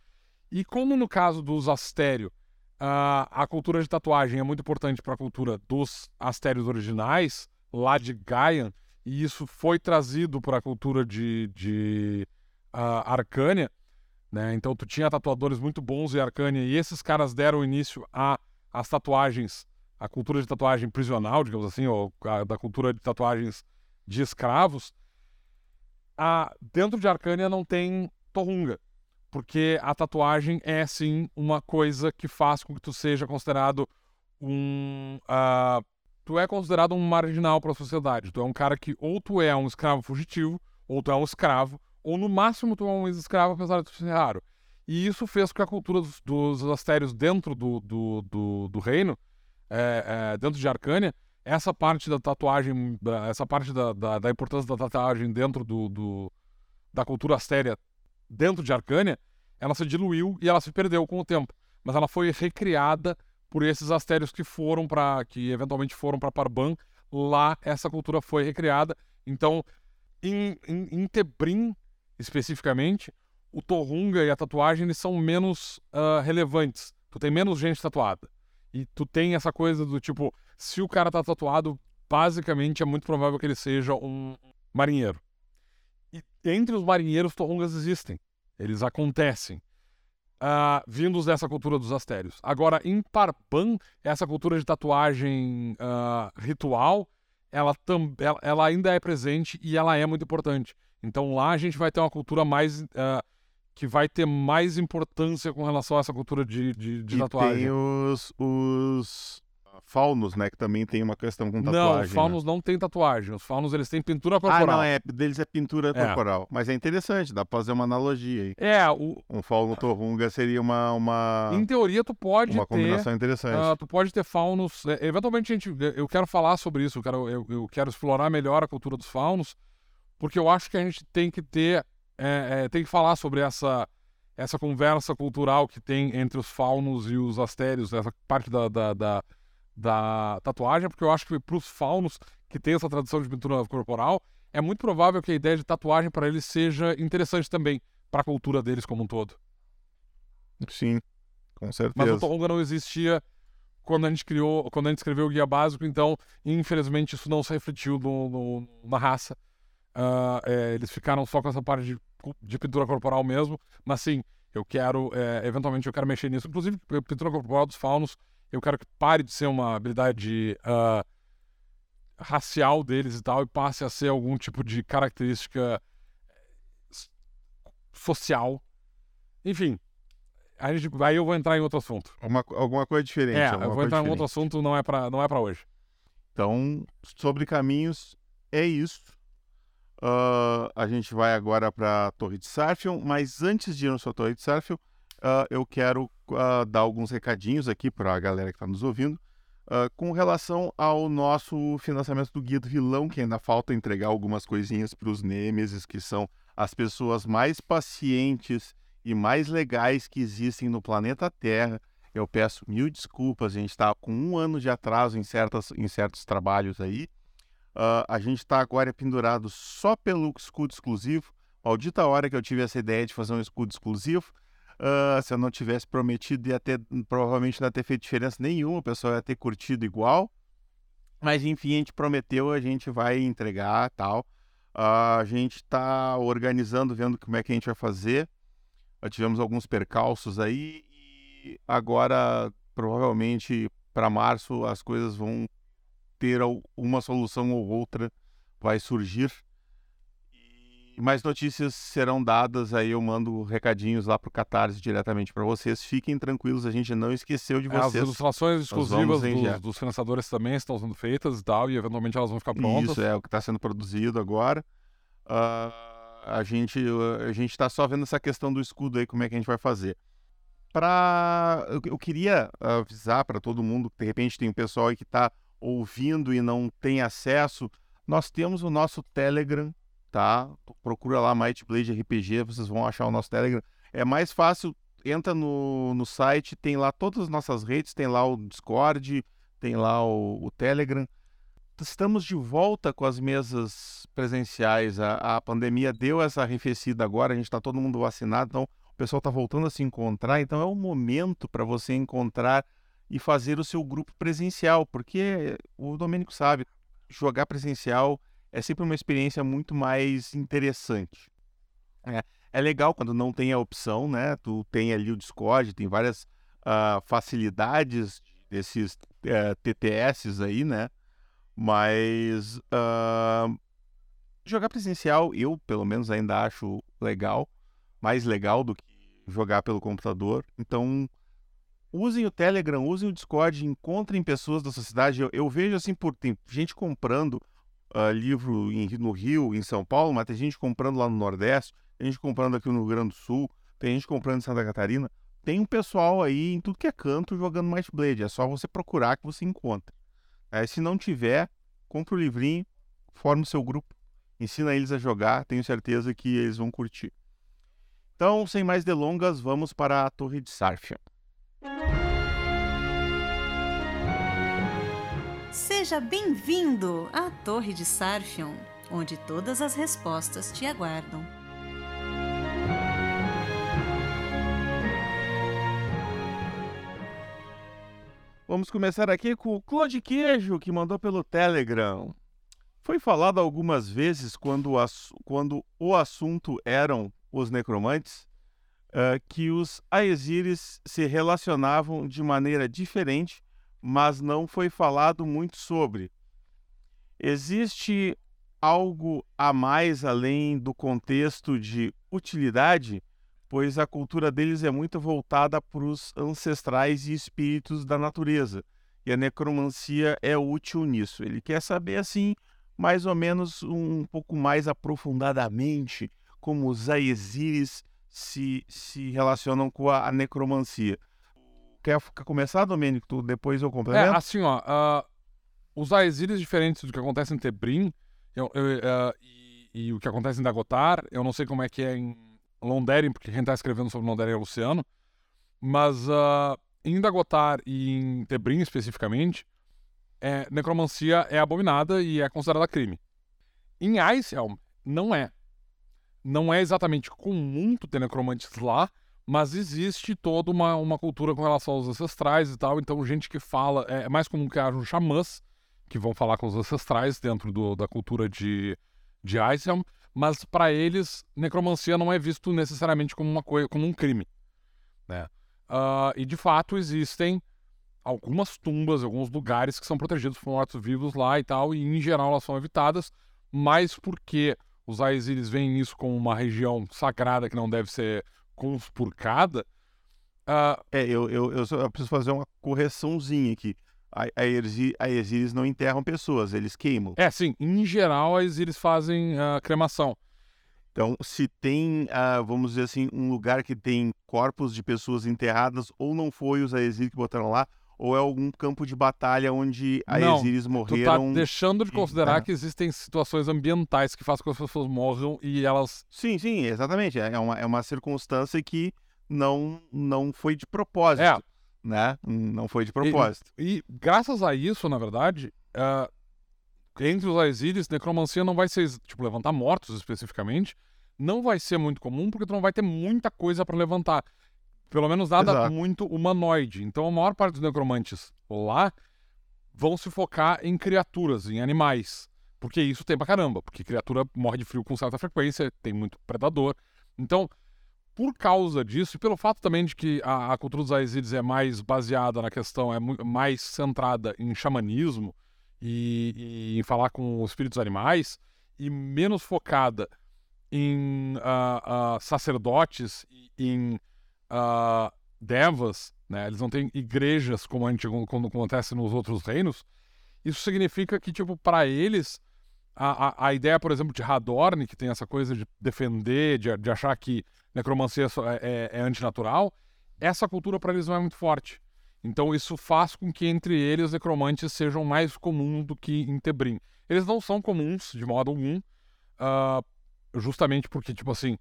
E como no caso dos astérios, a, a cultura de tatuagem é muito importante para a cultura dos astérios originais, lá de Gaian, e isso foi trazido para a cultura de, de uh, Arcânia, né? Então tu tinha tatuadores muito bons em Arcânia, e esses caras deram início às tatuagens a cultura de tatuagem prisional, digamos assim, ou a, da cultura de tatuagens de escravos, a, dentro de Arcânia não tem torrunga, porque a tatuagem é sim uma coisa que faz com que tu seja considerado um. Uh, tu é considerado um marginal para a sociedade. Tu é um cara que ou tu é um escravo fugitivo, ou tu é um escravo, ou no máximo tu é um ex-escravo, apesar de tu ser raro. E isso fez com que a cultura dos, dos astérios dentro do, do, do, do reino é, é, dentro de Arcânia, essa parte da tatuagem, essa parte da, da, da importância da tatuagem dentro do, do, da cultura astéria dentro de Arcânia, ela se diluiu e ela se perdeu com o tempo. Mas ela foi recriada por esses astérios que foram para, que eventualmente foram para Parban. Lá essa cultura foi recriada. Então, em, em, em Tebrim especificamente, o Torrunga e a tatuagem eles são menos uh, relevantes. Tu tem menos gente tatuada. E tu tem essa coisa do tipo, se o cara tá tatuado, basicamente é muito provável que ele seja um marinheiro. E entre os marinheiros, torrungas existem. Eles acontecem. Uh, vindos dessa cultura dos astérios. Agora, em Parban, essa cultura de tatuagem uh, ritual, ela, ela, ainda é presente e ela é muito importante. Então lá a gente vai ter uma cultura mais uh, que vai ter mais importância com relação a essa cultura de, de, de e tatuagem. tem os, os faunos, né, que também tem uma questão com tatuagem. Não, os faunos né? não têm tatuagem. Os faunos, eles têm pintura corporal. Ah, não, é, deles é pintura é. corporal. Mas é interessante, dá pra fazer uma analogia aí. É, o... Um fauno torrunga seria uma, uma... Em teoria, tu pode uma ter... Uma combinação interessante. Uh, tu pode ter faunos... É, eventualmente, a gente, eu quero falar sobre isso, eu quero, eu, eu quero explorar melhor a cultura dos faunos, porque eu acho que a gente tem que ter... É, é, tem que falar sobre essa essa conversa cultural que tem entre os faunos e os astérios, essa parte da, da, da, da tatuagem, porque eu acho que para os faunos que tem essa tradição de pintura corporal, é muito provável que a ideia de tatuagem para eles seja interessante também para a cultura deles como um todo. Sim, com certeza. Mas o Tonga não existia quando a gente criou, quando a gente escreveu o guia básico, então infelizmente isso não se refletiu no, no, na raça. Uh, é, eles ficaram só com essa parte de de pintura corporal mesmo, mas sim, eu quero, é, eventualmente eu quero mexer nisso. Inclusive, pintura corporal dos faunos, eu quero que pare de ser uma habilidade uh, racial deles e tal, e passe a ser algum tipo de característica social. Enfim, a gente, aí eu vou entrar em outro assunto. Uma, alguma coisa diferente. É, eu vou entrar em outro assunto, não é para é para hoje. Então, sobre caminhos, é isso. Uh, a gente vai agora para a Torre de Sarfion, mas antes de ir na Torre de Sarfion, uh, eu quero uh, dar alguns recadinhos aqui para a galera que está nos ouvindo com relação ao nosso financiamento do Guia do Vilão, que ainda falta entregar algumas coisinhas para os Nêmesis, que são as pessoas mais pacientes e mais legais que existem no planeta Terra. Eu peço mil desculpas, a gente está com um ano de atraso em, certas, em certos trabalhos aí, Uh, a gente está agora pendurado só pelo escudo exclusivo. Maldita hora que eu tive essa ideia de fazer um escudo exclusivo. Uh, se eu não tivesse prometido, ia ter, provavelmente não ia ter feito diferença nenhuma, o pessoal ia ter curtido igual. Mas enfim, a gente prometeu, a gente vai entregar tal. Uh, a gente está organizando, vendo como é que a gente vai fazer. Uh, tivemos alguns percalços aí e agora, provavelmente, para março, as coisas vão ter uma solução ou outra vai surgir. E mais notícias serão dadas aí, eu mando recadinhos lá pro Catarse diretamente para vocês. Fiquem tranquilos, a gente não esqueceu de vocês. É, as ilustrações exclusivas dos, dos, financiadores também estão sendo feitas e tal, e eventualmente elas vão ficar prontas. Isso é o que está sendo produzido agora. Uh, a gente a gente está só vendo essa questão do escudo aí, como é que a gente vai fazer. Pra... Eu, queria avisar para todo mundo que de repente tem um pessoal aí que está ouvindo e não tem acesso, nós temos o nosso Telegram, tá? Procura lá Might Blade RPG, vocês vão achar o nosso Telegram. É mais fácil, entra no, no site, tem lá todas as nossas redes, tem lá o Discord, tem lá o, o Telegram. Estamos de volta com as mesas presenciais. A, a pandemia deu essa arrefecida agora, a gente está todo mundo vacinado, então o pessoal está voltando a se encontrar. Então é o momento para você encontrar e fazer o seu grupo presencial, porque o Domênico sabe, jogar presencial é sempre uma experiência muito mais interessante. É, é legal quando não tem a opção, né? Tu tem ali o Discord, tem várias uh, facilidades desses uh, eh, TTS aí, né? Mas uh, jogar presencial, eu pelo menos ainda acho legal, mais legal do que jogar pelo computador. Então, usem o Telegram, usem o Discord, encontrem pessoas da sociedade. Eu, eu vejo assim, por tem gente comprando uh, livro em, no Rio, em São Paulo, mas tem gente comprando lá no Nordeste, tem gente comprando aqui no Rio Grande do Sul, tem gente comprando em Santa Catarina. Tem um pessoal aí em tudo que é canto jogando Might Blade. É só você procurar que você encontra. É, se não tiver, compra o livrinho, forma o seu grupo, ensina eles a jogar. Tenho certeza que eles vão curtir. Então, sem mais delongas, vamos para a Torre de Sarfian. Seja bem-vindo à Torre de Sarfion, onde todas as respostas te aguardam. Vamos começar aqui com o Claude Queijo, que mandou pelo Telegram. Foi falado algumas vezes quando o, quando o assunto eram os necromantes, uh, que os Aesiris se relacionavam de maneira diferente, mas não foi falado muito sobre. Existe algo a mais além do contexto de utilidade, pois a cultura deles é muito voltada para os ancestrais e espíritos da natureza, e a necromancia é útil nisso. Ele quer saber, assim, mais ou menos um pouco mais aprofundadamente como os Aesiris se, se relacionam com a, a necromancia. Quer, começar, Domênico? Tu, depois eu complemento? É, assim, ó. Uh, os Aesiris diferentes do que acontece em Tebrim eu, eu, uh, e, e, o que acontece em Dagotar, eu não sei como é que é em Londeren, porque quem está escrevendo sobre Londeren é o Luciano. Mas uh, em Dagotar e em Tebrim, especificamente, é, necromancia é abominada e é considerada crime. Em Icehelm, não é não é exatamente comum ter necromantes lá, mas existe toda uma, uma cultura com relação aos ancestrais e tal. Então, gente que fala. É, é mais comum que haja xamãs que vão falar com os ancestrais dentro do, da cultura de, de Icehelm, mas para eles, necromancia não é visto necessariamente como uma coisa, como um crime. Né? Uh, e de fato existem algumas tumbas, alguns lugares que são protegidos por mortos-vivos lá e tal, e em geral elas são evitadas, mas porque os Aesiris veem isso como uma região sagrada que não deve ser conspurcada. Uh... É, eu, eu, eu, só, eu, preciso fazer uma correçãozinha aqui. A, a, Aesiris não enterram pessoas, eles queimam. É, sim. Em geral, a Aesiris fazem uh, cremação. Então, se tem, uh, vamos dizer assim, um lugar que tem corpos de pessoas enterradas, ou não foi os Aesiris que botaram lá, ou é algum campo de batalha onde a não, morreram? Tu tá deixando de considerar e, que existem situações ambientais que fazem com que as pessoas morram e elas... Sim, sim, exatamente. É uma, é uma circunstância que não, não foi de propósito, é. né? Não foi de propósito. E, e graças a isso, na verdade, uh, entre os Aesiris, necromancia não vai ser, tipo, levantar mortos especificamente, não vai ser muito comum, porque tu não vai ter muita coisa para levantar. Pelo menos nada Exato. muito humanoide. Então a maior parte dos necromantes lá vão se focar em criaturas, em animais. Porque isso tem pra caramba. Porque criatura morre de frio com certa frequência, tem muito predador. Então, por causa disso, e pelo fato também de que a, a cultura dos Aesiris é mais baseada na questão, é mais centrada em xamanismo e, e em falar com os espíritos animais, e menos focada em ah, ah, sacerdotes, em ah, devas, né? Eles não têm igrejas como, a gente, como acontece nos outros reinos. Isso significa que, tipo, para eles, a, a, a ideia, por exemplo, de Hadorn, que tem essa coisa de defender, de, de achar que necromancia é, é, é antinatural, essa cultura para eles não é muito forte. Então isso faz com que entre eles necromantes sejam mais comuns do que em Tebrim. Eles não são comuns de modo algum, ah, justamente porque, tipo assim,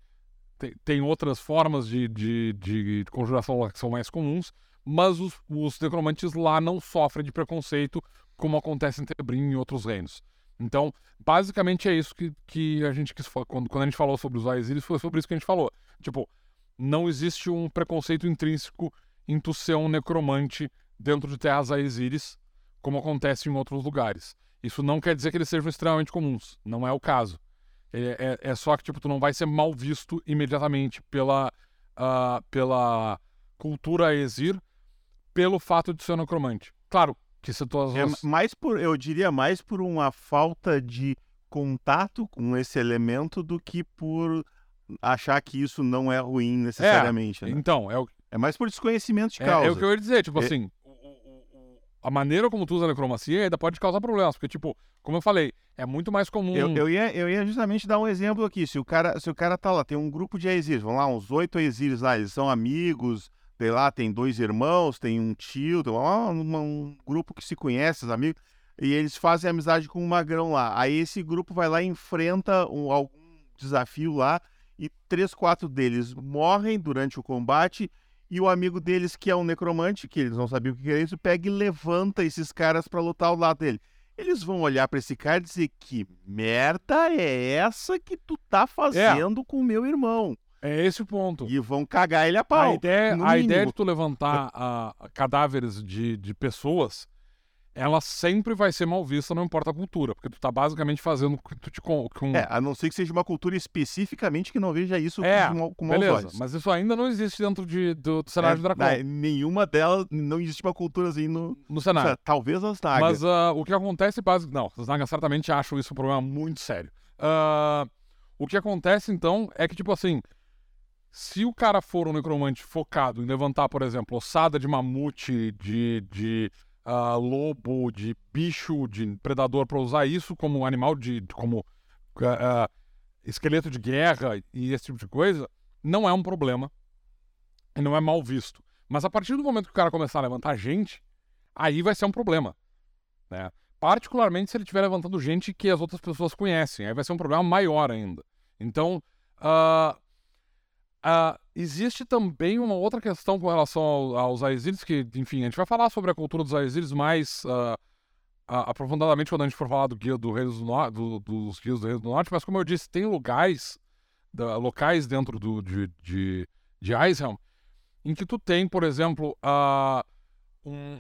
tem, tem outras formas de, de, de conjuração lá que são mais comuns, mas os, os necromantes lá não sofrem de preconceito como acontece em Tebrim e em outros reinos. Então, basicamente é isso que, que a gente quis. Quando, quando a gente falou sobre os Aesiris, foi sobre isso que a gente falou. Tipo, não existe um preconceito intrínseco em tu ser um necromante dentro de terras Aesiris, como acontece em outros lugares. Isso não quer dizer que eles sejam extremamente comuns. Não é o caso. É, é, é só que, tipo, tu não vai ser mal visto imediatamente pela, ah, pela cultura Aesir, pelo fato de ser necromante. Claro que se tu... É mais por, eu diria mais por uma falta de contato com esse elemento do que por achar que isso não é ruim necessariamente. né? Então, é o, É mais por desconhecimento de É, causa. é o que eu ia dizer, tipo É- assim, a maneira como tu usa a necromancia ainda pode causar problemas, porque, tipo, como eu falei, é muito mais comum. Eu, eu ia, eu ia justamente dar um exemplo aqui. Se o cara, se o cara tá lá, tem um grupo de Aesiris, vamos lá, uns oito Aesiris lá, eles são amigos, sei lá, tem dois irmãos, tem um tio, tem um grupo que se conhece, os amigos, e eles fazem amizade com um magrão lá. Aí esse grupo vai lá e enfrenta um- algum desafio lá, e três, quatro deles morrem durante o combate, e o amigo deles, que é um necromante, que eles não sabiam o que era isso, pega e levanta esses caras pra lutar ao lado dele eles vão olhar pra esse cara e dizer que merda é essa que tu tá fazendo com o meu irmão? É esse o ponto. E vão cagar ele a A pau. ideia, no a mínimo. ideia de tu levantar ah, cadáveres de, de pessoas, ela sempre vai ser mal vista, não importa a cultura, porque tu tá basicamente fazendo que tu te com, com- É, a não ser que seja uma cultura especificamente que não veja isso É, com, com beleza. olhos. Mas isso ainda não existe dentro de, do, do cenário É, de Dracon. na- nenhuma delas, não existe uma cultura assim no... no cenário. Talvez as nagas. Mas ah, o que acontece, basicamente. Não, os Nagas certamente acham isso um problema muito sério. Ah, o que acontece, então, é que, tipo assim. Se o cara for um necromante focado em levantar, por exemplo, ossada de mamute, de, de ah, lobo, de bicho, de predador, pra usar isso como animal de. como ah, esqueleto de guerra e esse tipo de coisa, não é um problema. E não é mal visto. Mas a partir do momento que o cara começar a levantar gente, aí vai ser um problema né? Particularmente se ele estiver levantando gente que as outras pessoas conhecem, aí vai ser um problema maior ainda. Então, ah, ah, existe também uma outra questão com relação ao- aos Aesiris, que, enfim, a gente vai falar sobre a cultura dos Aesiris mais ah, aprofundadamente quando a gente for falar do guia do Reis do do- dos guias do Reis do Norte, mas como eu disse, tem lugares, da- locais dentro do, de, de, de em que tu tem, por exemplo, ah, um,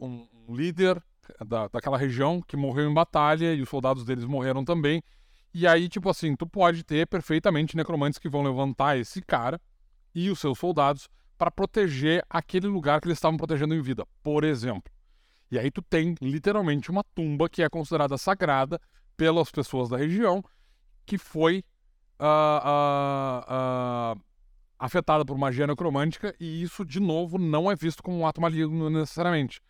um, um líder da, daquela região que morreu em batalha e os soldados deles morreram também. E aí, tipo assim, tu pode ter perfeitamente necromantes que vão levantar esse cara e os seus soldados para proteger aquele lugar que eles estavam protegendo em vida, por exemplo. E aí tu tem literalmente uma tumba que é considerada sagrada pelas pessoas da região, que foi ah, ah, ah, afetada por magia necromântica, e isso, de novo, não é visto como um ato maligno necessariamente.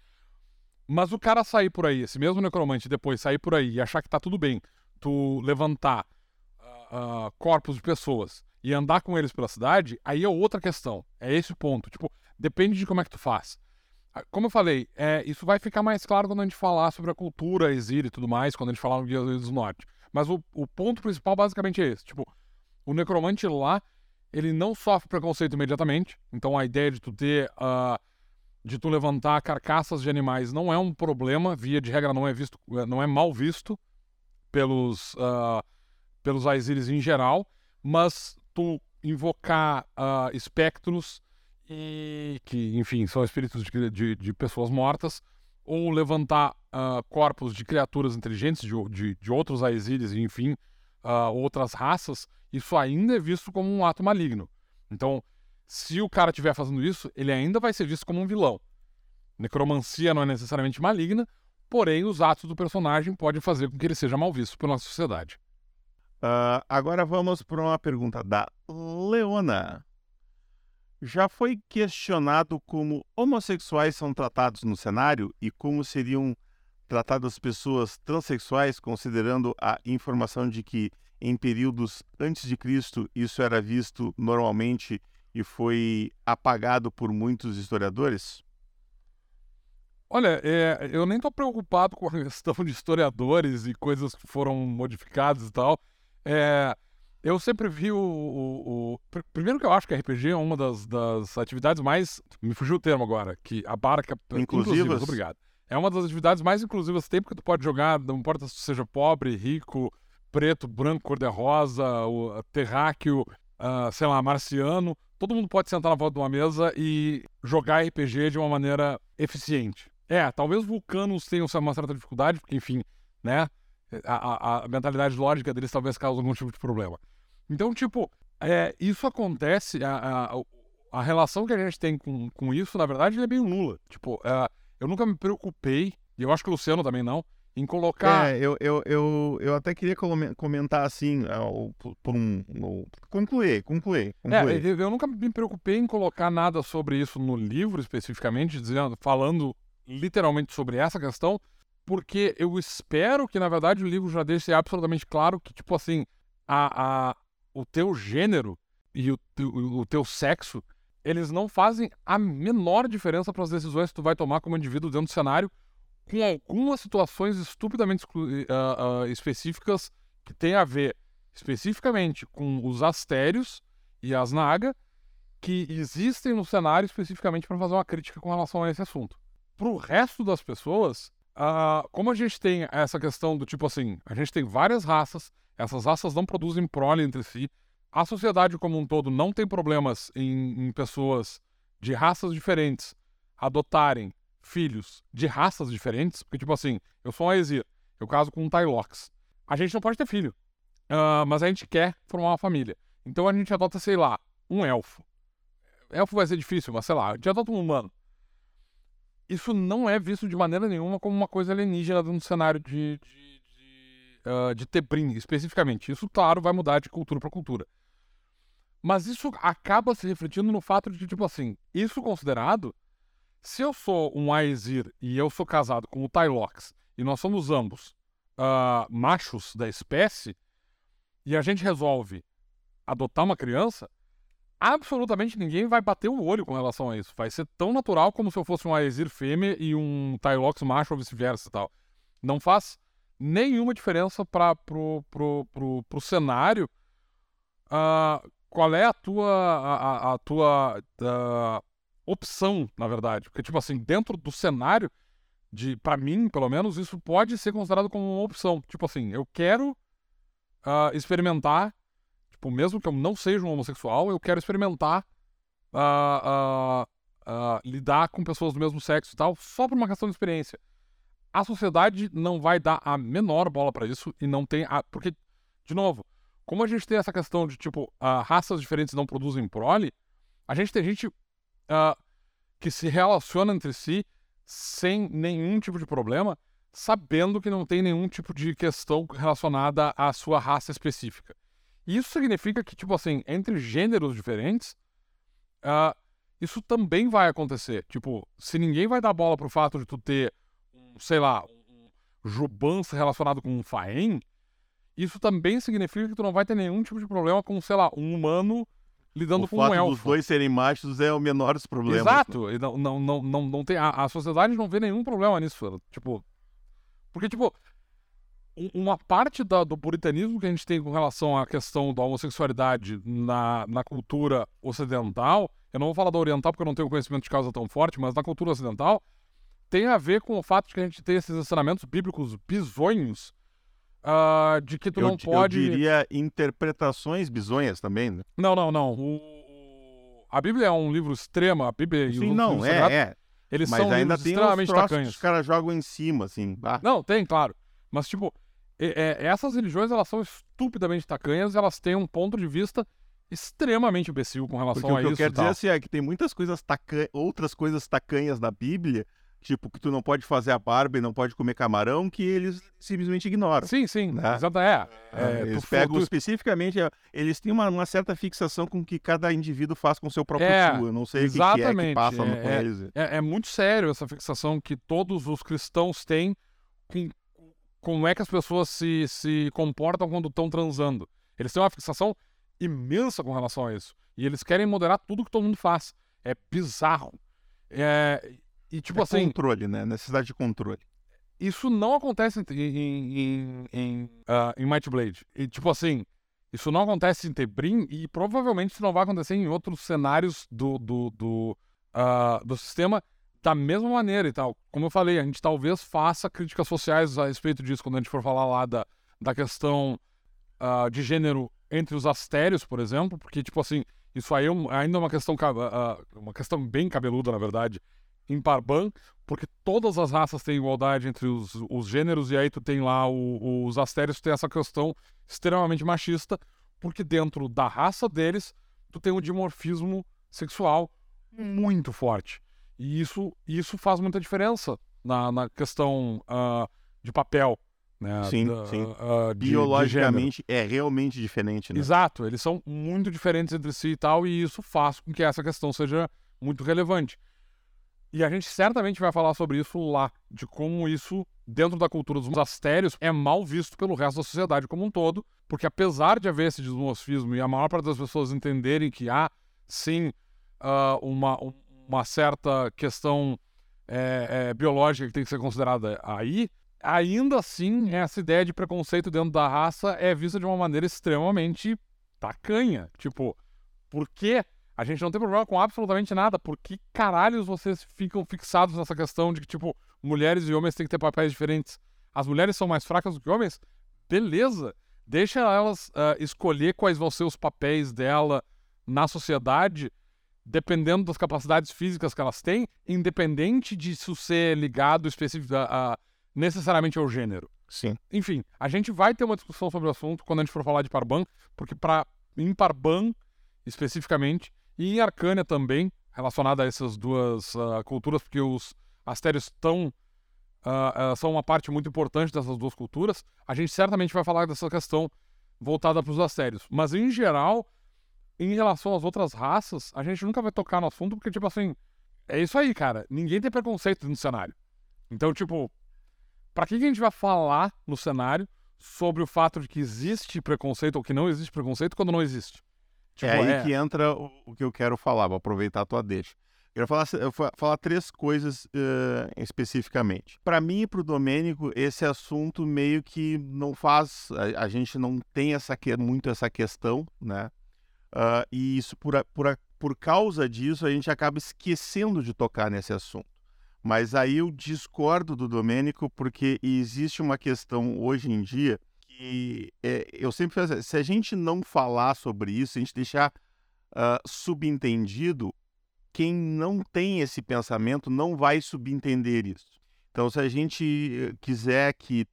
Mas o cara sair por aí, esse mesmo necromante depois sair por aí e achar que tá tudo bem, tu levantar ah, corpos de pessoas e andar com eles pela cidade, aí é outra questão. É esse o ponto. Tipo, depende de como é que tu faz. Ah, Como eu falei, é, isso vai ficar mais claro quando a gente falar sobre a cultura exília e tudo mais, quando a gente falar no Guia do Norte. Mas o, o ponto principal basicamente é esse. Tipo, o necromante lá, ele não sofre preconceito imediatamente. Então a ideia de tu ter ah, de tu levantar carcaças de animais não é um problema, via de regra não é visto, não é mal visto pelos, uh, pelos Aesiris em geral, mas tu invocar uh, espectros e que, enfim, são espíritos de, de, de pessoas mortas, ou levantar uh, corpos de criaturas inteligentes, de, de, de outros Aesiris, enfim, outras raças, isso ainda é visto como um ato maligno. Então, se o cara estiver fazendo isso, ele ainda vai ser visto como um vilão. Necromancia não é necessariamente maligna, porém os atos do personagem podem fazer com que ele seja mal visto pela sociedade. Uh, agora vamos para uma pergunta da Leona. Já foi questionado como homossexuais são tratados no cenário e como seriam tratadas pessoas transexuais, considerando a informação de que em períodos antes de Cristo isso era visto normalmente e foi apagado por muitos historiadores? Olha, é, eu nem estou preocupado com a questão de historiadores e coisas que foram modificadas e tal. É, eu sempre vi o, o, o, Primeiro que eu acho que RPG é uma das, das atividades mais. Me fugiu o termo agora, que abarca. Inclusivas? inclusivas obrigado. É uma das atividades mais inclusivas que tem, porque tu pode jogar, não importa se tu seja pobre, rico, preto, branco, cor-de-rosa, terráqueo, uh, sei lá, marciano. Todo mundo pode sentar na volta de uma mesa e jogar RPG de uma maneira eficiente. É, talvez vulcanos tenham uma certa dificuldade, porque, enfim, né? A, a, a mentalidade lógica deles talvez cause algum tipo de problema. Então, tipo, é, isso acontece, a, a, a, relação que a gente tem com, com isso, na verdade, é bem nula. Tipo, é, eu nunca me preocupei, e eu acho que o Luciano também não, em colocar. É, eu, eu, eu, eu até queria comentar assim, é, por um. concluir, concluir. concluir. É, eu nunca me preocupei em colocar nada sobre isso no livro especificamente, dizendo, falando literalmente sobre essa questão, porque eu espero que, na verdade, o livro já deixe absolutamente claro que, tipo assim, a, a, o teu gênero e o, o, teu sexo, eles não fazem a menor diferença para as decisões que tu vai tomar como indivíduo dentro do cenário, com algumas situações estupidamente uh, uh, específicas que tem a ver especificamente com os astérios e as naga, que existem no cenário especificamente para fazer uma crítica com relação a esse assunto para o resto das pessoas, uh, como a gente tem essa questão do tipo assim, a gente tem várias raças, essas raças não produzem prole entre si, a sociedade como um todo não tem problemas em, em pessoas de raças diferentes adotarem filhos de raças diferentes, porque tipo assim, eu sou um Aesir, eu caso com um Tylox. A gente não pode ter filho, uh, mas a gente quer formar uma família. Então a gente adota, sei lá, um elfo. Elfo vai ser difícil, mas sei lá, a gente adota um humano isso não é visto de maneira nenhuma como uma coisa alienígena no cenário de, de, de, uh, de especificamente. Isso, claro, vai mudar de cultura para cultura. Mas isso acaba se refletindo no fato de tipo assim, isso considerado, se eu sou um Aesir e eu sou casado com o Tylox, e nós somos ambos uh, machos da espécie, e a gente resolve adotar uma criança, absolutamente ninguém vai bater o olho com relação a isso. Vai ser tão natural como se eu fosse um Aesir fêmea e um Tylox macho ou vice-versa e tal. Não faz nenhuma diferença para pro, pro, pro, pro cenário. Uh, qual é a tua, a, a tua uh, opção, na verdade? Porque, tipo assim, dentro do cenário, de para mim, pelo menos, isso pode ser considerado como uma opção. Tipo assim, eu quero uh, experimentar Tipo, mesmo que eu não seja um homossexual, eu quero experimentar uh, uh, lidar com pessoas do mesmo sexo e tal, só por uma questão de experiência. A sociedade não vai dar a menor bola para isso e não tem. A... Porque, de novo, como a gente tem essa questão de, tipo, raças diferentes não produzem prole, a gente tem gente que se relaciona entre si sem nenhum tipo de problema, sabendo que não tem nenhum tipo de questão relacionada à sua raça específica. Isso significa que, tipo assim, entre gêneros diferentes, uh, isso também vai acontecer. Tipo, se ninguém vai dar bola pro fato de tu ter, sei lá, um Jubans relacionado com um Faen, isso também significa que tu não vai ter nenhum tipo de problema com, sei lá, um humano lidando o com um elfo. os dois serem machos é o menor dos problemas. Exato. Né? Não, não, não, não, não tem, a, a sociedade não vê nenhum problema nisso. Tipo, porque, tipo, uma parte da, do puritanismo que a gente tem com relação à questão da homossexualidade na, na cultura ocidental eu não vou falar da oriental porque eu não tenho conhecimento de causa tão forte, mas na cultura ocidental, tem a ver com o fato de que a gente tem esses ensinamentos bíblicos bizonhos uh, de que tu eu, não pode. Eu diria interpretações bizonhas também, né? Não, não, não. O... A Bíblia é um livro extremo, a Bíblia Sim, e não, é, é. Eles Mas são ainda tem extremamente tacanhos. que os caras jogam em cima, assim. Ah, Não, tem, claro. Mas, tipo, é- é- essas religiões, elas são estupidamente tacanhas, elas têm um ponto de vista extremamente imbecil com relação Porque o a que eu isso quero dizer assim, é que tem muitas coisas tacan... outras coisas tacanhas na Bíblia, tipo que tu não pode fazer a barba e não pode comer camarão, que eles simplesmente ignoram. Sim, sim, Né? exato, é. Ah, é eles pegam tu- especificamente, é, eles têm uma, uma certa fixação com o que cada indivíduo faz com o seu próprio É, cu. Eu não sei o que, que é que exatamente, passa no- é- eles. É, é muito sério essa fixação que todos os cristãos têm com como é que as pessoas se, se comportam quando estão transando. Eles têm uma fixação imensa com relação a isso. E eles querem moderar tudo que todo mundo faz. É bizarro. É, e tipo É assim, controle, né? Necessidade de controle. isso não acontece em, em, em, em, ah, em Might Blade. E, tipo assim, isso não acontece em Tebrim e provavelmente isso não vai acontecer em outros cenários do, do, do, ah, do sistema da mesma maneira e tal. Como eu falei, a gente talvez faça críticas sociais a respeito disso quando a gente for falar lá da, da questão ah, de gênero entre os astérios, por exemplo, porque, tipo assim, isso aí é um- ainda é uma questão, ah, uma questão bem cabeluda, na verdade, em Parban, porque todas as raças têm igualdade entre os, os gêneros, e aí tu tem lá o- os astérios, tu tem essa questão extremamente machista, porque dentro da raça deles, tu tem um dimorfismo sexual muito forte. E isso, isso faz muita diferença na, na questão ah, de papel. Né, Sim, da- sim. ah, de- de. Biologicamente é realmente diferente, né? Exato, eles são muito diferentes entre si e tal, e isso faz com que essa questão seja muito relevante. E a gente certamente vai falar sobre isso lá, de como isso, dentro da cultura dos astérios, é mal visto pelo resto da sociedade como um todo, porque apesar de haver esse desmorfismo e a maior parte das pessoas entenderem que há, sim, ah, uma, um- uma certa questão é, é, biológica que tem que ser considerada aí, ainda assim, essa ideia de preconceito dentro da raça é vista de uma maneira extremamente tacanha. Tipo, por quê? A gente não tem problema com absolutamente nada. Por que caralhos vocês ficam fixados nessa questão de que, tipo, mulheres e homens têm que ter papéis diferentes? As mulheres são mais fracas do que homens? Beleza. Deixa elas ah, escolher quais vão ser os papéis dela na sociedade, dependendo das capacidades físicas que elas têm, independente de isso ser ligado específico a, a- necessariamente ao gênero. Sim. Enfim, a gente vai ter uma discussão sobre o assunto quando a gente for falar de Parban, porque para em Parban especificamente e em Arcânia também, relacionada a essas duas ah, culturas, porque os astérios estão ah, ah, são uma parte muito importante dessas duas culturas. A gente certamente vai falar dessa questão voltada para os astérios, mas em geral, em relação às outras raças, a gente nunca vai tocar no assunto porque tipo assim, é isso aí, cara. Ninguém tem preconceito no cenário. Então, tipo, Pra que que a gente vai falar no cenário sobre o fato de que existe preconceito ou que não existe preconceito quando não existe? Tipo, é aí é- que entra o, o que eu quero falar, vou aproveitar a tua deixa. Eu quero falar, eu vou falar três coisas eh, especificamente. Para mim e para o Domênico, esse assunto meio que não faz. A, a gente não tem essa, muito essa questão, né? Ah, e isso, por, por, por causa disso, a gente acaba esquecendo de tocar nesse assunto. Mas aí eu discordo do Domênico, porque existe uma questão hoje em dia que é, eu sempre falo assim, se a gente não falar sobre isso, se a gente deixar ah, subentendido, quem não tem esse pensamento não vai subentender isso. Então, se a gente eh, quiser que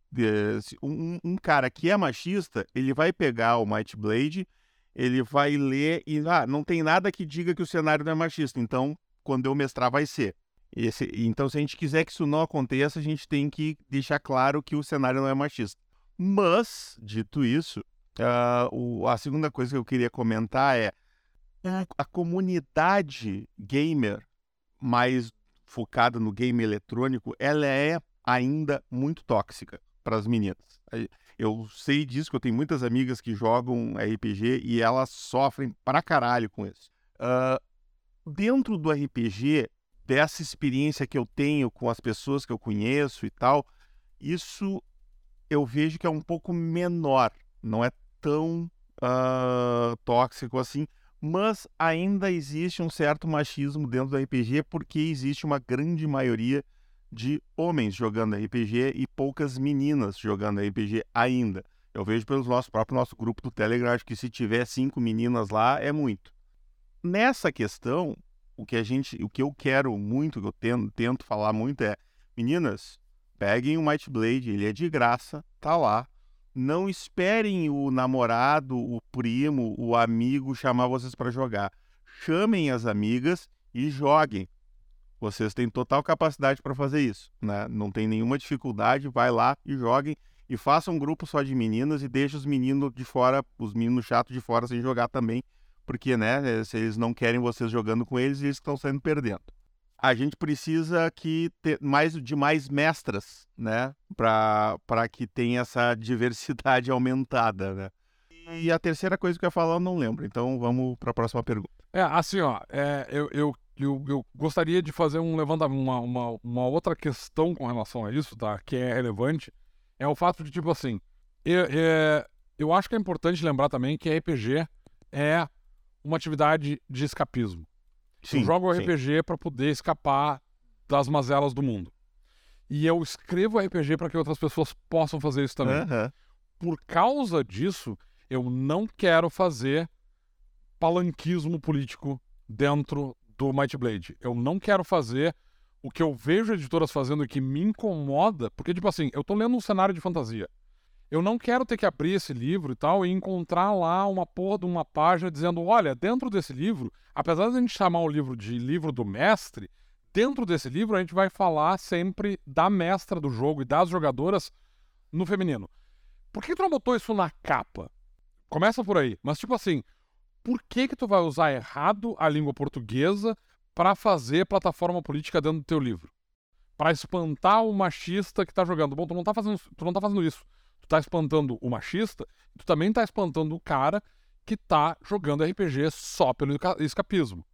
se um, um cara que é machista, ele vai pegar o Might Blade, ele vai ler e ah, não tem nada que diga que o cenário não é machista. Então, quando eu mestrar, vai ser. Esse- então, se a gente quiser que isso não aconteça, a gente tem que deixar claro que o cenário não é machista. Mas, dito isso, ah, o- a segunda coisa que eu queria comentar é a comunidade gamer mais focada no game eletrônico, ela é ainda muito tóxica para as meninas. Eu sei disso, que eu tenho muitas amigas que jogam RPG e elas sofrem pra caralho com isso. Ah, dentro do RPG, dessa experiência que eu tenho com as pessoas que eu conheço e tal, isso eu vejo que é um pouco menor, não é tão ah, tóxico assim, mas ainda existe um certo machismo dentro do RPG porque existe uma grande maioria de homens jogando RPG e poucas meninas jogando RPG ainda. Eu vejo pelo nosso próprio nosso grupo do Telegram que se tiver cinco meninas lá é muito. Nessa questão, o que a gente, o que eu quero muito, que eu tento, tento falar muito é, meninas, peguem o Might Blade, ele é de graça, tá lá. Não esperem o namorado, o primo, o amigo chamar vocês para jogar. Chamem as amigas e joguem. Vocês têm total capacidade para fazer isso, né? Não tem nenhuma dificuldade, vai lá e joguem e façam um grupo só de meninas e deixe os meninos de fora, os meninos chatos de fora sem jogar também, porque, né, se eles não querem vocês jogando com eles, eles estão saindo perdendo. A gente precisa que ter mais de mais mestras, né, para que tenha essa diversidade aumentada, né? E a terceira coisa que eu ia falar eu não lembro, então vamos para a próxima pergunta. É, assim, ó, é, eu, eu, eu, eu, gostaria de fazer um levantamento, uma, uma, uma, outra questão com relação a isso, tá? Que é relevante. É o fato de, tipo assim, eu, é, eu acho que é importante lembrar também que RPG é uma atividade de escapismo. Sim, eu jogo RPG para poder escapar das mazelas do mundo. E eu escrevo RPG para que outras pessoas possam fazer isso também. Uhum. Por causa disso, eu não quero fazer palanquismo político dentro do Might Blade. Eu não quero fazer o que eu vejo editoras fazendo e que me incomoda, porque, tipo assim, eu tô lendo um cenário de fantasia. Eu não quero ter que abrir esse livro e tal e encontrar lá uma porra de uma página dizendo: olha, dentro desse livro, apesar de a gente chamar o livro de livro do mestre, dentro desse livro a gente vai falar sempre da mestra do jogo e das jogadoras no feminino. Por que tu não botou isso na capa? Começa por aí. Mas, tipo assim, por que que tu vai usar errado a língua portuguesa para fazer plataforma política dentro do teu livro? Para espantar o machista que tá jogando. Bom, tu não tá fazendo, tu não tá fazendo isso. Tu tá espantando o machista, tu também tá espantando o cara que tá jogando RPG só pelo escapismo.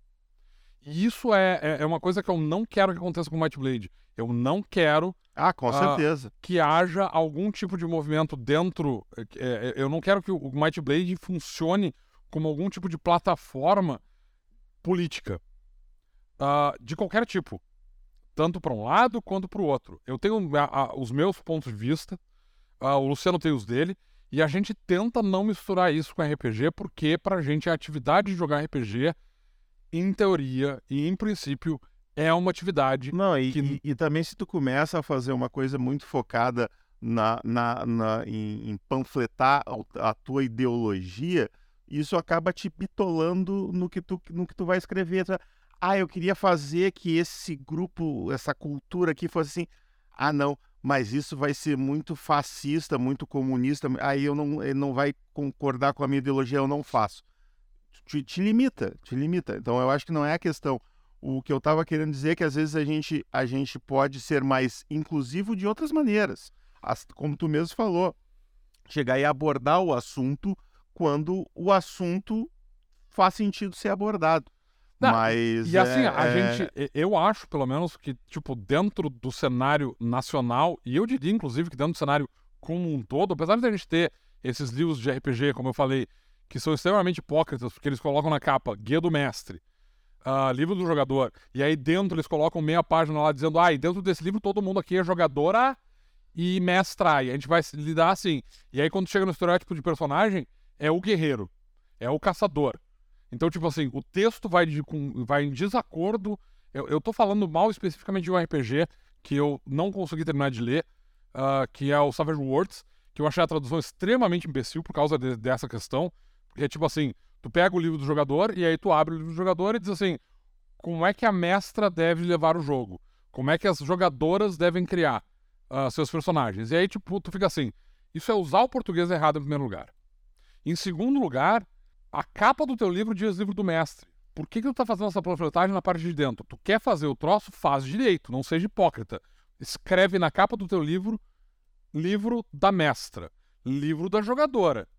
E isso é, é, é, uma coisa que eu não quero que aconteça com o Might Blade. Eu não quero ah, com uh, certeza. que haja algum tipo de movimento dentro. É, é, eu não quero que o Might Blade funcione como algum tipo de plataforma política. Uh, de qualquer tipo. Tanto para um lado quanto para o outro. Eu tenho a, a, os meus pontos de vista, uh, o Luciano tem os dele, e a gente tenta não misturar isso com RPG, porque para a gente a atividade de jogar RPG, em teoria e em princípio, é uma atividade. Não, e, que... e, e também se tu começa a fazer uma coisa muito focada na, na, na em, em, panfletar a, a tua ideologia, isso acaba te bitolando no que tu, no que tu vai escrever. Ah, eu queria fazer que esse grupo, essa cultura aqui fosse assim. Ah, não, mas isso vai ser muito fascista, muito comunista. Aí eu não, ele não vai concordar com a minha ideologia, eu não faço. Te, te limita, te limita. Então eu acho que não é a questão. O que eu estava querendo dizer é que às vezes a gente, a gente pode ser mais inclusivo de outras maneiras. As, como tu mesmo falou, chegar e abordar o assunto quando o assunto faz sentido ser abordado. Não, Mas. E assim, é, a é... gente. Eu acho, pelo menos, que, tipo, dentro do cenário nacional, e eu diria, inclusive, que dentro do cenário como um todo, apesar de a gente ter esses livros de RPG, como eu falei, que são extremamente hipócritas, porque eles colocam na capa Guia do Mestre, uh, livro do jogador, e aí dentro eles colocam meia página lá dizendo, ah, e dentro desse livro todo mundo aqui é jogadora e mestra, e a gente vai lidar assim. E aí quando chega no estereótipo de personagem, é o guerreiro, é o caçador. Então, tipo assim, o texto vai, de, vai em desacordo. Eu, eu tô falando mal especificamente de um RPG que eu não consegui terminar de ler, uh, que é o Savage Worlds, que eu achei a tradução extremamente imbecil por causa de, dessa questão. Porque é tipo assim, tu pega o livro do jogador e aí tu abre o livro do jogador e diz assim, como é que a mestra deve levar o jogo? Como é que as jogadoras devem criar uh, seus personagens? E aí, tipo, tu fica assim, isso é usar o português errado em primeiro lugar. Em segundo lugar, a capa do teu livro diz livro do mestre. Por que, que tu tá fazendo essa panfletagem na parte de dentro? Tu quer fazer o troço? Faz direito, não seja hipócrita. Escreve na capa do teu livro livro da mestra, livro da jogadora.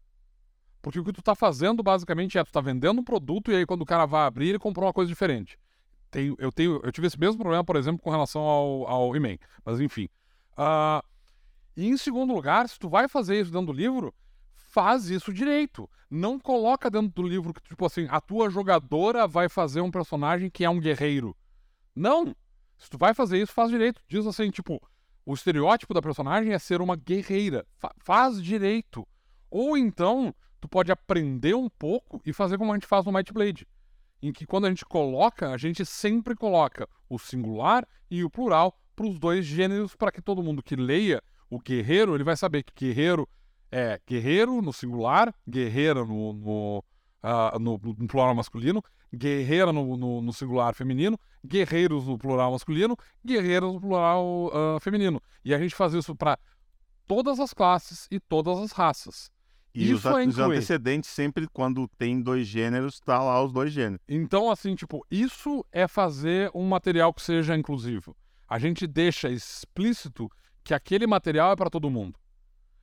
Porque o que tu tá fazendo basicamente é tu tá vendendo um produto e aí quando o cara vai abrir ele comprou uma coisa diferente. Tenho, eu, tenho, eu tive esse mesmo problema, por exemplo, com relação ao, ao e-mail. Mas enfim. Uh, e em segundo lugar, se tu vai fazer isso dentro do livro, faz isso direito. Não coloca dentro do livro que, tipo assim, a tua jogadora vai fazer um personagem que é um guerreiro. Não! Se tu vai fazer isso, faz direito. Diz assim, tipo, o estereótipo da personagem é ser uma guerreira. Fa faz direito. Ou então, tu pode aprender um pouco e fazer como a gente faz no Might Blade. Em que quando a gente coloca, a gente sempre coloca o singular e o plural para os dois gêneros, para que todo mundo que leia o guerreiro, ele vai saber que guerreiro é guerreiro no singular, guerreira no, no, uh, no, no plural masculino, guerreira no, no, no, singular feminino, guerreiros no plural masculino, guerreiras no plural uh, feminino. E a gente faz isso para todas as classes e todas as raças. E isso os, é os antecedentes sempre, quando tem dois gêneros, tá lá os dois gêneros. Então, assim, tipo, isso é fazer um material que seja inclusivo. A gente deixa explícito que aquele material é para todo mundo.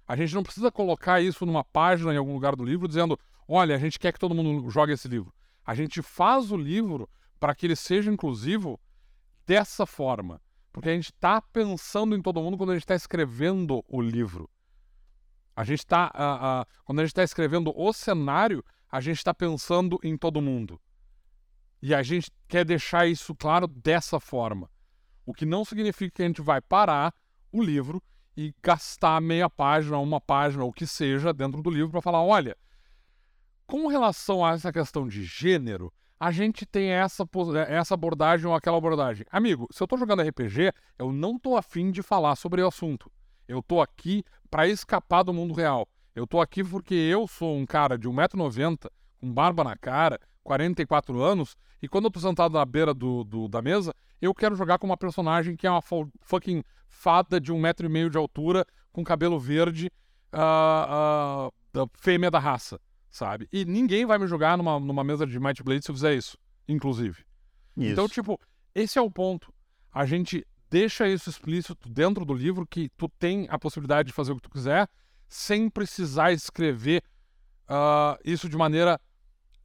A gente não precisa colocar isso numa página em algum lugar do livro dizendo: olha, a gente quer que todo mundo jogue esse livro. A gente faz o livro para que ele seja inclusivo dessa forma. Porque a gente está pensando em todo mundo quando a gente está escrevendo o livro. A gente está. Uh, uh, quando a gente está escrevendo o cenário, a gente está pensando em todo mundo. E a gente quer deixar isso claro dessa forma. O que não significa que a gente vai parar o livro e gastar meia página, uma página, o que seja, dentro do livro para falar: olha, com relação a essa questão de gênero, a gente tem essa, essa abordagem ou aquela abordagem. Amigo, se eu estou jogando RPG, eu não estou afim de falar sobre o assunto. Eu estou aqui para escapar do mundo real. Eu estou aqui porque eu sou um cara de 1,90m, com barba na cara, 44 anos, e quando eu tô sentado na beira do, do, da mesa, eu quero jogar com uma personagem que é uma fucking fada de um metro e meio de altura, com cabelo verde, uh, uh, da fêmea da raça, sabe? E ninguém vai me jogar numa, numa mesa de Might Blade se eu fizer isso, inclusive. Isso. Então, tipo, esse é o ponto. A gente deixa isso explícito dentro do livro que tu tem a possibilidade de fazer o que tu quiser, sem precisar escrever uh, isso de maneira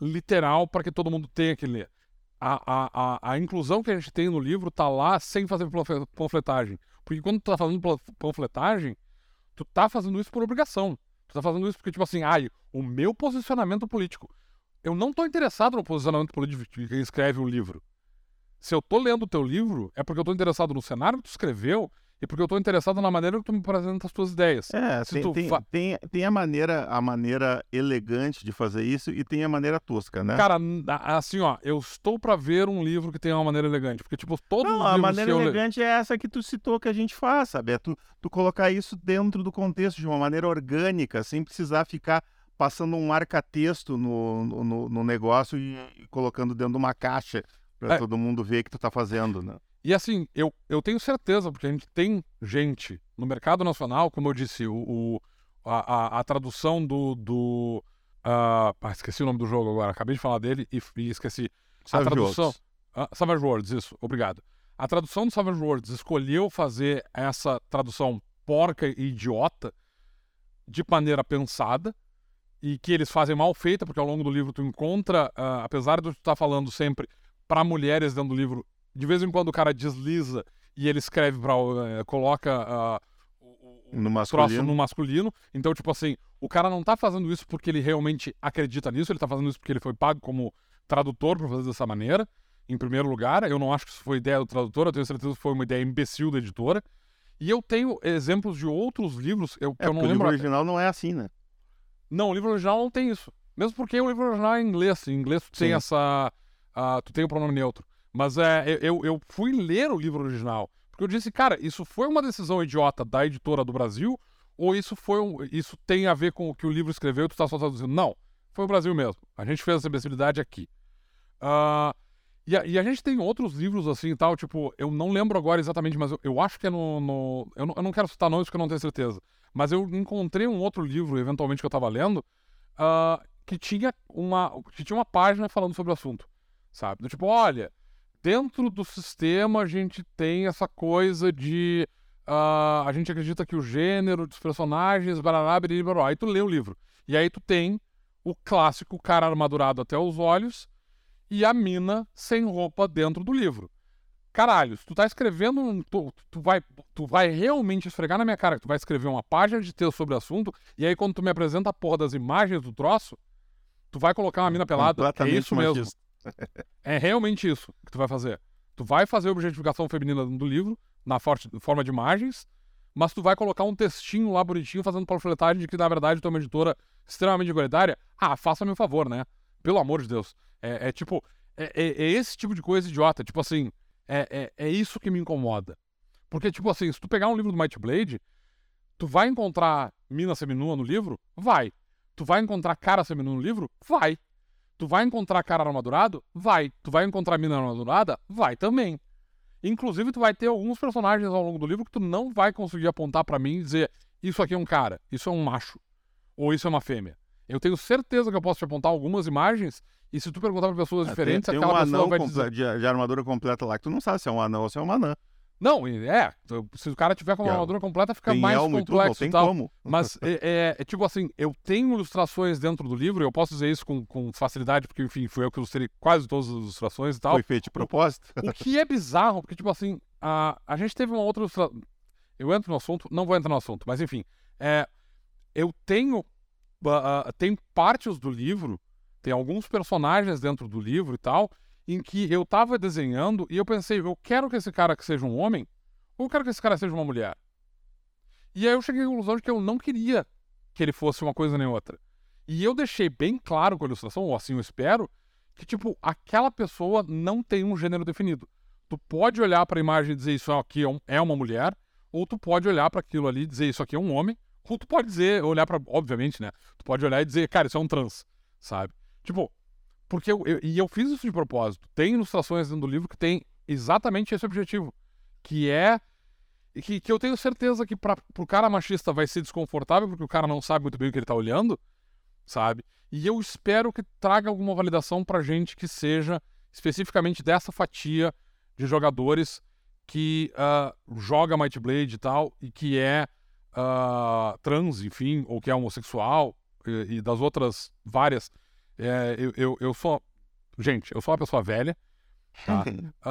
literal para que todo mundo tenha que ler. A, a, a, inclusão que a gente tem no livro tá lá sem fazer panfletagem. Porque quando tu tá fazendo panfletagem, tu tá fazendo isso por obrigação. Tu tá fazendo isso porque, tipo assim, ai, o meu posicionamento político. Eu não tô interessado no posicionamento político de quem escreve o livro. Se eu tô lendo o teu livro, é porque eu tô interessado no cenário que tu escreveu e porque eu estou interessado na maneira que tu me apresenta as tuas ideias. É, tem, tem, fa... tem, tem, a maneira a maneira elegante de fazer isso e tem a maneira tosca, né? Cara, assim, ó, eu estou para ver um livro que tenha uma maneira elegante, porque tipo, todos Não, a maneira elegante é essa que tu citou que a gente faz, sabe? É tu, tu colocar isso dentro do contexto de uma maneira orgânica, sem precisar ficar passando um marca-texto no, no, no, negócio e colocando dentro de uma caixa para é. todo mundo ver que tu tá fazendo, né? E assim, eu, eu tenho certeza, porque a gente tem gente no mercado nacional, como eu disse, o, o a, a, a, tradução do. do uh, ah, esqueci o nome do jogo agora, acabei de falar dele e, e esqueci. Savage a tradução. Worlds. Uh, Savage Worlds, isso, obrigado. A tradução do Savage Worlds escolheu fazer essa tradução porca e idiota de maneira pensada e que eles fazem mal feita, porque ao longo do livro tu encontra, uh, apesar de tu estar tá falando sempre para mulheres dentro do livro, de vez em quando o cara desliza e ele escreve para uh, coloca uh, o, no masculino. no masculino. Então, tipo assim, o cara não tá fazendo isso porque ele realmente acredita nisso, ele tá fazendo isso porque ele foi pago como tradutor para fazer dessa maneira. Em primeiro lugar, eu não acho que isso foi ideia do tradutor, eu tenho certeza que foi uma ideia imbecil da editora. E eu tenho exemplos de outros livros eu, que é, eu não lembro. O livro original não é assim, né? Não, o livro original não tem isso. Mesmo porque o livro original é em inglês. Em inglês tu tem essa. Uh, tu tem o pronome neutro. Mas é, eu, eu fui ler o livro original. Porque eu disse, cara, isso foi uma decisão idiota da editora do Brasil? Ou isso foi um, isso tem a ver com o que o livro escreveu e tu está só traduzindo? Não, foi o Brasil mesmo. A gente fez essa imbecilidade aqui. Uh, e, a, e, a, gente tem outros livros assim e tal, tipo, eu não lembro agora exatamente, mas eu, eu acho que é no. no eu, não, eu, não, quero citar nomes porque eu não tenho certeza. Mas eu encontrei um outro livro, eventualmente, que eu estava lendo, uh, que, tinha uma, que tinha uma página falando sobre o assunto. Sabe? Tipo, olha, dentro do sistema a gente tem essa coisa de. Uh, a gente acredita que o gênero dos personagens, barará, barará, aí tu lê o livro. E aí tu tem o clássico cara armadurado até os olhos e a mina sem roupa dentro do livro. caralho, se tu tá escrevendo, um- tu, tu, vai, tu vai realmente esfregar na minha cara que tu vai escrever uma página de texto sobre o assunto, e aí quando tu me apresenta a porra das imagens do troço, tu vai colocar uma mina pelada. É isso mesmo. machista. É realmente isso que tu vai fazer. Tu vai fazer a objetificação feminina do livro, na forma de imagens, mas tu vai colocar um textinho lá bonitinho fazendo panfletagem de que, na verdade, tu é uma editora extremamente igualitária. Ah, faça-me um favor, né? Pelo amor de Deus. É, é tipo, é, é- é esse tipo de coisa idiota. Tipo assim, é, é, é isso que me incomoda. Porque, tipo assim, se tu pegar um livro do Might Blade, tu vai encontrar mina seminua no livro? Vai. Tu vai encontrar cara seminua no livro? Vai. Tu vai encontrar cara armadurado? Vai. Tu vai encontrar mina armadurada? Vai também. Inclusive, tu vai ter alguns personagens ao longo do livro que tu não vai conseguir apontar pra mim e dizer isso aqui é um cara, isso é um macho, ou isso é uma fêmea. Eu tenho certeza que eu posso te apontar algumas imagens e se tu perguntar pra pessoas Ah, diferentes, tem, tem aquela um pessoa vai dizer... de, de armadura completa lá que tu não sabe se é um anão ou se é uma anã. Não, é, se o cara tiver com uma armadura completa, fica Tem mais e tudo, complexo tem e tal. como. Mas é, é- é tipo assim, eu tenho ilustrações dentro do livro, eu posso dizer isso com, com facilidade, porque, enfim, foi eu que ilustrei quase todas as ilustrações e tal. Foi feito de propósito. O que é bizarro, porque, tipo assim, a, a gente teve uma outra ilustra... Eu entro no assunto, não vou entrar no assunto, mas enfim. É, eu tenho. ah, tem partes do livro, tem alguns personagens dentro do livro e tal, em que eu tava desenhando e eu pensei, eu quero que esse cara que seja um homem, ou eu quero que esse cara seja uma mulher. E aí eu cheguei à conclusão de que eu não queria que ele fosse uma coisa nem outra. E eu deixei bem claro com a ilustração, ou assim eu espero, que, tipo, aquela pessoa não tem um gênero definido. Tu pode olhar para a imagem e dizer isso aqui é é uma mulher, ou tu pode olhar para aquilo ali e dizer isso aqui é um homem, ou tu pode dizer, olhar para, obviamente, né? Tu pode olhar e dizer, cara, isso é um trans, sabe? Tipo, porque eu, eu- e eu fiz isso de propósito. Tem ilustrações dentro do livro que tem exatamente esse objetivo, que é que, que eu tenho certeza que para o cara machista vai ser desconfortável porque o cara não sabe muito bem o que ele tá olhando, sabe? E eu espero que traga alguma validação pra gente que seja especificamente dessa fatia de jogadores que ah, joga Might Blade e tal, e que é ah, trans, enfim, ou que é homossexual, e, e das outras várias. É, eu, eu, eu sou. Gente, eu sou uma pessoa velha. Tá?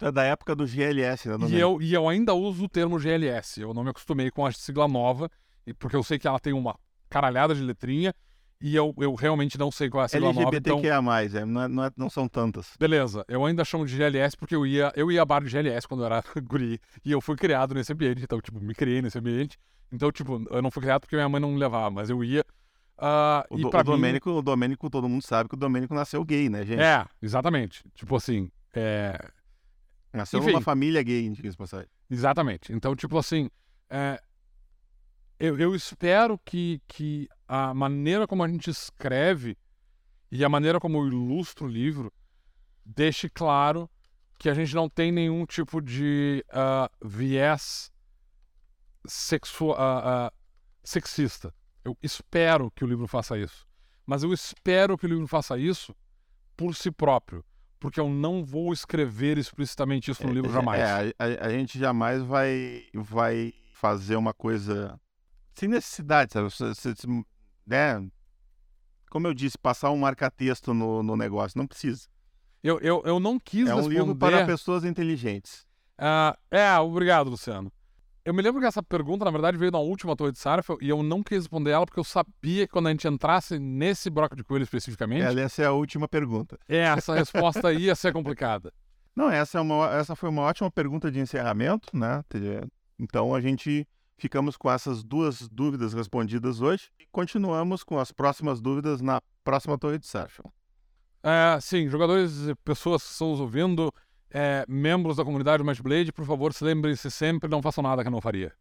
É da época do GLS, né? e eu, e eu ainda uso o termo GLS. Eu não me acostumei com a sigla nova, porque eu sei que ela tem uma caralhada de letrinha, e eu, eu realmente não sei qual é a sigla nova. Então, LGBTQIA+, é, não, é- não, é- não são tantas. beleza, eu ainda chamo de GLS porque eu ia, eu ia a bar de GLS quando eu era guri, e eu fui criado nesse ambiente, então, tipo, me criei nesse ambiente. Então, tipo, eu não fui criado porque minha mãe não me levava, mas eu ia. Ah, O, e do, o, mim- Domênico, o Domênico, todo mundo sabe que o Domênico nasceu gay, né, gente? É, exatamente. Tipo assim, é, Nasceu enfim. numa família gay, diga-se passagem. Exatamente. Então, tipo assim, é, eu, eu espero que, que a maneira como a gente escreve e a maneira como eu ilustro o livro deixe claro que a gente não tem nenhum tipo de ah, viés sexua, ah, ah, sexista. Eu espero que o livro faça isso. Mas eu espero que o livro faça isso por si próprio. Porque eu não vou escrever explicitamente isso no livro jamais. É, a, a- gente jamais vai, vai fazer uma coisa sem necessidade, sabe? Você- você- você- né? Como eu disse, passar um marca-texto no, no negócio, não precisa. Eu, eu, eu não quis É um responder. livro para pessoas inteligentes. Ah, é, obrigado, Luciano. Eu me lembro que essa pergunta, na verdade, veio na última Torre de Sarfel e eu não quis responder ela porque eu sabia que quando a gente entrasse nesse broco de coelho especificamente, Essa é a última pergunta. essa resposta ia ser complicada. Não, essa, é uma, essa foi uma ótima pergunta de encerramento, né? Então a gente ficamos com essas duas dúvidas respondidas hoje e continuamos com as próximas dúvidas na próxima Torre de Sarfel. É, sim, jogadores e pessoas que estão nos ouvindo, é, membros da comunidade Match Blade, por favor, se lembrem-se sempre, não façam nada que eu não faria.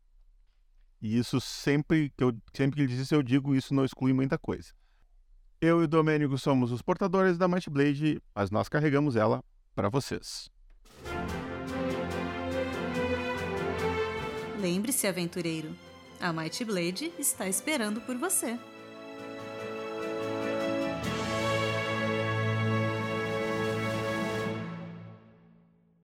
E isso sempre que eu sempre que ele diz isso, eu digo isso não exclui muita coisa. Eu e o Domênico somos os portadores da Might Blade, mas nós carregamos ela para vocês. Lembre-se, aventureiro, a Might Blade está esperando por você.